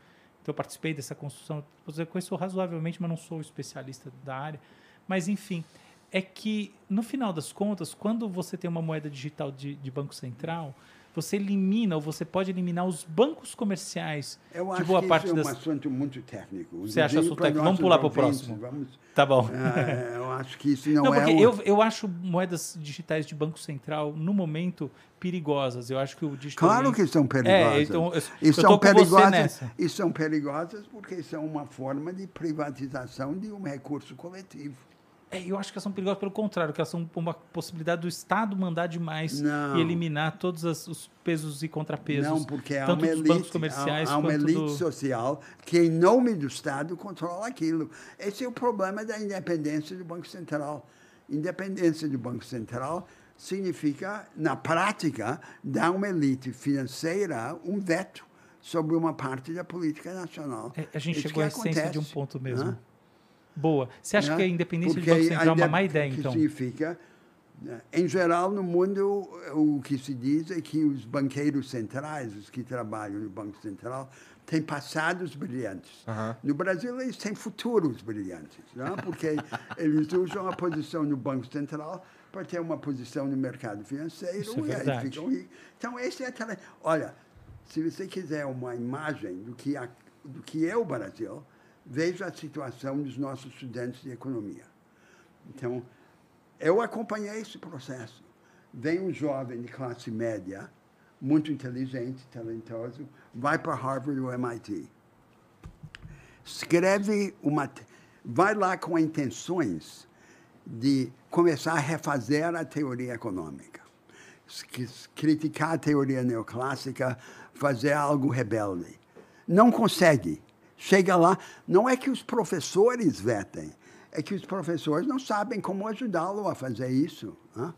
Então eu participei dessa construção. Eu conheço razoavelmente, mas não sou especialista da área. Mas enfim, é que no final das contas, quando você tem uma moeda digital de, de banco central, você elimina ou você pode eliminar os bancos comerciais Eu de acho boa que parte isso é um das. assunto muito técnico. Você acha assunto para técnico? Vamos pular pro ouvintes, próximo. Vamos, Tá bom. Ah, eu acho que isso não, Não, é o... eu, eu acho moedas digitais de Banco Central, no momento, perigosas. Eu acho que o digital. Claro que são perigosas. É, então, eu, e eu são perigosas, e são perigosas porque são uma forma de privatização de um recurso coletivo. É, eu acho que elas são perigosas pelo contrário, que elas são uma possibilidade do Estado mandar demais Não. e eliminar todos as- os pesos e contrapesos. Não, porque há uma elite, comerciais há, há uma elite do... social que, em nome do Estado, controla aquilo. Esse é o problema da independência do Banco Central. Independência do Banco Central significa, na prática, dar uma elite financeira um veto sobre uma parte da política nacional. É, a gente Isso chegou à essência de um ponto mesmo. né? Boa. Você acha né? que a independência Porque do Banco Central é uma má ideia, que então? significa, né, em geral, no mundo, o que se diz é que os banqueiros centrais, os que trabalham no Banco Central, têm passados brilhantes. No Brasil, eles têm futuros brilhantes, né? porque eles usam a posição no Banco Central para ter uma posição no mercado financeiro Isso é e aí verdade. ficam ricos. Então, esse é a tele... Olha, se você quiser uma imagem do que, a, do que é o Brasil, veja a situação dos nossos estudantes de economia. Então, eu acompanhei esse processo. Vem um jovem de classe média, muito inteligente, talentoso, vai para Harvard ou MIT. Escreve uma. Vai lá com intenções de começar a refazer a teoria econômica. criticar a teoria neoclássica, fazer algo rebelde. Não consegue. Chega lá, não é que os professores vetem, é que os professores não sabem como ajudá-lo a fazer isso. Né?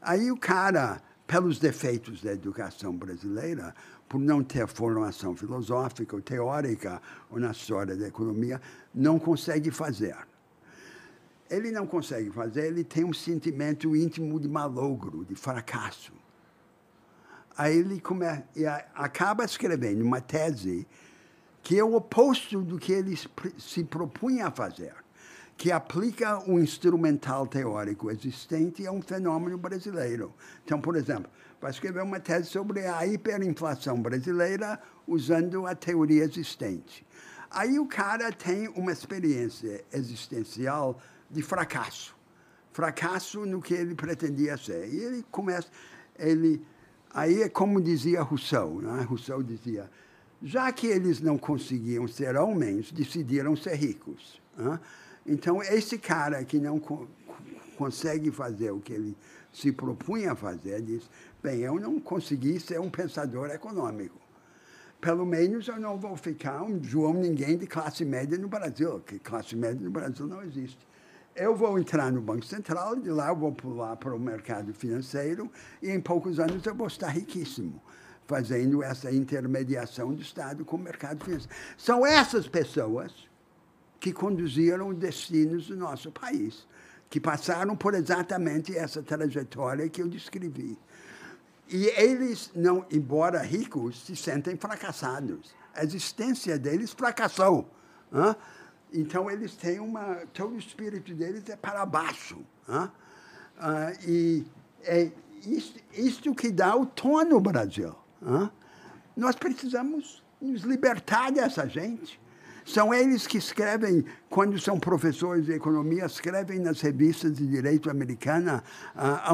Aí o cara, pelos defeitos da educação brasileira, por não ter formação filosófica ou teórica ou na história da economia, não consegue fazer. Ele não consegue fazer, ele tem um sentimento íntimo de malogro, de fracasso. Aí ele come, acaba escrevendo uma tese que é o oposto do que ele se propunha a fazer, que aplica o instrumental teórico existente a um fenômeno brasileiro. Então, por exemplo, vai escrever uma tese sobre a hiperinflação brasileira usando a teoria existente. Aí o cara tem uma experiência existencial de fracasso. Fracasso no que ele pretendia ser. E ele começa, ele, aí é como dizia Rousseau, né? Rousseau dizia, já que eles não conseguiam ser homens, decidiram ser ricos. Né? Então, esse cara que não co consegue fazer o que ele se propunha a fazer, diz, bem, eu não consegui ser um pensador econômico. Pelo menos eu não vou ficar um João ninguém de classe média no Brasil, que classe média no Brasil não existe eu vou entrar no Banco Central, de lá eu vou pular para o mercado financeiro e em poucos anos eu vou estar riquíssimo, fazendo essa intermediação do Estado com o mercado financeiro. São essas pessoas que conduziram os destinos do nosso país, que passaram por exatamente essa trajetória que eu descrevi. E eles, não, embora ricos, se sentem fracassados. A existência deles fracassou. Então, eles têm uma. Todo o espírito deles é para baixo. Ah, e é isto, isto, que dá o tom no Brasil. Nós precisamos nos libertar dessa gente. São eles que escrevem, quando são professores de economia, escrevem nas revistas de direito americana, ah,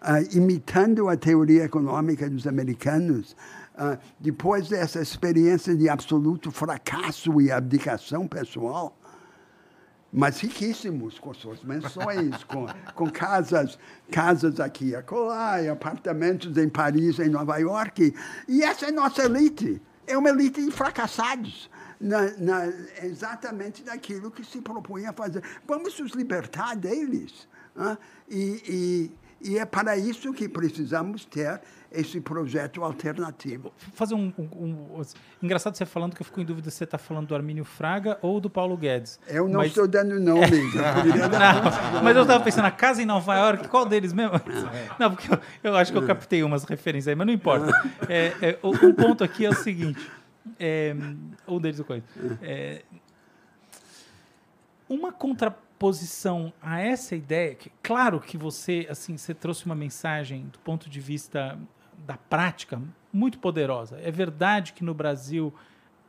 ah, imitando a teoria econômica dos americanos. Ah, depois dessa experiência de absoluto fracasso e abdicação pessoal, mas riquíssimos com suas mansões, com, com casas, casas aqui e acolá, e apartamentos em Paris, em Nova York. E essa é nossa elite. É uma elite de fracassados. Na, na, exatamente daquilo que se propunha a fazer. Vamos nos libertar deles. E, e, e é para isso que precisamos ter esse projeto alternativo. Fazer um, um, um, Engraçado você falando que eu fico em dúvida se você está falando do Armínio Fraga ou do Paulo Guedes. Eu não mas... estou dando nome. não, mas eu estava pensando, a casa em Nova York, qual deles mesmo? Não, porque eu, eu acho que eu captei umas referências aí, mas não importa. É, é, um ponto aqui é o seguinte. É, um deles eu conheço. É, uma contraposição a essa ideia, que, claro que você assim você trouxe uma mensagem do ponto de vista da prática muito poderosa. É verdade que no Brasil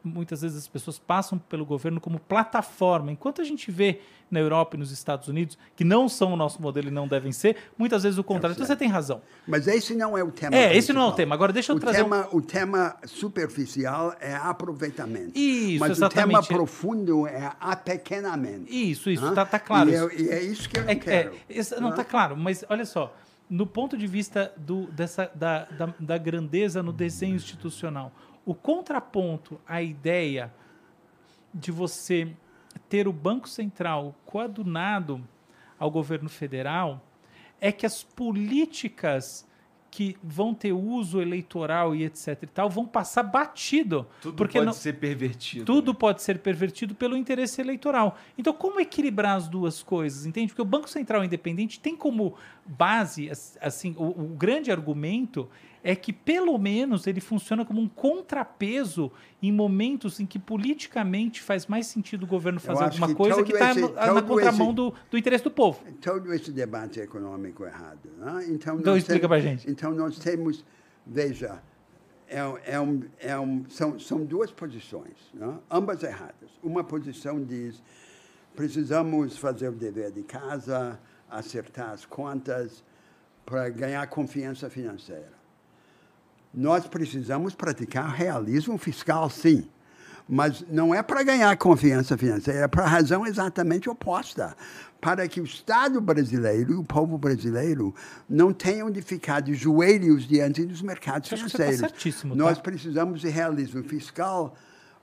muitas vezes as pessoas passam pelo governo como plataforma. Enquanto a gente vê na Europa e nos Estados Unidos, que não são o nosso modelo e não devem ser, muitas vezes o contrário. Então você tem razão. Mas esse não é o tema. É, principal. esse não é o tema. Agora deixa eu o trazer. Tema, um... O tema superficial é aproveitamento. Isso, Mas exatamente. o tema profundo é apequenamento. Isso, isso, está tá claro. E é, e é, isso que eu é, quero. É, não, está claro, mas olha só no ponto de vista do, dessa, da, da, da, grandeza no desenho institucional, o contraponto à ideia de você ter o Banco Central coadunado ao governo federal é que as políticas que vão ter uso eleitoral e etc e tal vão passar batido. Tudo porque pode não, ser pervertido. Tudo né? pode ser pervertido pelo interesse eleitoral. Então, como equilibrar as duas coisas, entende? Porque o Banco Central Independente tem como base, assim, o, o grande argumento é que pelo menos ele funciona como um contrapeso em momentos em que politicamente faz mais sentido o governo fazer alguma coisa que está na contramão esse, do, do interesse do povo. Todo esse debate econômico errado. Né? Então, então explica para gente. Então nós temos, veja, é, é um, é um, são, são duas posições, né? ambas erradas. Uma posição diz precisamos fazer o dever de casa, acertar as contas para ganhar confiança financeira nós precisamos praticar realismo fiscal, sim. Mas não é para ganhar confiança financeira, é para a razão exatamente oposta. Para que o Estado brasileiro e o povo brasileiro não tenham de ficar de joelhos diante dos mercados tá financeiros. certíssimo, Nós tá? precisamos de realismo fiscal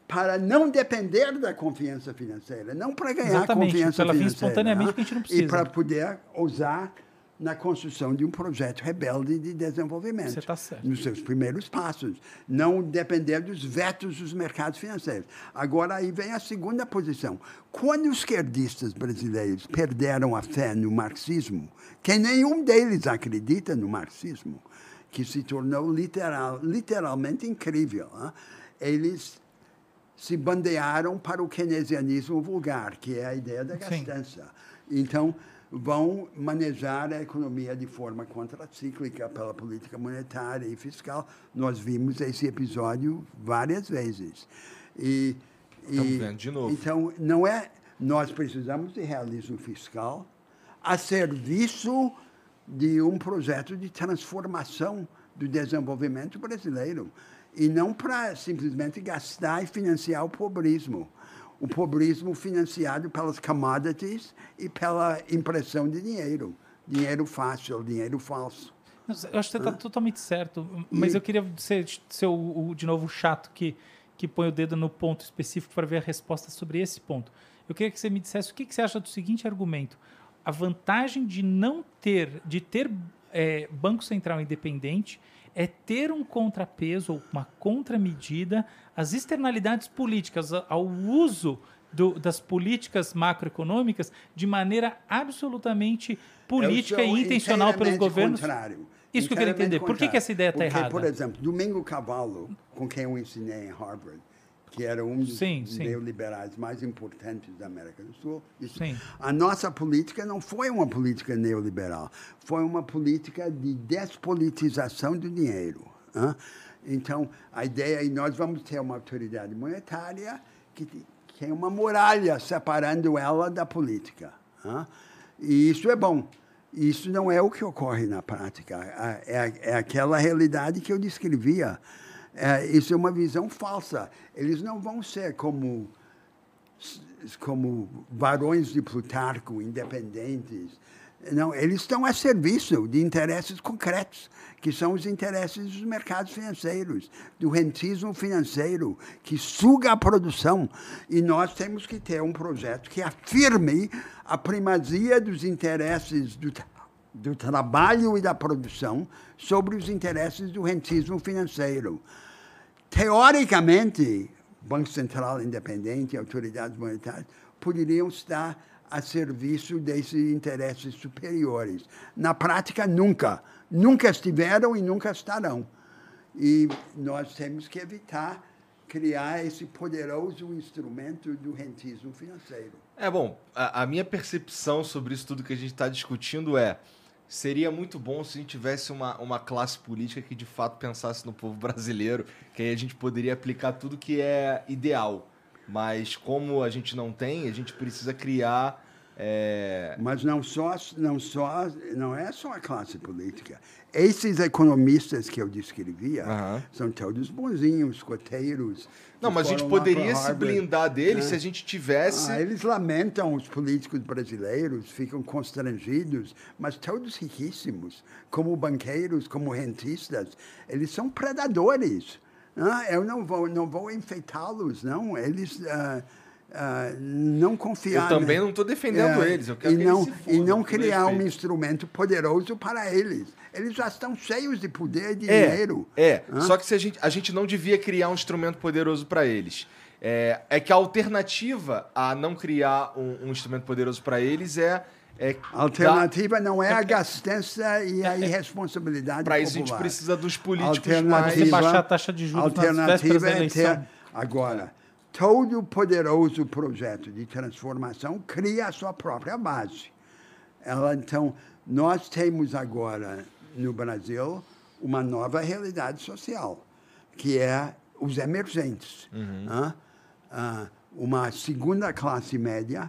para não depender da confiança financeira, não para ganhar Exatamente, confiança ela vem financeira. espontaneamente né? que a gente não E precisa. para poder usar na construção de um projeto rebelde de desenvolvimento. Você tá certo. Nos seus primeiros passos. Não depender dos vetos dos mercados financeiros. Agora, aí vem a segunda posição. Quando os esquerdistas brasileiros perderam a fé no marxismo, que nenhum deles acredita no marxismo, que se tornou literal, literalmente incrível, né? eles se bandearam para o keynesianismo vulgar, que é a ideia da Sim. gastança. Então, vão manejar a economia de forma contracíclica pela política monetária e fiscal. Nós vimos esse episódio várias vezes. E, Estamos e- vendo de novo. Então, não é... Nós precisamos de realismo fiscal a serviço de um projeto de transformação do desenvolvimento brasileiro e não para simplesmente gastar e financiar o pobrismo. O pobrismo financiado pelas commodities e pela impressão de dinheiro. Dinheiro fácil, dinheiro falso. Eu acho que você está totalmente certo, mas E- eu queria ser, ser o, o, de novo o chato que, que põe o dedo no ponto específico para ver a resposta sobre esse ponto. Eu queria que você me dissesse o que, que você acha do seguinte argumento: a vantagem de não ter, de ter é, banco central independente é ter um contrapeso ou uma contramedida às externalidades políticas, ao uso do- das políticas macroeconômicas de maneira absolutamente política sou e intencional pelos governos. Contrário. Isso que eu queria Inteiramente entender. Por que que contrário. essa ideia tá Porque, errada? Por exemplo, Domingo Cavallo, com quem eu ensinei em Harvard, que era um dos Sim, sim. neoliberais mais importantes da América do Sul, Sim. a nossa política não foi uma política neoliberal, foi uma política de despolitização do dinheiro. Então, a ideia é nós vamos ter uma autoridade monetária que te- que tem uma muralha separando ela da política. E isso é bom. Isso não é o que ocorre na prática. É, é aquela realidade que eu descrevia. É, isso é uma visão falsa. Eles não vão ser como como varões de Plutarco, independentes. Não, eles estão a serviço de interesses concretos, que são os interesses dos mercados financeiros, do rentismo financeiro, que suga a produção. E nós temos que ter um projeto que afirme a primazia dos interesses do, do trabalho e da produção sobre os interesses do rentismo financeiro teoricamente, Banco Central independente, autoridades monetárias, poderiam estar a serviço desses interesses superiores. Na prática, nunca. Nunca estiveram e nunca estarão. E nós temos que evitar criar esse poderoso instrumento do rentismo financeiro. É bom, a, a minha percepção sobre isso tudo que a gente está discutindo é seria muito bom se a gente tivesse uma, uma classe política que de fato pensasse no povo brasileiro, que aí a gente poderia aplicar tudo que é ideal. Mas como a gente não tem, a gente precisa criar. é, Mas não só, não só, não é só a classe política. Esses economistas que eu descrevia Aham. são todos bonzinhos, coteiros. Não, mas a gente poderia se blindar deles É. se a gente tivesse. Ah, eles lamentam os políticos brasileiros, ficam constrangidos, mas todos riquíssimos, como banqueiros, como rentistas, eles são predadores. Ah, eu não vou, não vou enfeitá-los, não. Eles ah, ah, não confiar. Eu também né? não estou defendendo É, eles. Eu quero e que não, eles se e não criar um instrumento poderoso para eles. Eles já estão cheios de poder e de É, dinheiro. é. Hã? Só que se a, gente, a gente não devia criar um instrumento poderoso para eles. É, é que a alternativa a não criar um, um instrumento poderoso para eles é. é A alternativa não é a gastança e a irresponsabilidade Para isso a gente precisa dos políticos Alternativa- mais. Baixar a taxa de juros nas alternativa da é ter agora todo poderoso projeto de transformação cria a sua própria base. Ela então nós temos agora no Brasil uma nova realidade social que é os emergentes, hã? Ah, uma segunda classe média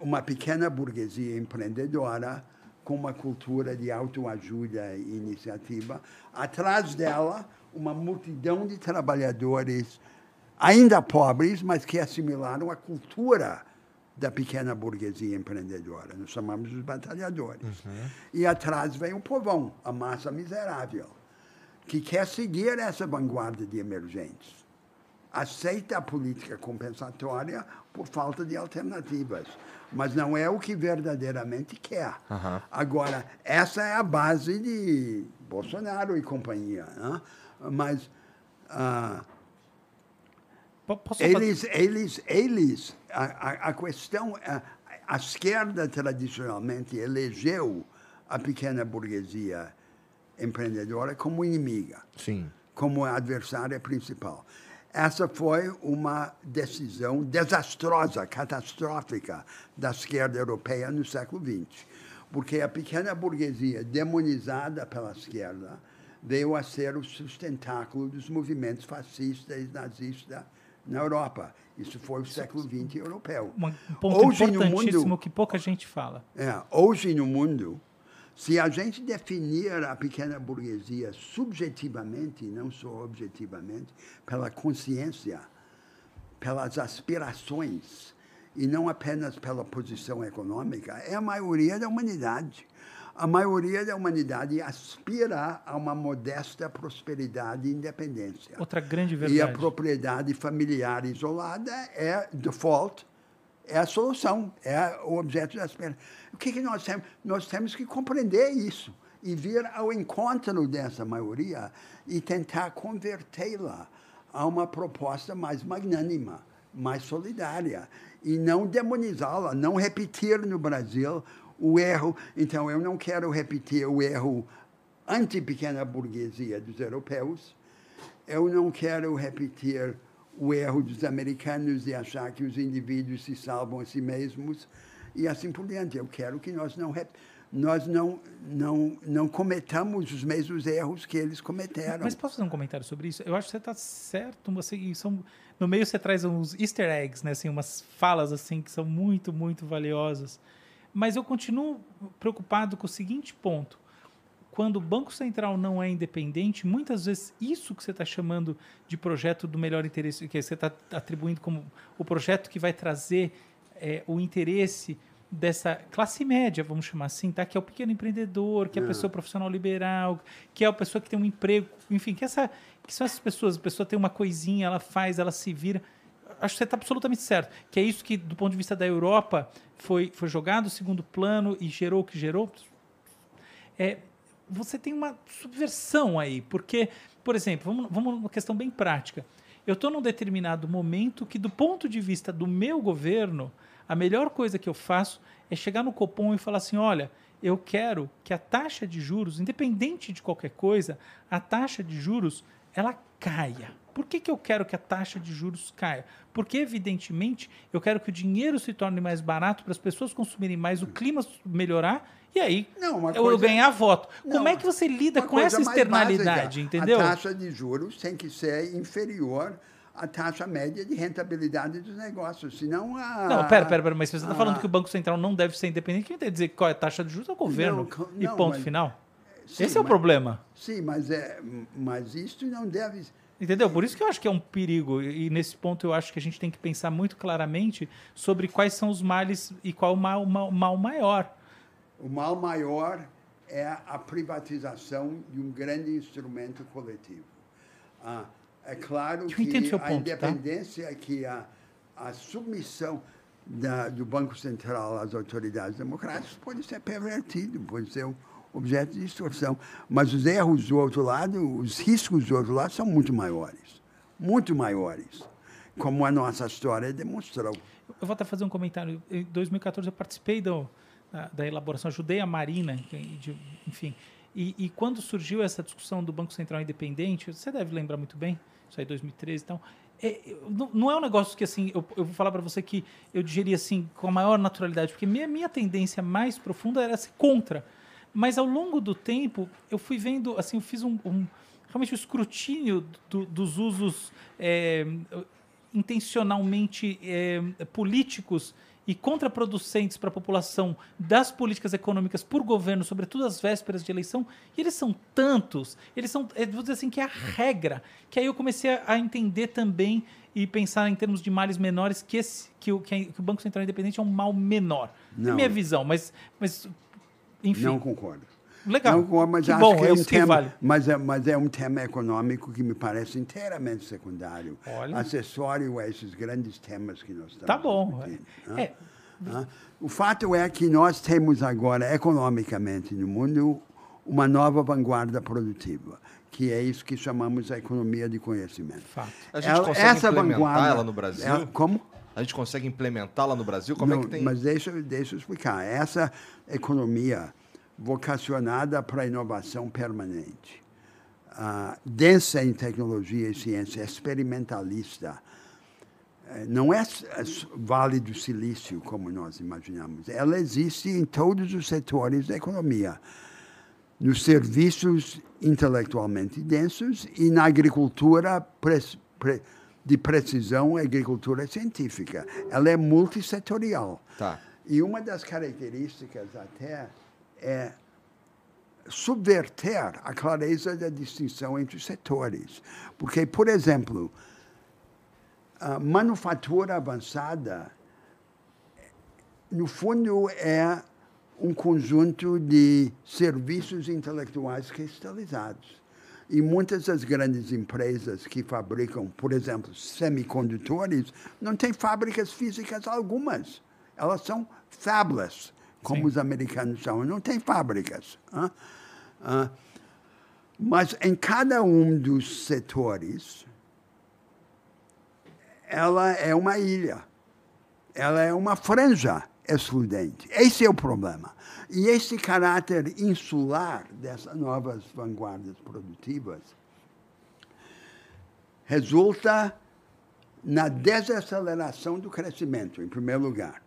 uma pequena burguesia empreendedora com uma cultura de autoajuda e iniciativa. Atrás dela, uma multidão de trabalhadores ainda pobres, mas que assimilaram a cultura da pequena burguesia empreendedora. Nós chamamos os batalhadores. Uhum. E atrás vem o povão, a massa miserável, que quer seguir essa vanguarda de emergentes. Aceita a política compensatória por falta de alternativas, mas não é o que verdadeiramente quer. Uhum. Agora, essa é a base de Bolsonaro e companhia. Né? Mas. ah, Posso eles, eles, eles, a, a, a questão, a, a esquerda tradicionalmente elegeu a pequena burguesia empreendedora como inimiga, Sim. como adversária principal. Essa foi uma decisão desastrosa, catastrófica da esquerda europeia no século XX, porque a pequena burguesia, demonizada pela esquerda, veio a ser o sustentáculo dos movimentos fascistas e nazistas na Europa. Isso foi o século XX europeu. Um ponto Hoje importantíssimo mundo- que pouca gente fala. É, hoje no mundo, se a gente definir a pequena burguesia subjetivamente, não só objetivamente, pela consciência, pelas aspirações, e não apenas pela posição econômica, é a maioria da humanidade. A maioria da humanidade aspira a uma modesta prosperidade e independência. Outra grande E a verdade. propriedade familiar isolada é default, é a solução, é o objeto da esperança. O que, que nós temos? Nós temos que compreender isso e vir ao encontro dessa maioria e tentar convertê-la a uma proposta mais magnânima, mais solidária e não demonizá-la, não repetir no Brasil o erro. Então, eu não quero repetir o erro anti-pequena burguesia dos europeus, eu não quero repetir o erro dos americanos de achar que os indivíduos se salvam a si mesmos e assim por diante. Eu quero que nós não nós não não não cometamos os mesmos erros que eles cometeram. Mas posso fazer um comentário sobre isso? Eu acho que você está certo. Você, e são, no meio você traz uns easter eggs, né? Assim, umas falas assim que são muito, muito valiosas. Mas eu continuo preocupado com o seguinte ponto. Quando o Banco Central não é independente, muitas vezes isso que você está chamando de projeto do melhor interesse, que você está atribuindo como o projeto que vai trazer é, o interesse dessa classe média, vamos chamar assim, tá? Que é o pequeno empreendedor, que é a pessoa profissional liberal, que é a pessoa que tem um emprego, enfim, que, essa, que são essas pessoas. A pessoa tem uma coisinha, ela faz, ela se vira. Acho que você está absolutamente certo. Que é isso que, do ponto de vista da Europa, foi, foi jogado segundo plano e gerou o que gerou. É, você tem uma subversão aí, porque, por exemplo, vamos, vamos numa questão bem prática. Eu estou num determinado momento que, do ponto de vista do meu governo, a melhor coisa que eu faço é chegar no Copom e falar assim: olha, eu quero que a taxa de juros, independente de qualquer coisa, a taxa de juros ela caia. Por que, que eu quero que a taxa de juros caia? Porque, evidentemente, eu quero que o dinheiro se torne mais barato para as pessoas consumirem mais, o clima melhorar e aí Não, eu, coisa- ganhar voto. Como Não, é que você lida com essa externalidade, básica, entendeu? A taxa de juros tem que ser inferior à taxa média de rentabilidade dos negócios, senão a... Não, pera, pera, pera, mas você está Ah. falando que o Banco Central não deve ser independente, quem tem que dizer qual é a taxa de juros é o governo. Não, e não, ponto mas- final. Sim, Esse é o mas- problema. Sim, mas, é, mas isto não deve... Entendeu? Por isso que eu acho que é um perigo. E nesse ponto eu acho que a gente tem que pensar muito claramente sobre quais são os males e qual o mal, mal, mal maior. O mal maior é a privatização de um grande instrumento coletivo. Ah, é claro que seu a ponto, tá? independência, que a, a submissão da, do Banco Central às autoridades democráticas pode ser pervertido, pode ser um objeto de distorção. Mas os erros do outro lado, os riscos do outro lado são muito maiores, muito maiores, como a nossa história demonstrou. Eu vou até fazer um comentário. Em 2014 eu participei do, da, da elaboração, ajudei a Marina, de- enfim. E, e quando surgiu essa discussão do Banco Central Independente, você deve lembrar muito bem, isso aí 2013 e tal. É, eu- não, não é um negócio que assim, eu, eu vou falar para você que eu digeri assim com a maior naturalidade, porque minha, minha tendência mais profunda era ser contra. Mas ao longo do tempo, eu fui vendo, assim, eu fiz um, um- realmente um escrutínio do- dos usos é, intencionalmente é, políticos e contraproducentes para a população das políticas econômicas por governo, sobretudo às vésperas de eleição, e eles são tantos, eles são, é, vou dizer assim, que é a regra, que aí eu comecei a entender também e pensar em termos de males menores que, esse, que, o, que, o Banco Central Independente é um mal menor. Não. É minha visão, mas, mas enfim. Não concordo. Legal. Não, mas que acho bom, que é, um tema, vale. mas, é, mas é um tema econômico que me parece inteiramente secundário. Olha. Acessório a esses grandes temas que nós estamos Tá bom. É. né? O fato é que nós temos agora, economicamente, no mundo, uma nova vanguarda produtiva, que é isso que chamamos a economia de conhecimento. Fato. A gente Ela- consegue essa implementar vanguarda- ela no Brasil? ela- como? A gente consegue implementá-la no Brasil? Como Não, é que tem... Mas deixa, deixa eu explicar. Essa economia vocacionada para a inovação permanente, ah, densa em tecnologia e ciência, experimentalista, eh, não é s- Vale do Silício, como nós imaginamos. Ela existe em todos os setores da economia. Nos serviços intelectualmente densos e na agricultura pres- pre- de precisão, agricultura científica. Ela é multissetorial. Tá. E uma das características até é subverter a clareza da distinção entre os setores. Porque, por exemplo, a manufatura avançada, no fundo, é um conjunto de serviços intelectuais cristalizados. E muitas das grandes empresas que fabricam, por exemplo, semicondutores, não têm fábricas físicas algumas. Elas são fabless, como Sim. os americanos chamam. Não tem fábricas. Hã? mas em cada um dos setores, ela é uma ilha. Ela é uma franja excludente. Esse é o problema. E esse caráter insular dessas novas vanguardas produtivas resulta na desaceleração do crescimento, em primeiro lugar.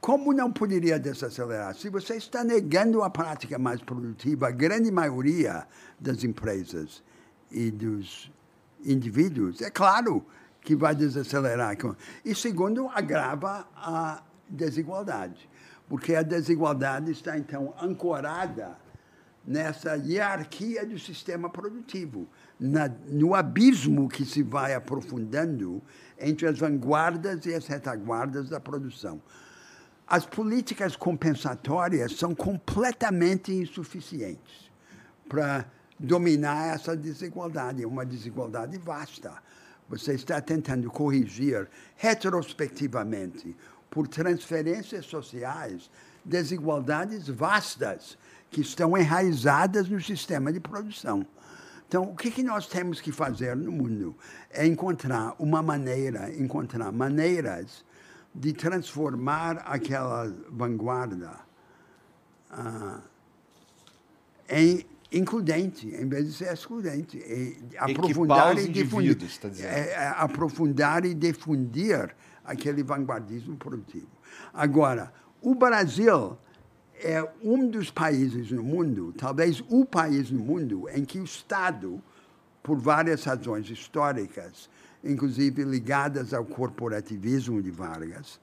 Como não poderia desacelerar? Se você está negando a prática mais produtiva, a grande maioria das empresas e dos indivíduos, é claro que vai desacelerar. E segundo, agrava a desigualdade, porque a desigualdade está então ancorada nessa hierarquia do sistema produtivo, na, no abismo que se vai aprofundando entre as vanguardas e as retaguardas da produção. As políticas compensatórias são completamente insuficientes para dominar essa desigualdade, é uma desigualdade vasta. Você está tentando corrigir retrospectivamente, por transferências sociais, desigualdades vastas que estão enraizadas no sistema de produção. Então, o que, que nós temos que fazer no mundo é encontrar uma maneira, encontrar maneiras de transformar aquela vanguarda ah, em includente, em vez de ser excludente. E aprofundar e difundir. tá. É, é, aprofundar e difundir aquele vanguardismo produtivo. Agora, o Brasil é um dos países no mundo, talvez o país no mundo, em que o Estado, por várias razões históricas, inclusive ligadas ao corporativismo de Vargas,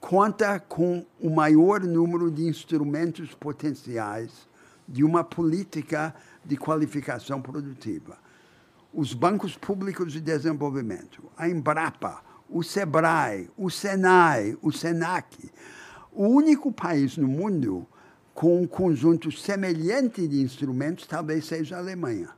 conta com o maior número de instrumentos potenciais de uma política de qualificação produtiva. Os bancos públicos de desenvolvimento, a Embrapa, o SEBRAE, o SENAI, o SENAC. O único país no mundo com um conjunto semelhante de instrumentos talvez seja a Alemanha.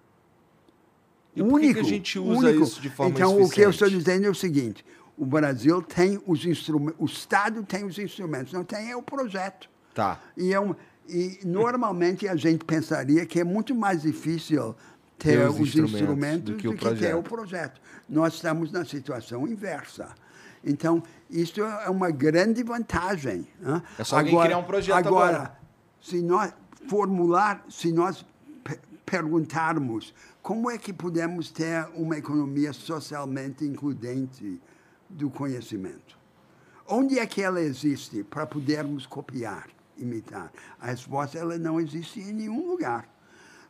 E por que que a gente usa isso de forma Então, o que eu estou dizendo é o seguinte: o Brasil tem os instrumentos, o Estado tem os instrumentos, não tem é o projeto. Tá. E, é um, e normalmente a gente pensaria que é muito mais difícil ter, os os instrumentos instrumentos, do do que que, o ter o projeto. Nós estamos na situação inversa. Então, isso é uma grande vantagem. né? É só alguém criar um projeto agora. agora. se nós formular, se nós pe- perguntarmos como é que podemos ter uma economia socialmente includente do conhecimento, onde é que ela existe para podermos copiar, imitar? A resposta ela não existe em nenhum lugar.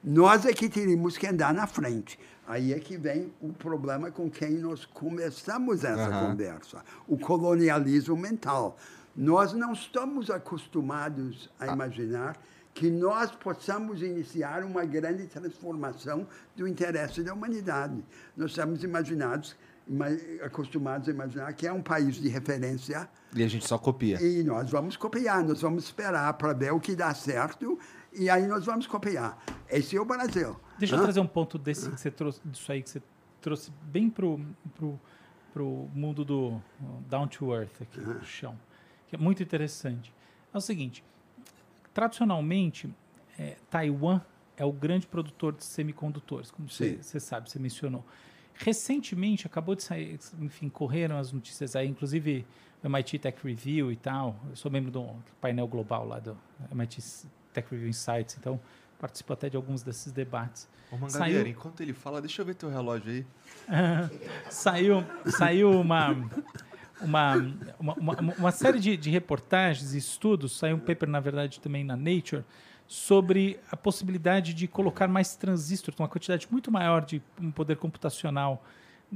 Nós é que teríamos que andar na frente. Aí é que vem o problema com quem nós começamos essa Aham. conversa, o colonialismo mental. Nós não estamos acostumados a imaginar que nós possamos iniciar uma grande transformação do interesse da humanidade. Nós estamos imaginados, ima- acostumados a imaginar que é um país de referência E a gente só copia. e nós vamos copiar, nós vamos esperar para ver o que dá certo e aí nós vamos copiar. Esse é o Brasil. Deixa eu Hã? trazer um ponto desse que você trouxe, disso aí que você trouxe bem pro, pro, pro mundo do down to earth aqui, do chão, que é muito interessante. É o seguinte, tradicionalmente, eh, Taiwan é o grande produtor de semicondutores, como você, você sabe, você mencionou. Recentemente, acabou de sair, enfim, correram as notícias aí, inclusive o MIT Tech Review e tal. Eu sou membro do painel global lá do MIT Tech Review Insights, então participo até de alguns desses debates. Ô, Mangabeira, Saiu- enquanto ele fala, deixa eu ver teu relógio aí. saiu, saiu uma, uma, uma, uma, uma série de, de reportagens e estudos, saiu um paper, na verdade, também na Nature, sobre a possibilidade de colocar mais transistores, uma quantidade muito maior de um poder computacional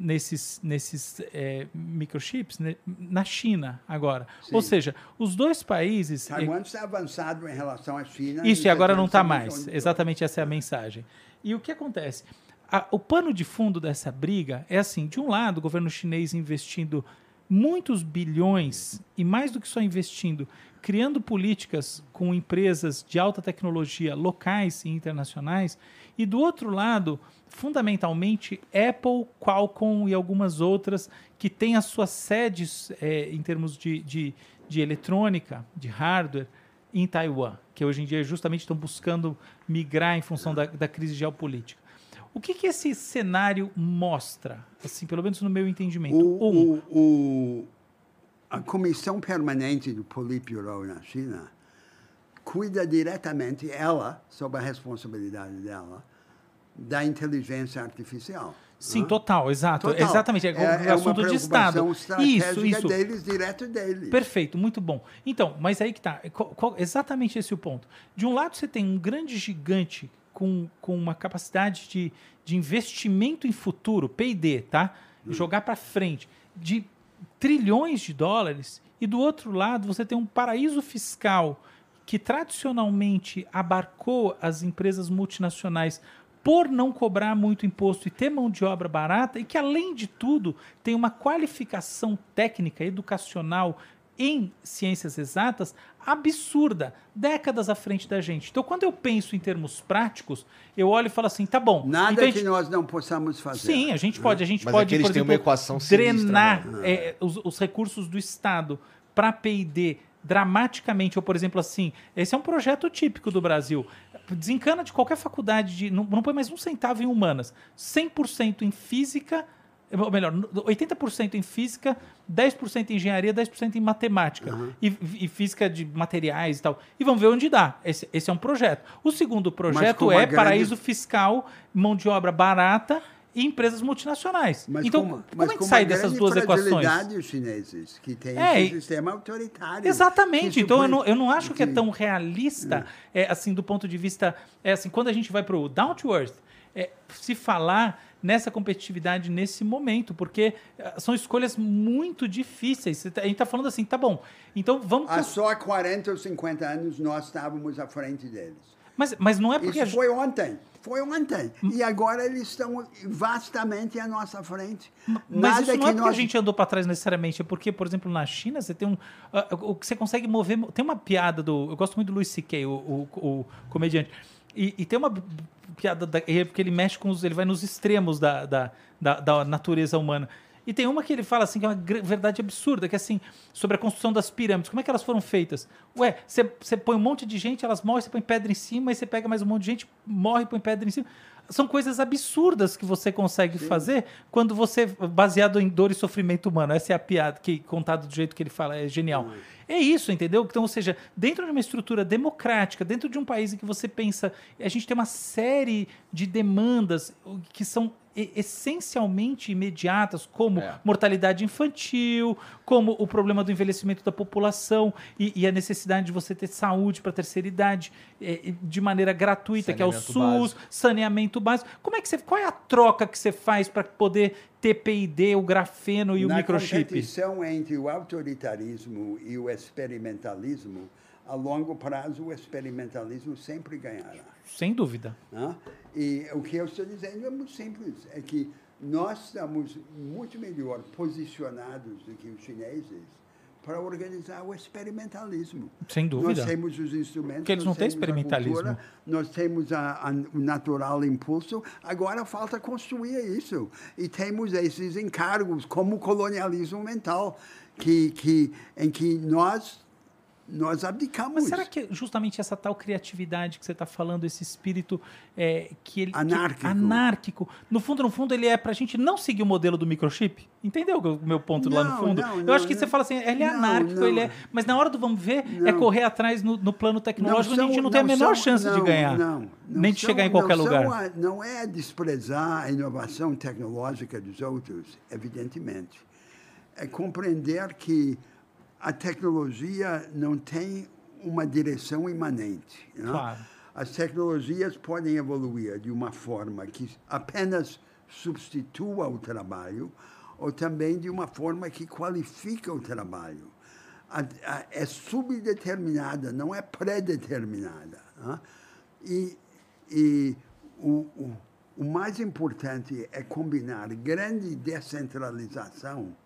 nesses, nesses eh, microchips né, na China agora. Sim. Ou seja, os dois países... Taiwan está avançado em relação à China. Isso, e agora não está mais. Exatamente essa é a mensagem. E o que acontece? A- o pano de fundo dessa briga é assim: de um lado, o governo chinês investindo muitos bilhões, e mais do que só investindo, criando políticas com empresas de alta tecnologia locais e internacionais, e do outro lado, fundamentalmente, Apple, Qualcomm e algumas outras que têm as suas sedes eh, em termos de, de, de eletrônica, de hardware, em Taiwan, que hoje em dia justamente estão buscando migrar em função da, da crise geopolítica. O que, que esse cenário mostra, assim, pelo menos no meu entendimento? O, um, o- o- a Comissão Permanente do Politburo na China cuida diretamente, ela, sob a responsabilidade dela, da inteligência artificial. sim, Hã? total, exato, Total. exatamente, é, é, é assunto de Estado. Isso, isso. deles, direto deles. Perfeito, muito bom. Então, mas aí que tá. Qual- exatamente esse é o ponto. De um lado, você tem um grande gigante com, com uma capacidade de, de investimento em futuro, PD, tá? Jogar para frente, de trilhões de dólares. E do outro lado, você tem um paraíso fiscal que tradicionalmente abarcou as empresas multinacionais por não cobrar muito imposto e ter mão de obra barata, e que, além de tudo, tem uma qualificação técnica, educacional em ciências exatas absurda, décadas à frente da gente. Então, quando eu penso em termos práticos, eu olho e falo assim: tá bom. Nada então a que gente- nós não possamos fazer. Sim, a gente pode, a gente Mas pode, por exemplo, equação sinistra, drenar né? é, os, os recursos do Estado para P&D dramaticamente, ou por exemplo assim, esse é um projeto típico do Brasil. Desencana de qualquer faculdade, de, não, não põe mais um centavo em humanas, 100% em física, ou melhor, 80% em física, 10% em engenharia, 10% em matemática e, e física de materiais e tal. E vamos ver onde dá. Esse, esse é um projeto. O segundo projeto é grande- paraíso fiscal, mão de obra barata e empresas multinacionais. Mas então, com- como mas é que com sai dessas duas equações? os chineses, que têm É, esse sistema autoritário. Exatamente. Então eu não, eu não acho que é que- tão realista, é, assim, do ponto de vista. É, assim, quando a gente vai para o down to earth, é, se falar nessa competitividade nesse momento, porque é, são escolhas muito difíceis. Tá- A gente está falando assim, tá bom. Então vamos. Há só 40 ou 50 anos nós estávamos à frente deles. Mas, mas não é porque. Isso foi ontem. Foi ontem. E agora eles estão vastamente à nossa frente. Mas isso não é porque nós... a gente andou para trás necessariamente, é porque, por exemplo, na China você tem um. ah, o que você consegue mover. Tem uma piada do. Eu gosto muito do Louis C.K., o, o, o comediante. E, e tem uma piada da, porque ele mexe com os. Ele vai nos extremos da, da, da, da natureza humana. E tem uma que ele fala assim, que é uma verdade absurda, que é assim, sobre a construção das pirâmides. Como é que elas foram feitas? Ué, você põe um monte de gente, elas morrem, você põe pedra em cima, aí você pega mais um monte de gente, morre e põe pedra em cima. são coisas absurdas que você consegue fazer quando você baseado em dor e sofrimento humano. Essa é a piada que contado do jeito que ele fala, é genial. É isso, entendeu? Então, ou seja, dentro de uma estrutura democrática, dentro de um país em que você pensa, a gente tem uma série de demandas que são e- essencialmente imediatas, como É. mortalidade infantil, como o problema do envelhecimento da população e, e a necessidade de você ter saúde para a terceira idade eh, de maneira gratuita, que é o Saneamento SUS, básico. saneamento básico. Como é que você, qual é a troca que você faz para poder ter PID, o grafeno e o Na microchip? competição entre o autoritarismo e o experimentalismo, a longo prazo o experimentalismo sempre ganhará. Sem dúvida. né? E o que eu estou dizendo é muito simples, é que nós estamos muito melhor posicionados do que os chineses para organizar o experimentalismo. Sem dúvida. Nós temos os instrumentos. Porque eles não têm experimentalismo. cultura, nós temos a- a- o natural impulso, agora falta construir isso. E temos esses encargos, como o colonialismo mental, que, que, em que nós, nós abdicamos. Mas será que justamente essa tal criatividade que você está falando, esse espírito é, que ele que- Anárquico. anárquico, no fundo, no fundo, ele é para a gente não seguir o modelo do microchip? Entendeu o meu ponto lá no Não, fundo? não, Eu não, acho que não. você fala assim, ele é Não, anárquico, não. ele é. Mas na hora do vamos ver, é Não. correr atrás no, no plano tecnológico, onde a gente são- não tem a menor são- chance de não, ganhar. não, não nem de são- chegar em qualquer não lugar. são a- não é desprezar a inovação tecnológica dos outros, evidentemente. É compreender que a tecnologia não tem uma direção imanente. né? Claro. As tecnologias podem evoluir de uma forma que apenas substitua o trabalho ou também de uma forma que qualifica o trabalho. A- a- é subdeterminada, não é pré-determinada. né? E, e o, o, o mais importante é combinar grande descentralização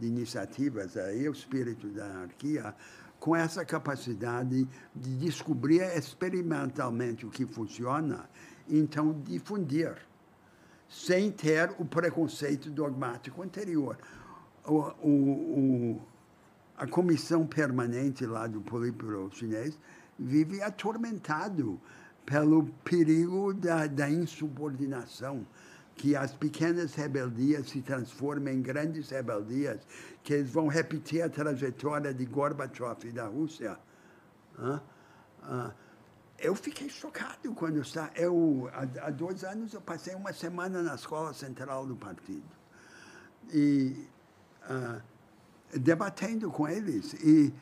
de iniciativas, aí o espírito da anarquia, com essa capacidade de descobrir experimentalmente o que funciona então difundir, sem ter o preconceito dogmático anterior. O, o, o, a comissão permanente lá do Politburo chinês vive atormentado pelo perigo da, da insubordinação, que as pequenas rebeldias se transformem em grandes rebeldias, que eles vão repetir a trajetória de Gorbachev e da Rússia. Hã? Ah, eu fiquei chocado quando eu estava. Eu, há, há dois anos eu passei uma semana na escola central do partido. E ah, debatendo com eles. E,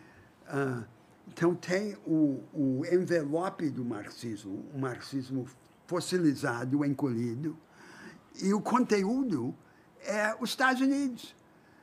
ah, então, tem o, o envelope do marxismo, um marxismo fossilizado, encolhido, e o conteúdo é os Estados Unidos.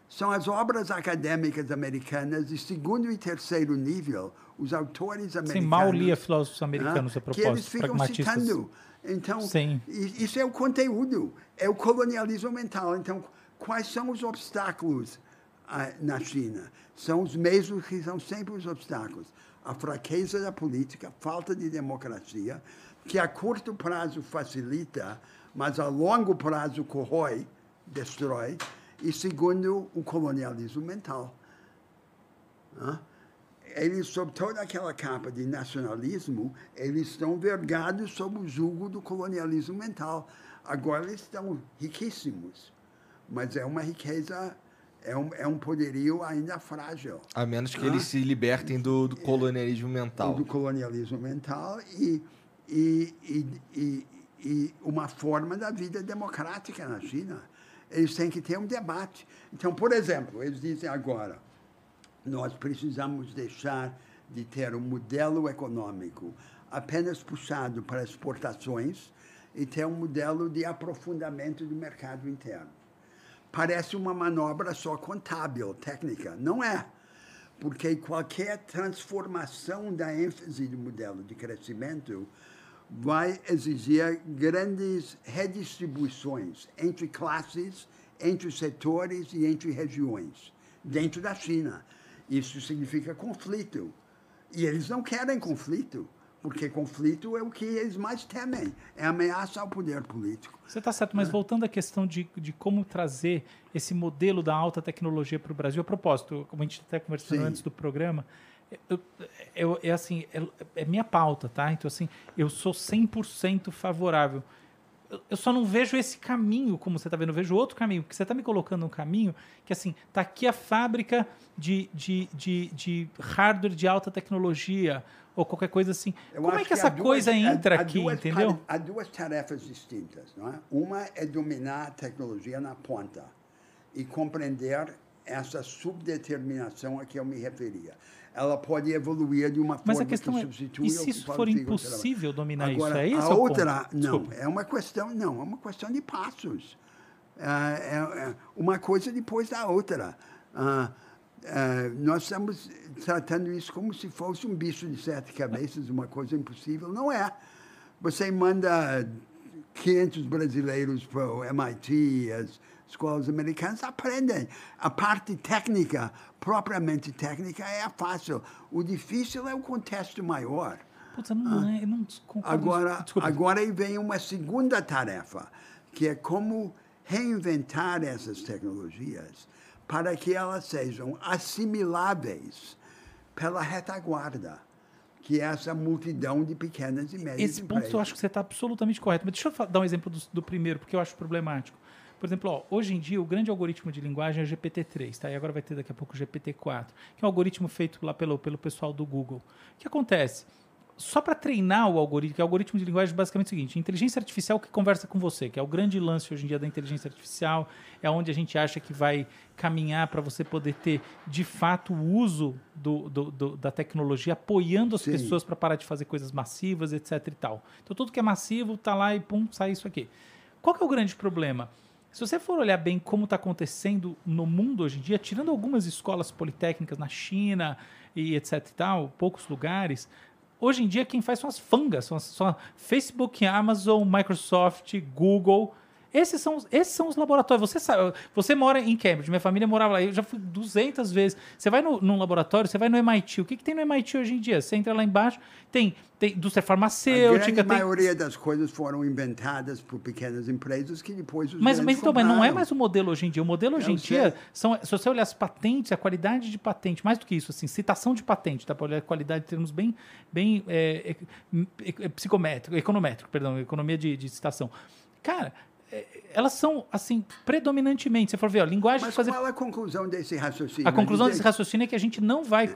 São as obras acadêmicas americanas de segundo e terceiro nível, os autores americanos. Sim, mal lia filósofos americanos né, a que eles propósito, ficam citando. Então, Sim. isso é o conteúdo, é o colonialismo mental. Então, quais são os obstáculos ah, na China? São os mesmos que são sempre os obstáculos. A fraqueza da política, falta de democracia, que a curto prazo facilita, mas a longo prazo corrói, destrói. E segundo, o colonialismo mental. Eles, sob toda aquela capa de nacionalismo, eles estão vergados sob o jugo do colonialismo mental. Agora eles estão riquíssimos, mas é uma riqueza, é um, é um poderio ainda frágil. A menos que Ah. eles se libertem do, do colonialismo mental. do colonialismo mental e, e, e, e, e uma forma da vida democrática na China. Eles têm que ter um debate. Então, por exemplo, eles dizem agora, nós precisamos deixar de ter um modelo econômico apenas puxado para exportações e ter um modelo de aprofundamento do mercado interno. Parece uma manobra só contábil, técnica. Não é porque qualquer transformação da ênfase do modelo de crescimento vai exigir grandes redistribuições entre classes, entre setores e entre regiões, dentro da China. Isso significa conflito. E eles não querem conflito, porque conflito é o que eles mais temem, é ameaça ao poder político. Você está certo, mas voltando à questão de, de como trazer esse modelo da alta tecnologia para o Brasil, a propósito, como a gente até conversando Sim. antes do programa, eu, eu, é assim, é, é minha pauta, tá? Então, assim, eu sou 100% favorável. eu- eu só não vejo esse caminho como você está vendo, eu vejo outro caminho, porque você está me colocando um caminho que, assim, tá aqui a fábrica de, de, de, de hardware de alta tecnologia, ou qualquer coisa assim. Eu como é acho que essa duas- coisa entra há aqui, duas entendeu? Há duas tarefas distintas. Não é? Uma é dominar a tecnologia na ponta e compreender essa subdeterminação a que eu me referia. Ela pode evoluir de uma Mas forma a questão que é, substitui e se isso for Siegel impossível dominar Agora, isso? É esse a outra, ponto. não, Desculpa. é uma questão, não, é uma questão de passos. Ah, é, é uma coisa depois da outra. Ah, ah, nós estamos tratando isso como se fosse um bicho de sete cabeças, uma coisa impossível. Não é. Você manda 500 brasileiros para o MIT, as escolas americanas aprendem. A parte técnica, propriamente técnica, é fácil. O difícil é o contexto maior. Putz, eu não, eu não concordo. Agora, Desculpa. agora vem uma segunda tarefa, que é como reinventar essas tecnologias para que elas sejam assimiláveis pela retaguarda, que é essa multidão de pequenas e médias Esse ponto empresas. eu acho que você está absolutamente correto. Mas deixa eu dar um exemplo do, do primeiro, porque eu acho problemático. Por exemplo, ó, hoje em dia o grande algoritmo de linguagem é o GPT-3, tá? E agora vai ter daqui a pouco o GPT-4, que é um algoritmo feito lá pelo, pelo pessoal do Google. O que acontece? Só para treinar o algoritmo, que é o algoritmo de linguagem é basicamente o seguinte: inteligência artificial que conversa com você, que é o grande lance hoje em dia da inteligência artificial, é onde a gente acha que vai caminhar para você poder ter de fato o uso do, do- do- da tecnologia, apoiando as Sim. pessoas para parar de fazer coisas massivas, etc. e tal. Então tudo que é massivo tá lá e pum, sai isso aqui. Qual que é o grande problema? Se você for olhar bem como está acontecendo no mundo hoje em dia, tirando algumas escolas politécnicas na China e etc e tal, poucos lugares, hoje em dia quem faz são as fangas, são, as- são Facebook, Amazon, Microsoft, Google. Esses são, os- esses são os laboratórios. Você sabe, você mora em Cambridge, minha família morava lá, eu já fui 200 vezes. Você vai no, num laboratório, você vai no MIT. O que, que tem no MIT hoje em dia? Você entra lá embaixo, tem, tem indústria A farmacêutica, grande tem, maioria das coisas foram inventadas por pequenas empresas que depois os Mas, mas, então, mas não é mais o modelo hoje em dia. O modelo hoje Eu em dia, são, se você olhar as patentes, a qualidade de patente, mais do que isso, assim, citação de patente, tá? Para olhar a qualidade em termos bem, bem é, é, é, psicométrico, econométrico, perdão, economia de, de citação. Cara, é, elas são, assim, predominantemente, se for ver, ó, linguagem Mas de fazer qual é a conclusão desse raciocínio? a conclusão desse raciocínio é que a gente não vai.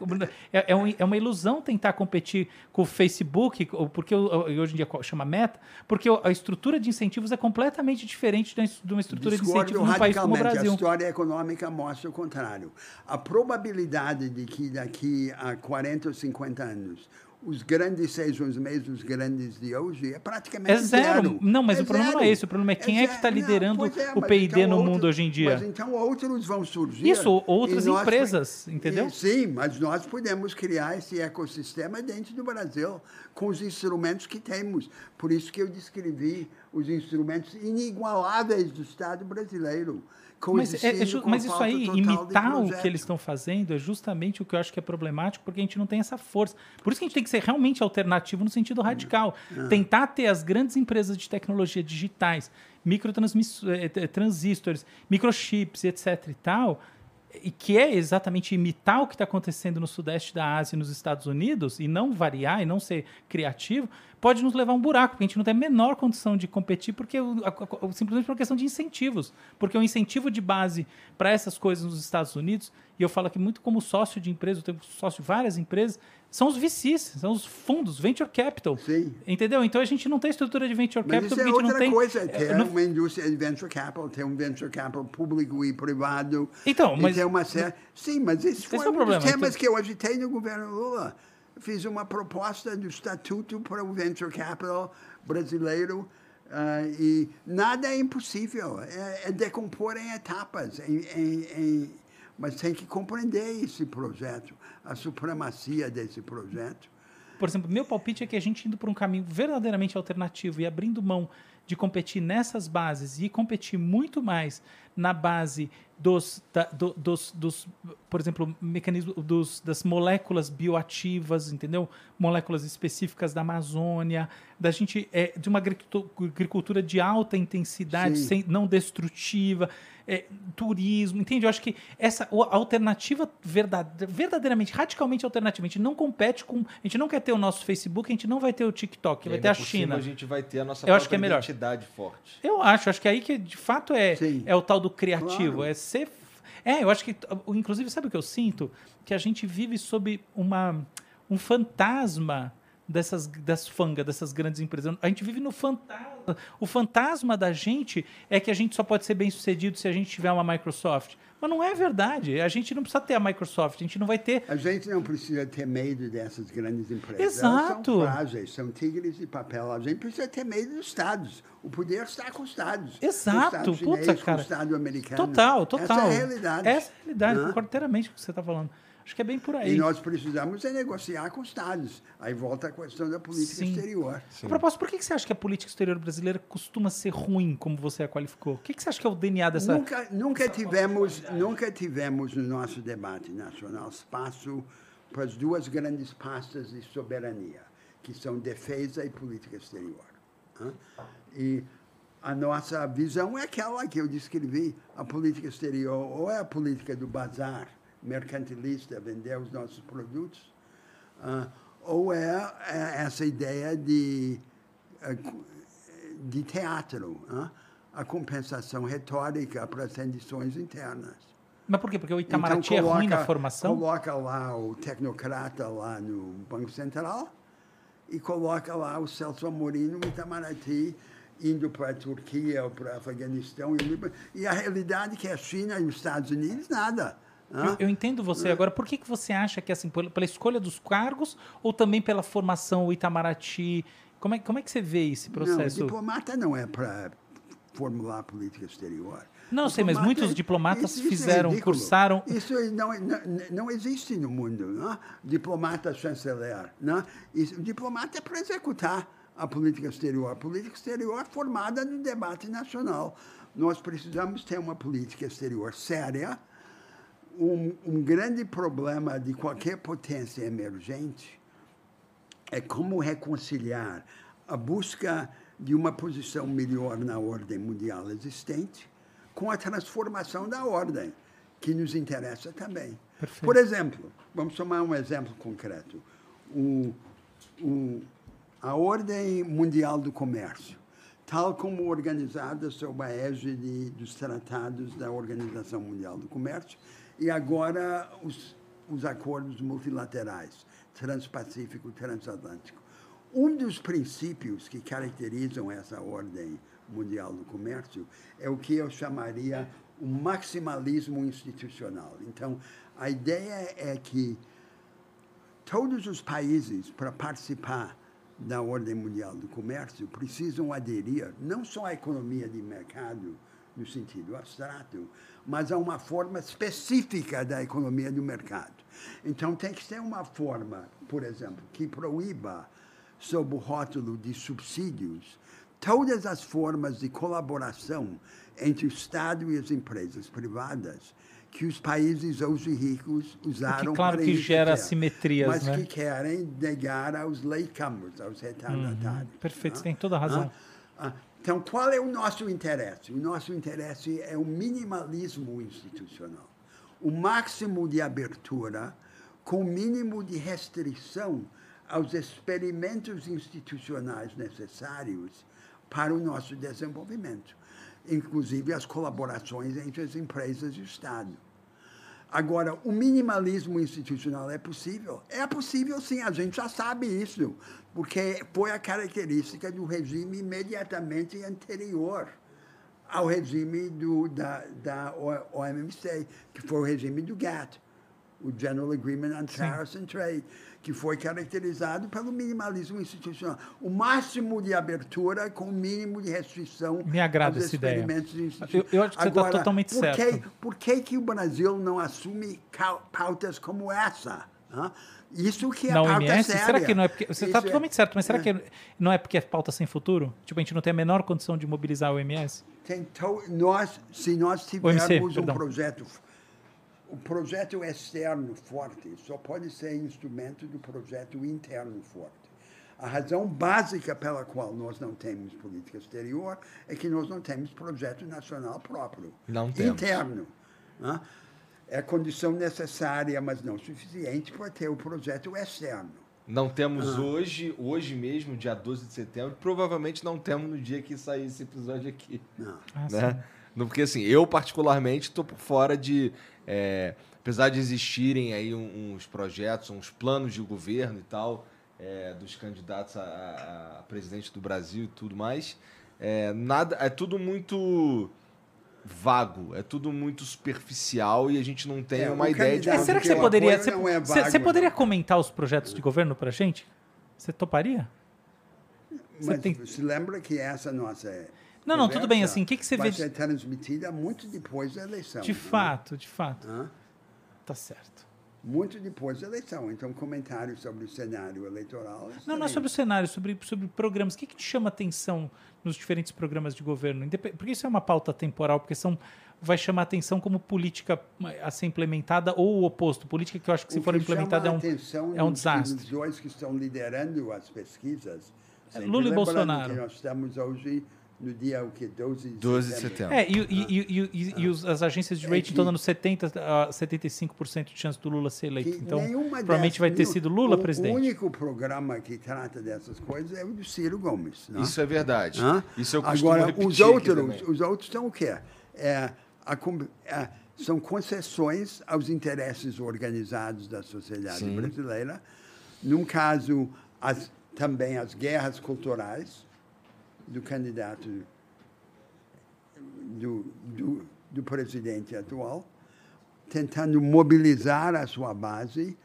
É, é um- é uma ilusão tentar competir com o Facebook, porque hoje em dia chama Meta, porque a estrutura de incentivos é completamente diferente de uma estrutura de Discordo incentivos num país como o. Brasil. A história econômica mostra o contrário. A probabilidade de que daqui a 40 ou 50 anos os grandes sejam os mesmos grandes de hoje é praticamente É zero. Não, mas o problema não é esse. O problema é quem é que zero. está liderando pois é, o P&D no outro- mundo hoje em dia. Mas então outros vão surgir. Isso, outras e nós- empresas, entendeu? e- sim, mas nós podemos criar esse ecossistema dentro do Brasil com os instrumentos que temos. Por isso que eu descrevi os instrumentos inigualáveis do Estado brasileiro. Mas, é- é mas isso aí, imitar o que eles estão fazendo, é justamente o que eu acho que é problemático, porque a gente não tem essa força. Por isso que a gente tem que ser realmente alternativo no sentido radical. É. Tentar ter as grandes empresas de tecnologia digitais, microtransistores, microchips, etc. e tal, e que é exatamente imitar o que está acontecendo no sudeste da Ásia e nos Estados Unidos, e não variar, e não ser criativo, pode nos levar a um buraco, porque a gente não tem a menor condição de competir, porque simplesmente por uma questão de incentivos. Porque o incentivo de base para essas coisas nos Estados Unidos, e eu falo aqui muito como sócio de empresa, eu tenho sócio de várias empresas, são os VCs, são os fundos, venture capital. Sim. Entendeu? Então a gente não tem estrutura de venture Mas capital isso é outra tem. coisa, é, ter não- uma indústria de venture capital, ter um venture capital público e privado. Então, mas- ter uma série... Sim, mas esse foi Esse é o um problema, dos temas então- que eu agitei no governo Lula. Fiz uma proposta do estatuto para o venture capital brasileiro ah, e nada é impossível. É, é decompor em etapas, em, em- em- mas tem que compreender esse projeto, a supremacia desse projeto. Por exemplo, meu palpite é que a gente indo por um caminho verdadeiramente alternativo e abrindo mão de competir nessas bases e competir muito mais na base dos, da- do- dos, dos, por exemplo, mecanismo dos, das moléculas bioativas, entendeu? Moléculas específicas da Amazônia, da gente é, de uma agricultu- agricultura de alta intensidade, Sim. sem, não destrutiva, é, turismo, entende? Eu acho que essa alternativa verdade- verdadeiramente, radicalmente alternativa, a gente não compete com, a gente não quer ter o nosso Facebook, a gente não vai ter o TikTok, E vai ainda ter a cima China. a gente vai ter a nossa Eu acho que é própria melhor. identidade forte. Eu acho, acho que aí que de fato é, Sim. é o tal do criativo, Claro. é ser. É, eu acho que. Inclusive, sabe o que eu sinto? Que a gente vive sob uma, um fantasma dessas das fangas, dessas grandes empresas. A gente vive no fantasma. O fantasma da gente é que a gente só pode ser bem sucedido se a gente tiver uma Microsoft. Mas não é verdade. A gente não precisa ter a Microsoft, a gente não vai ter. A gente não precisa ter medo dessas grandes empresas. Exato. Elas são frágeis, são tigres de papel. A gente precisa ter medo dos Estados. O poder está com os Estados. Exato, Com o Estado puta, chinês, com cara. o Estado americano. Total, total. Essa é a realidade. Essa é a realidade, concordo inteiramente com o que você está falando. Acho que é bem por aí. E nós precisamos é negociar com os Estados. Aí volta a questão da política Sim. exterior. A propósito, por que você acha que a política exterior brasileira costuma ser ruim, como você a qualificou? O que você acha que é o DNA dessa. Nunca, nunca, tivemos, nunca tivemos no nosso debate nacional espaço para as duas grandes pastas de soberania, que são defesa e política exterior. E a nossa visão é aquela que eu descrevi. A política exterior ou é a política do bazar mercantilista, vender os nossos produtos, ah, ou é, é essa ideia de, eh, de teatro, hã? a compensação retórica para as rendições internas. Mas por quê? Porque o Itamaraty é ruim na formação? Então Coloca lá o tecnocrata lá no Banco Central e coloca lá o Celso Amorim no Itamaraty indo para a Turquia ou para o Afeganistão e, e a realidade é que a China e os Estados Unidos nada. Eu, eu entendo você. Agora, por que, que você acha que é assim, pela, escolha dos cargos ou também pela formação, o Itamaraty? Como é, como é que você vê esse processo? Não, diplomata não é para formular política exterior. Não, sei, mas muitos diplomatas isso- isso é fizeram, ridículo. cursaram- Isso não, não, não existe no mundo. Não? Diplomata chanceler. Não? Isso, diplomata é para executar a política exterior. A política exterior é formada no debate nacional. Nós precisamos ter uma política exterior séria. Um, um grande problema de qualquer potência emergente é como reconciliar a busca de uma posição melhor na ordem mundial existente com a transformação da ordem, que nos interessa também. Perfeito. Por exemplo, vamos tomar um exemplo concreto. O, o, a ordem mundial do comércio, tal como organizada sob a égide dos tratados da Organização Mundial do Comércio e agora os, os acordos multilaterais, transpacífico, transatlântico. Um dos princípios que caracterizam essa ordem mundial do comércio é o que eu chamaria o maximalismo institucional. Então, a ideia é que todos os países, para participar da ordem mundial do comércio, precisam aderir não só à economia de mercado, no sentido abstrato, mas a uma forma específica da economia do mercado. Então, tem que ser uma forma, por exemplo, que proíba, sob o rótulo de subsídios, todas as formas de colaboração entre o Estado e as empresas privadas que os países hoje ricos usaram claro para que gera enriquecer, assimetrias, mas né? que querem negar aos latecomers, aos retardatários. Perfeito, né? você tem toda a razão. Ah, ah, Então, qual é o nosso interesse? O nosso interesse é o minimalismo institucional. O máximo de abertura com o mínimo de restrição aos experimentos institucionais necessários para o nosso desenvolvimento, inclusive as colaborações entre as empresas e o Estado. Agora, o minimalismo institucional é possível? É possível sim, a gente já sabe isso, porque foi a característica do regime imediatamente anterior ao regime do, da, da OMC, que foi o regime do GATT, o General Agreement on Tariffs and Trade, que foi caracterizado pelo minimalismo institucional. O máximo de abertura com o mínimo de restrição Me agrada aos essa ideia. experimentos institucionais. Eu- eu acho que você tá Agora, totalmente por que- certo. por que, que o Brasil não assume pautas como essa? hã? Isso que é Na pauta OMS? séria. Será que não é porque. Você está é- totalmente certo, mas será que não é porque é pauta sem futuro? Tipo, a gente não tem a menor condição de mobilizar o OMS? Tem to- nós, se nós OMC, tivermos um perdão. projeto, o projeto externo forte só pode ser instrumento do projeto interno forte. A razão básica pela qual nós não temos política exterior é que nós não temos projeto nacional próprio. Não temos. Interno. né? É condição necessária, mas não suficiente, para ter o projeto externo. Não temos hoje, hoje mesmo, dia 12 de setembro, provavelmente não temos no dia que sair esse episódio aqui. Não. Ah, né? Não, Porque assim, eu particularmente estou por fora de. é, apesar de existirem aí uns projetos, uns planos de governo e tal, é, dos candidatos a, a- a presidente do Brasil e tudo mais, é, nada, é tudo muito vago, é tudo muito superficial e a gente não tem É, uma ideia de É, será que que você poderia. Você, é você- poderia comentar os projetos de governo pra gente? Você toparia? Você Mas tem- se lembra que essa nossa. Não, não, tudo bem, assim, o que que você vai vê de- ser transmitida muito depois da eleição. De né? fato, de fato. Hã? Tá certo. Muito depois da eleição. Então, comentários sobre o cenário eleitoral. Não, não é sobre o cenário, sobre, sobre programas. O que, que te chama atenção nos diferentes programas de governo? Porque isso é uma pauta temporal, porque são vai chamar atenção como política a ser implementada ou o oposto. Política que eu acho que se for implementada é um, é um desastre. Nos dois que estão liderando as pesquisas. sempre Lula e Bolsonaro. Que nós estamos hoje no dia o que 12 de 12 de setembro. setembro. É, e, e- e- e- e- e os- as agências de É rating que- estão dando 70 a 75% de chance do Lula ser eleito. Que Então, nenhuma provavelmente dessas- vai ter nenhum- sido Lula o, presidente. O único programa que trata dessas coisas é o do Ciro Gomes. né? Isso é verdade. Hã? Isso eu costumo Agora, os outros, os outros são o quê? É, a com- é, são concessões aos interesses organizados da sociedade Sim. brasileira. Num caso, as, também as guerras culturais do candidato do, do, do presidente atual, tentando mobilizar a sua base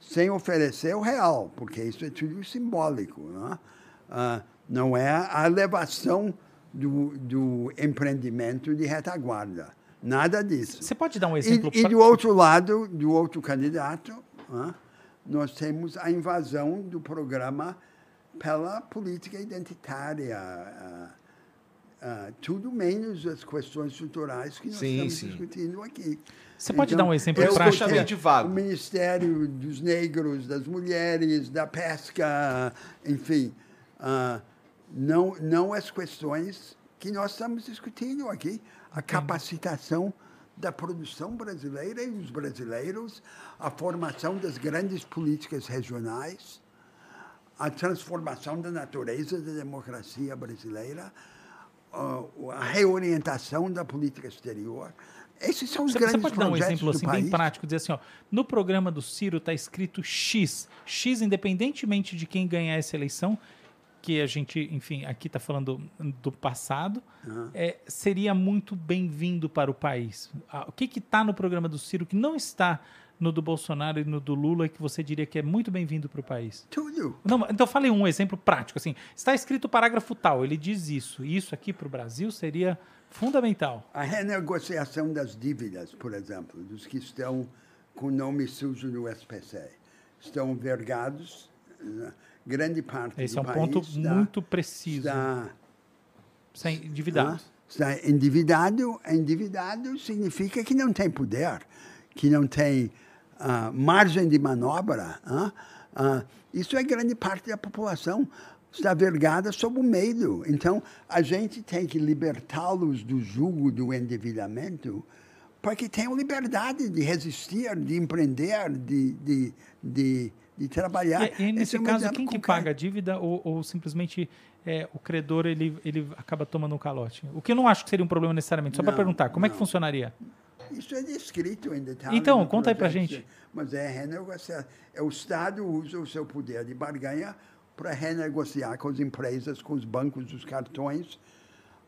sem oferecer o real, porque isso é tudo simbólico. Não é, Ah, não é a elevação do, do empreendimento de retaguarda. Nada disso. Você pode dar um E, exemplo? e pra- do outro lado, do outro candidato, ah, nós temos a invasão do programa pela política identitária. ah, ah, tudo menos as questões estruturais que nós Sim, estamos sim. discutindo aqui. Você pode dar um exemplo eu prático? vago. O Ministério dos Negros, das Mulheres, da Pesca, enfim, ah, não, não as questões que nós estamos discutindo aqui. A capacitação da produção brasileira e dos brasileiros, a formação das grandes políticas regionais, a transformação da natureza da democracia brasileira, a- a reorientação da política exterior. Esses são os Você, você grandes pode dar um projetos exemplo assim, país. bem prático, dizer assim, ó, no programa do Ciro está escrito X. X, independentemente de quem ganhar essa eleição, que a gente, enfim, aqui está falando do passado, é, seria muito bem-vindo para o país. Ah, O que está no programa do Ciro que não está no do Bolsonaro e no do Lula que você diria que é muito bem-vindo para o país? Tudo. Não, então falei um exemplo prático, assim, está escrito o parágrafo tal, ele diz isso, e isso aqui para o Brasil seria fundamental. A renegociação das dívidas, por exemplo, dos que estão com nome sujo no SPC. Estão vergados, né? grande parte Esse do é um país ponto está, muito preciso. está Está endividado. Está endividado. Endividado significa que não tem poder, que não tem ah, margem de manobra. Ah, isso é grande parte da população. Está vergada sob o medo. Então, a gente tem que libertá-los do jugo do endividamento para que tenham liberdade de resistir, de empreender, de, de, de, de trabalhar. E, e nesse Esse é caso, quem que paga a dívida ou, ou simplesmente é, o credor ele, ele acaba tomando um calote? O que eu não acho que seria um problema necessariamente. Só para Não, perguntar, como é que não. funcionaria? Isso é descrito em detalhe. Então, conta aí projeto, gente. Mas é renegociar. É o Estado usa o seu poder de barganha para renegociar com as empresas, com os bancos, os cartões,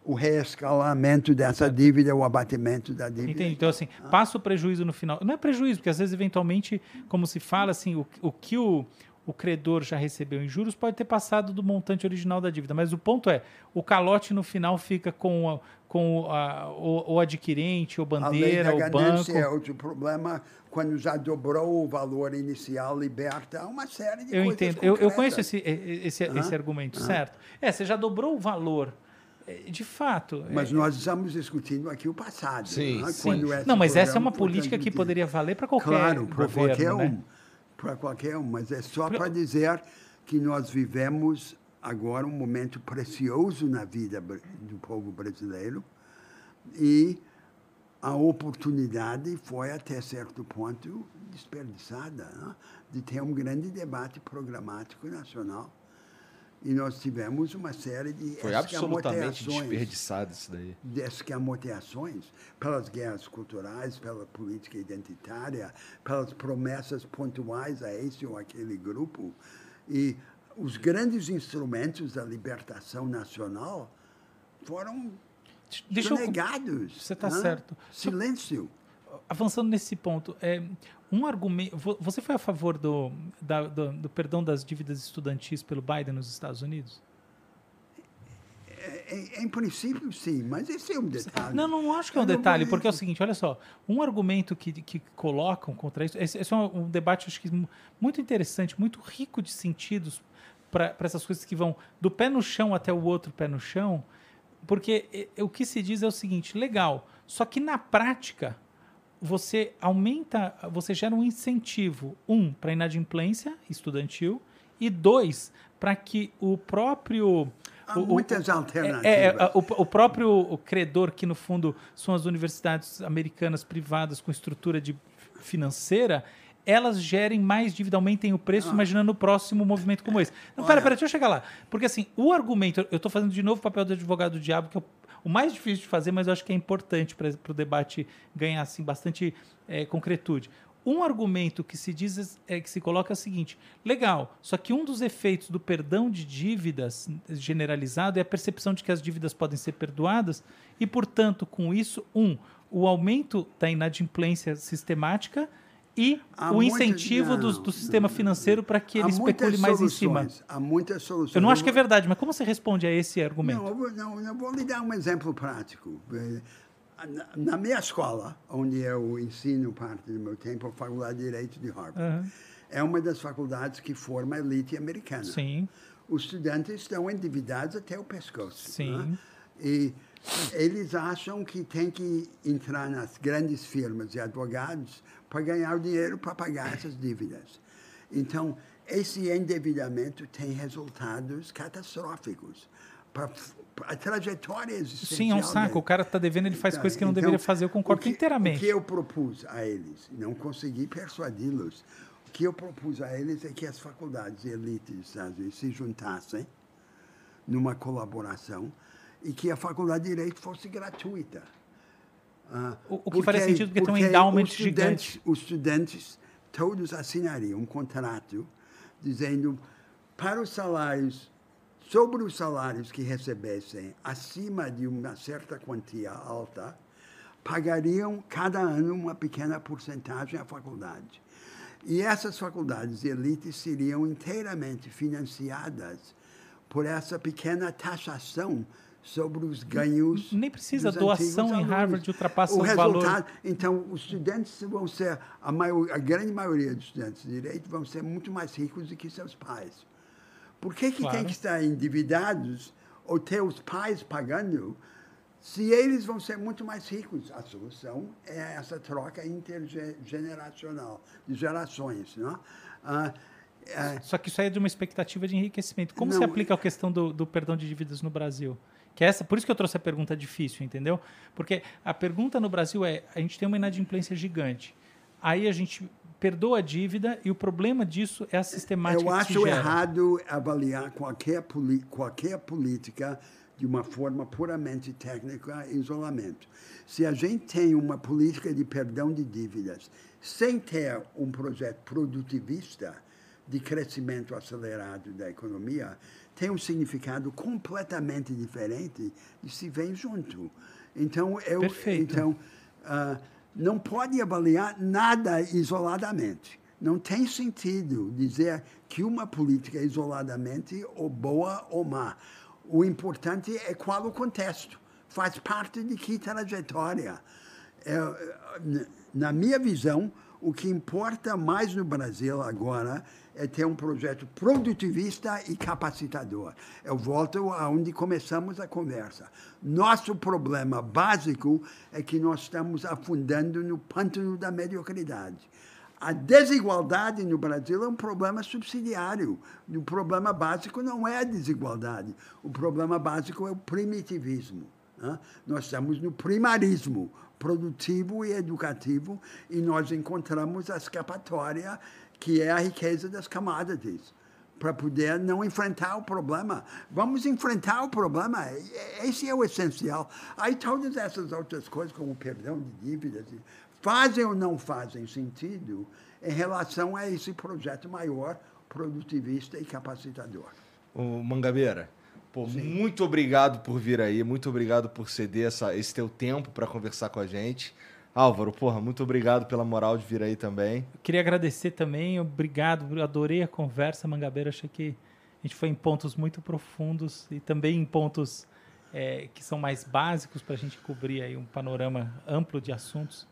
o reescalamento dessa dívida, o abatimento da dívida. Entende? Então, assim, passa o prejuízo no final. Não é prejuízo, porque às vezes, eventualmente, como se fala, assim, o, o que o, o credor já recebeu em juros pode ter passado do montante original da dívida. Mas o ponto é, o calote no final fica com, a- com a- o, o adquirente, o A lei bandeira, da o ganância banco. é outro problema. Quando já dobrou o valor inicial, liberta uma série de Eu coisas entendo. Eu, eu conheço esse, esse, Hã? esse argumento, certo? É, você já dobrou o valor. É, De fato. Mas é- nós estamos discutindo aqui o passado. Sim, né? sim. Não, mas essa é uma política que poderia valer para qualquer Claro, para governo, qualquer né? um. Para qualquer um, mas é só para dizer que nós vivemos agora um momento precioso na vida do povo brasileiro e a oportunidade foi, até certo ponto, desperdiçada né? de ter um grande debate programático nacional. E nós tivemos uma série de Foi absolutamente desperdiçado isso daí. de escamoteações pelas guerras culturais, pela política identitária, pelas promessas pontuais a esse ou aquele grupo. E os grandes instrumentos da libertação nacional foram Deixa eu- sonegados. Você tá né? certo. Silêncio. avançando nesse ponto, é, um argumento. vo- Você foi a favor do, da- do, do perdão das dívidas estudantis pelo Biden nos Estados Unidos? É- Em, em princípio, sim, mas esse é um detalhe. Não, não acho que é um Eu detalhe, porque é o seguinte, olha só, um argumento que, que colocam contra isso, esse, esse é um, um debate, acho que mu- muito interessante, muito rico de sentidos para essas coisas que vão do pé no chão até o outro pé no chão, porque o que se diz é o seguinte, legal, só que na prática você aumenta, você gera um incentivo, um, para inadimplência estudantil, e dois, para que o próprio. Há o- o- muitas é, alternativas. é, é, o, o próprio credor, que no fundo são as universidades americanas privadas com estrutura de financeira, elas gerem mais dívida, aumentem o preço, imaginando o próximo movimento como esse. Não, pera, Olha. pera, deixa eu chegar lá. Porque assim, o argumento, eu estou fazendo de novo o papel do advogado do diabo, que é o, o mais difícil de fazer, mas eu acho que é importante para o debate ganhar assim, bastante é, concretude. Um argumento que se diz é que se coloca é o seguinte: legal, só que um dos efeitos do perdão de dívidas generalizado é a percepção de que as dívidas podem ser perdoadas e, portanto, com isso, um, o aumento da inadimplência sistemática e Há o incentivo do, não, do sistema financeiro para que ele especule mais em cima. Há muitas soluções. Eu não acho que é verdade, mas como você responde a esse argumento? Não, eu vou, não, eu vou lhe dar um exemplo prático. Na, na minha escola, onde eu ensino parte do meu tempo, a Faculdade de Direito de Harvard, Aham. é uma das faculdades que forma a elite americana. Sim, Os estudantes estão endividados até o pescoço. Sim. né? E eles acham que tem que entrar nas grandes firmas de advogados para ganhar o dinheiro para pagar essas dívidas. Então, esse endividamento tem resultados catastróficos. Para a trajetória existencial sim, é um saco. O cara está devendo, ele faz Então, coisas que não então, deveria fazer. Eu concordo o que- inteiramente. O que eu propus a eles, não consegui persuadi-los, o que eu propus a eles é que as faculdades de elite dos Estados Unidos se juntassem numa colaboração e que a faculdade de Direito fosse gratuita. Ah, O- o que faria sentido, porque tem um endowment gigante. Os estudantes todos assinariam um contrato dizendo para os salários, sobre os salários que recebessem acima de uma certa quantia alta, pagariam cada ano uma pequena porcentagem à faculdade. E essas faculdades de elite seriam inteiramente financiadas por essa pequena taxação sobre os ganhos. Nem precisa, doação em alunos. Harvard ultrapassa o o valor. Então, os estudantes vão ser, a, maior, a grande maioria dos estudantes de direito vão ser muito mais ricos do que seus pais. Por que, que Claro. tem que estar endividados ou ter os pais pagando se eles vão ser muito mais ricos? A solução é essa troca intergeneracional, de gerações. Não? Ah, é, Só que isso aí é de uma expectativa de enriquecimento. Como Não, se aplica a questão do, do perdão de dívidas no Brasil? Que é essa, por isso que eu trouxe a pergunta difícil, entendeu? Porque a pergunta no Brasil é: a gente tem uma inadimplência gigante. Aí a gente perdoa a dívida e o problema disso é a sistemática Eu acho errado avaliar qualquer, qualquer política de uma forma puramente técnica e isolamento. Se a gente tem uma política de perdão de dívidas sem ter um projeto produtivista de crescimento acelerado da economia, tem um significado completamente diferente de se vem junto. Então, eu, Perfeito. então ah, não pode avaliar nada isoladamente. Não tem sentido dizer que uma política é isoladamente ou boa ou má. O importante é qual o contexto. Faz parte de que trajetória. É, n- na minha visão, o que importa mais no Brasil agora é ter um projeto produtivista e capacitador. Eu volto aonde começamos a conversa. Nosso problema básico é que nós estamos afundando no pântano da mediocridade. A desigualdade no Brasil é um problema subsidiário. O problema básico não é a desigualdade. O problema básico é o primitivismo. Né? Nós estamos no primarismo produtivo e educativo e nós encontramos a escapatória que é a riqueza das commodities para poder não enfrentar o problema. Vamos enfrentar o problema. Esse é o essencial. Aí todas essas outras coisas, como o perdão de dívidas, fazem ou não fazem sentido em relação a esse projeto maior, produtivista e capacitador. O Mangabeira, pô, muito obrigado por vir aí, muito obrigado por ceder essa, esse teu tempo para conversar com a gente. Álvaro, porra, muito obrigado pela moral de vir aí também. queria agradecer também, obrigado, adorei a conversa, Mangabeira, achei que a gente foi em pontos muito profundos e também em pontos é, que são mais básicos para a gente cobrir aí um panorama amplo de assuntos.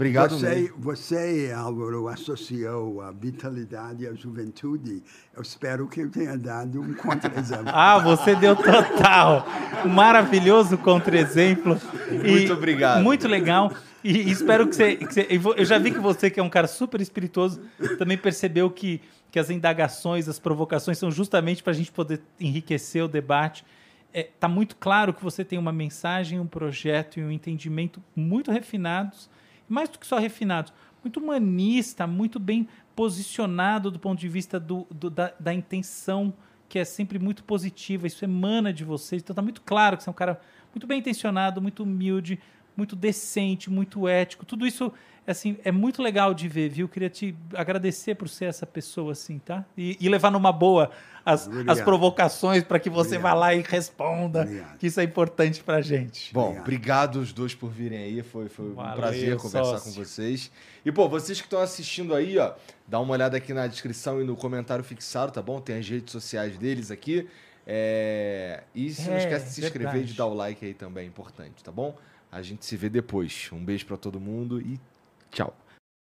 Obrigado você, mesmo. Você, Álvaro, associou a vitalidade à juventude. Eu espero que eu tenha dado um contra-exemplo. ah, você deu total. Um maravilhoso contra-exemplo. Muito obrigado. Muito legal. E espero que você, que você, Eu já vi que você, que é um cara super espirituoso, também percebeu que, que as indagações, as provocações são justamente para a gente poder enriquecer o debate. Está é, tá muito claro que você tem uma mensagem, um projeto e um entendimento muito refinados, mais do que só refinados, muito humanista, muito bem posicionado do ponto de vista do, do da, da intenção, que é sempre muito positiva. Isso emana de vocês. Então está muito claro que você é um cara muito bem intencionado, muito humilde, muito decente, muito ético. Tudo isso assim, é muito legal de ver, viu? Queria te agradecer por ser essa pessoa assim, tá? E, e levar numa boa as, as provocações para que você obrigado. vá lá e responda, obrigado. que isso é importante para gente. Bom, obrigado. obrigado os dois por virem aí, foi, foi Valeu, um prazer conversar sócio. com vocês. E, pô, vocês que estão assistindo aí, ó, dá uma olhada aqui na descrição e no comentário fixado, tá bom? Tem as redes sociais deles aqui. É... E se é, não esquece de se inscrever e de dar o like aí também, é importante, tá bom? A gente se vê depois. Um beijo para todo mundo e tchau.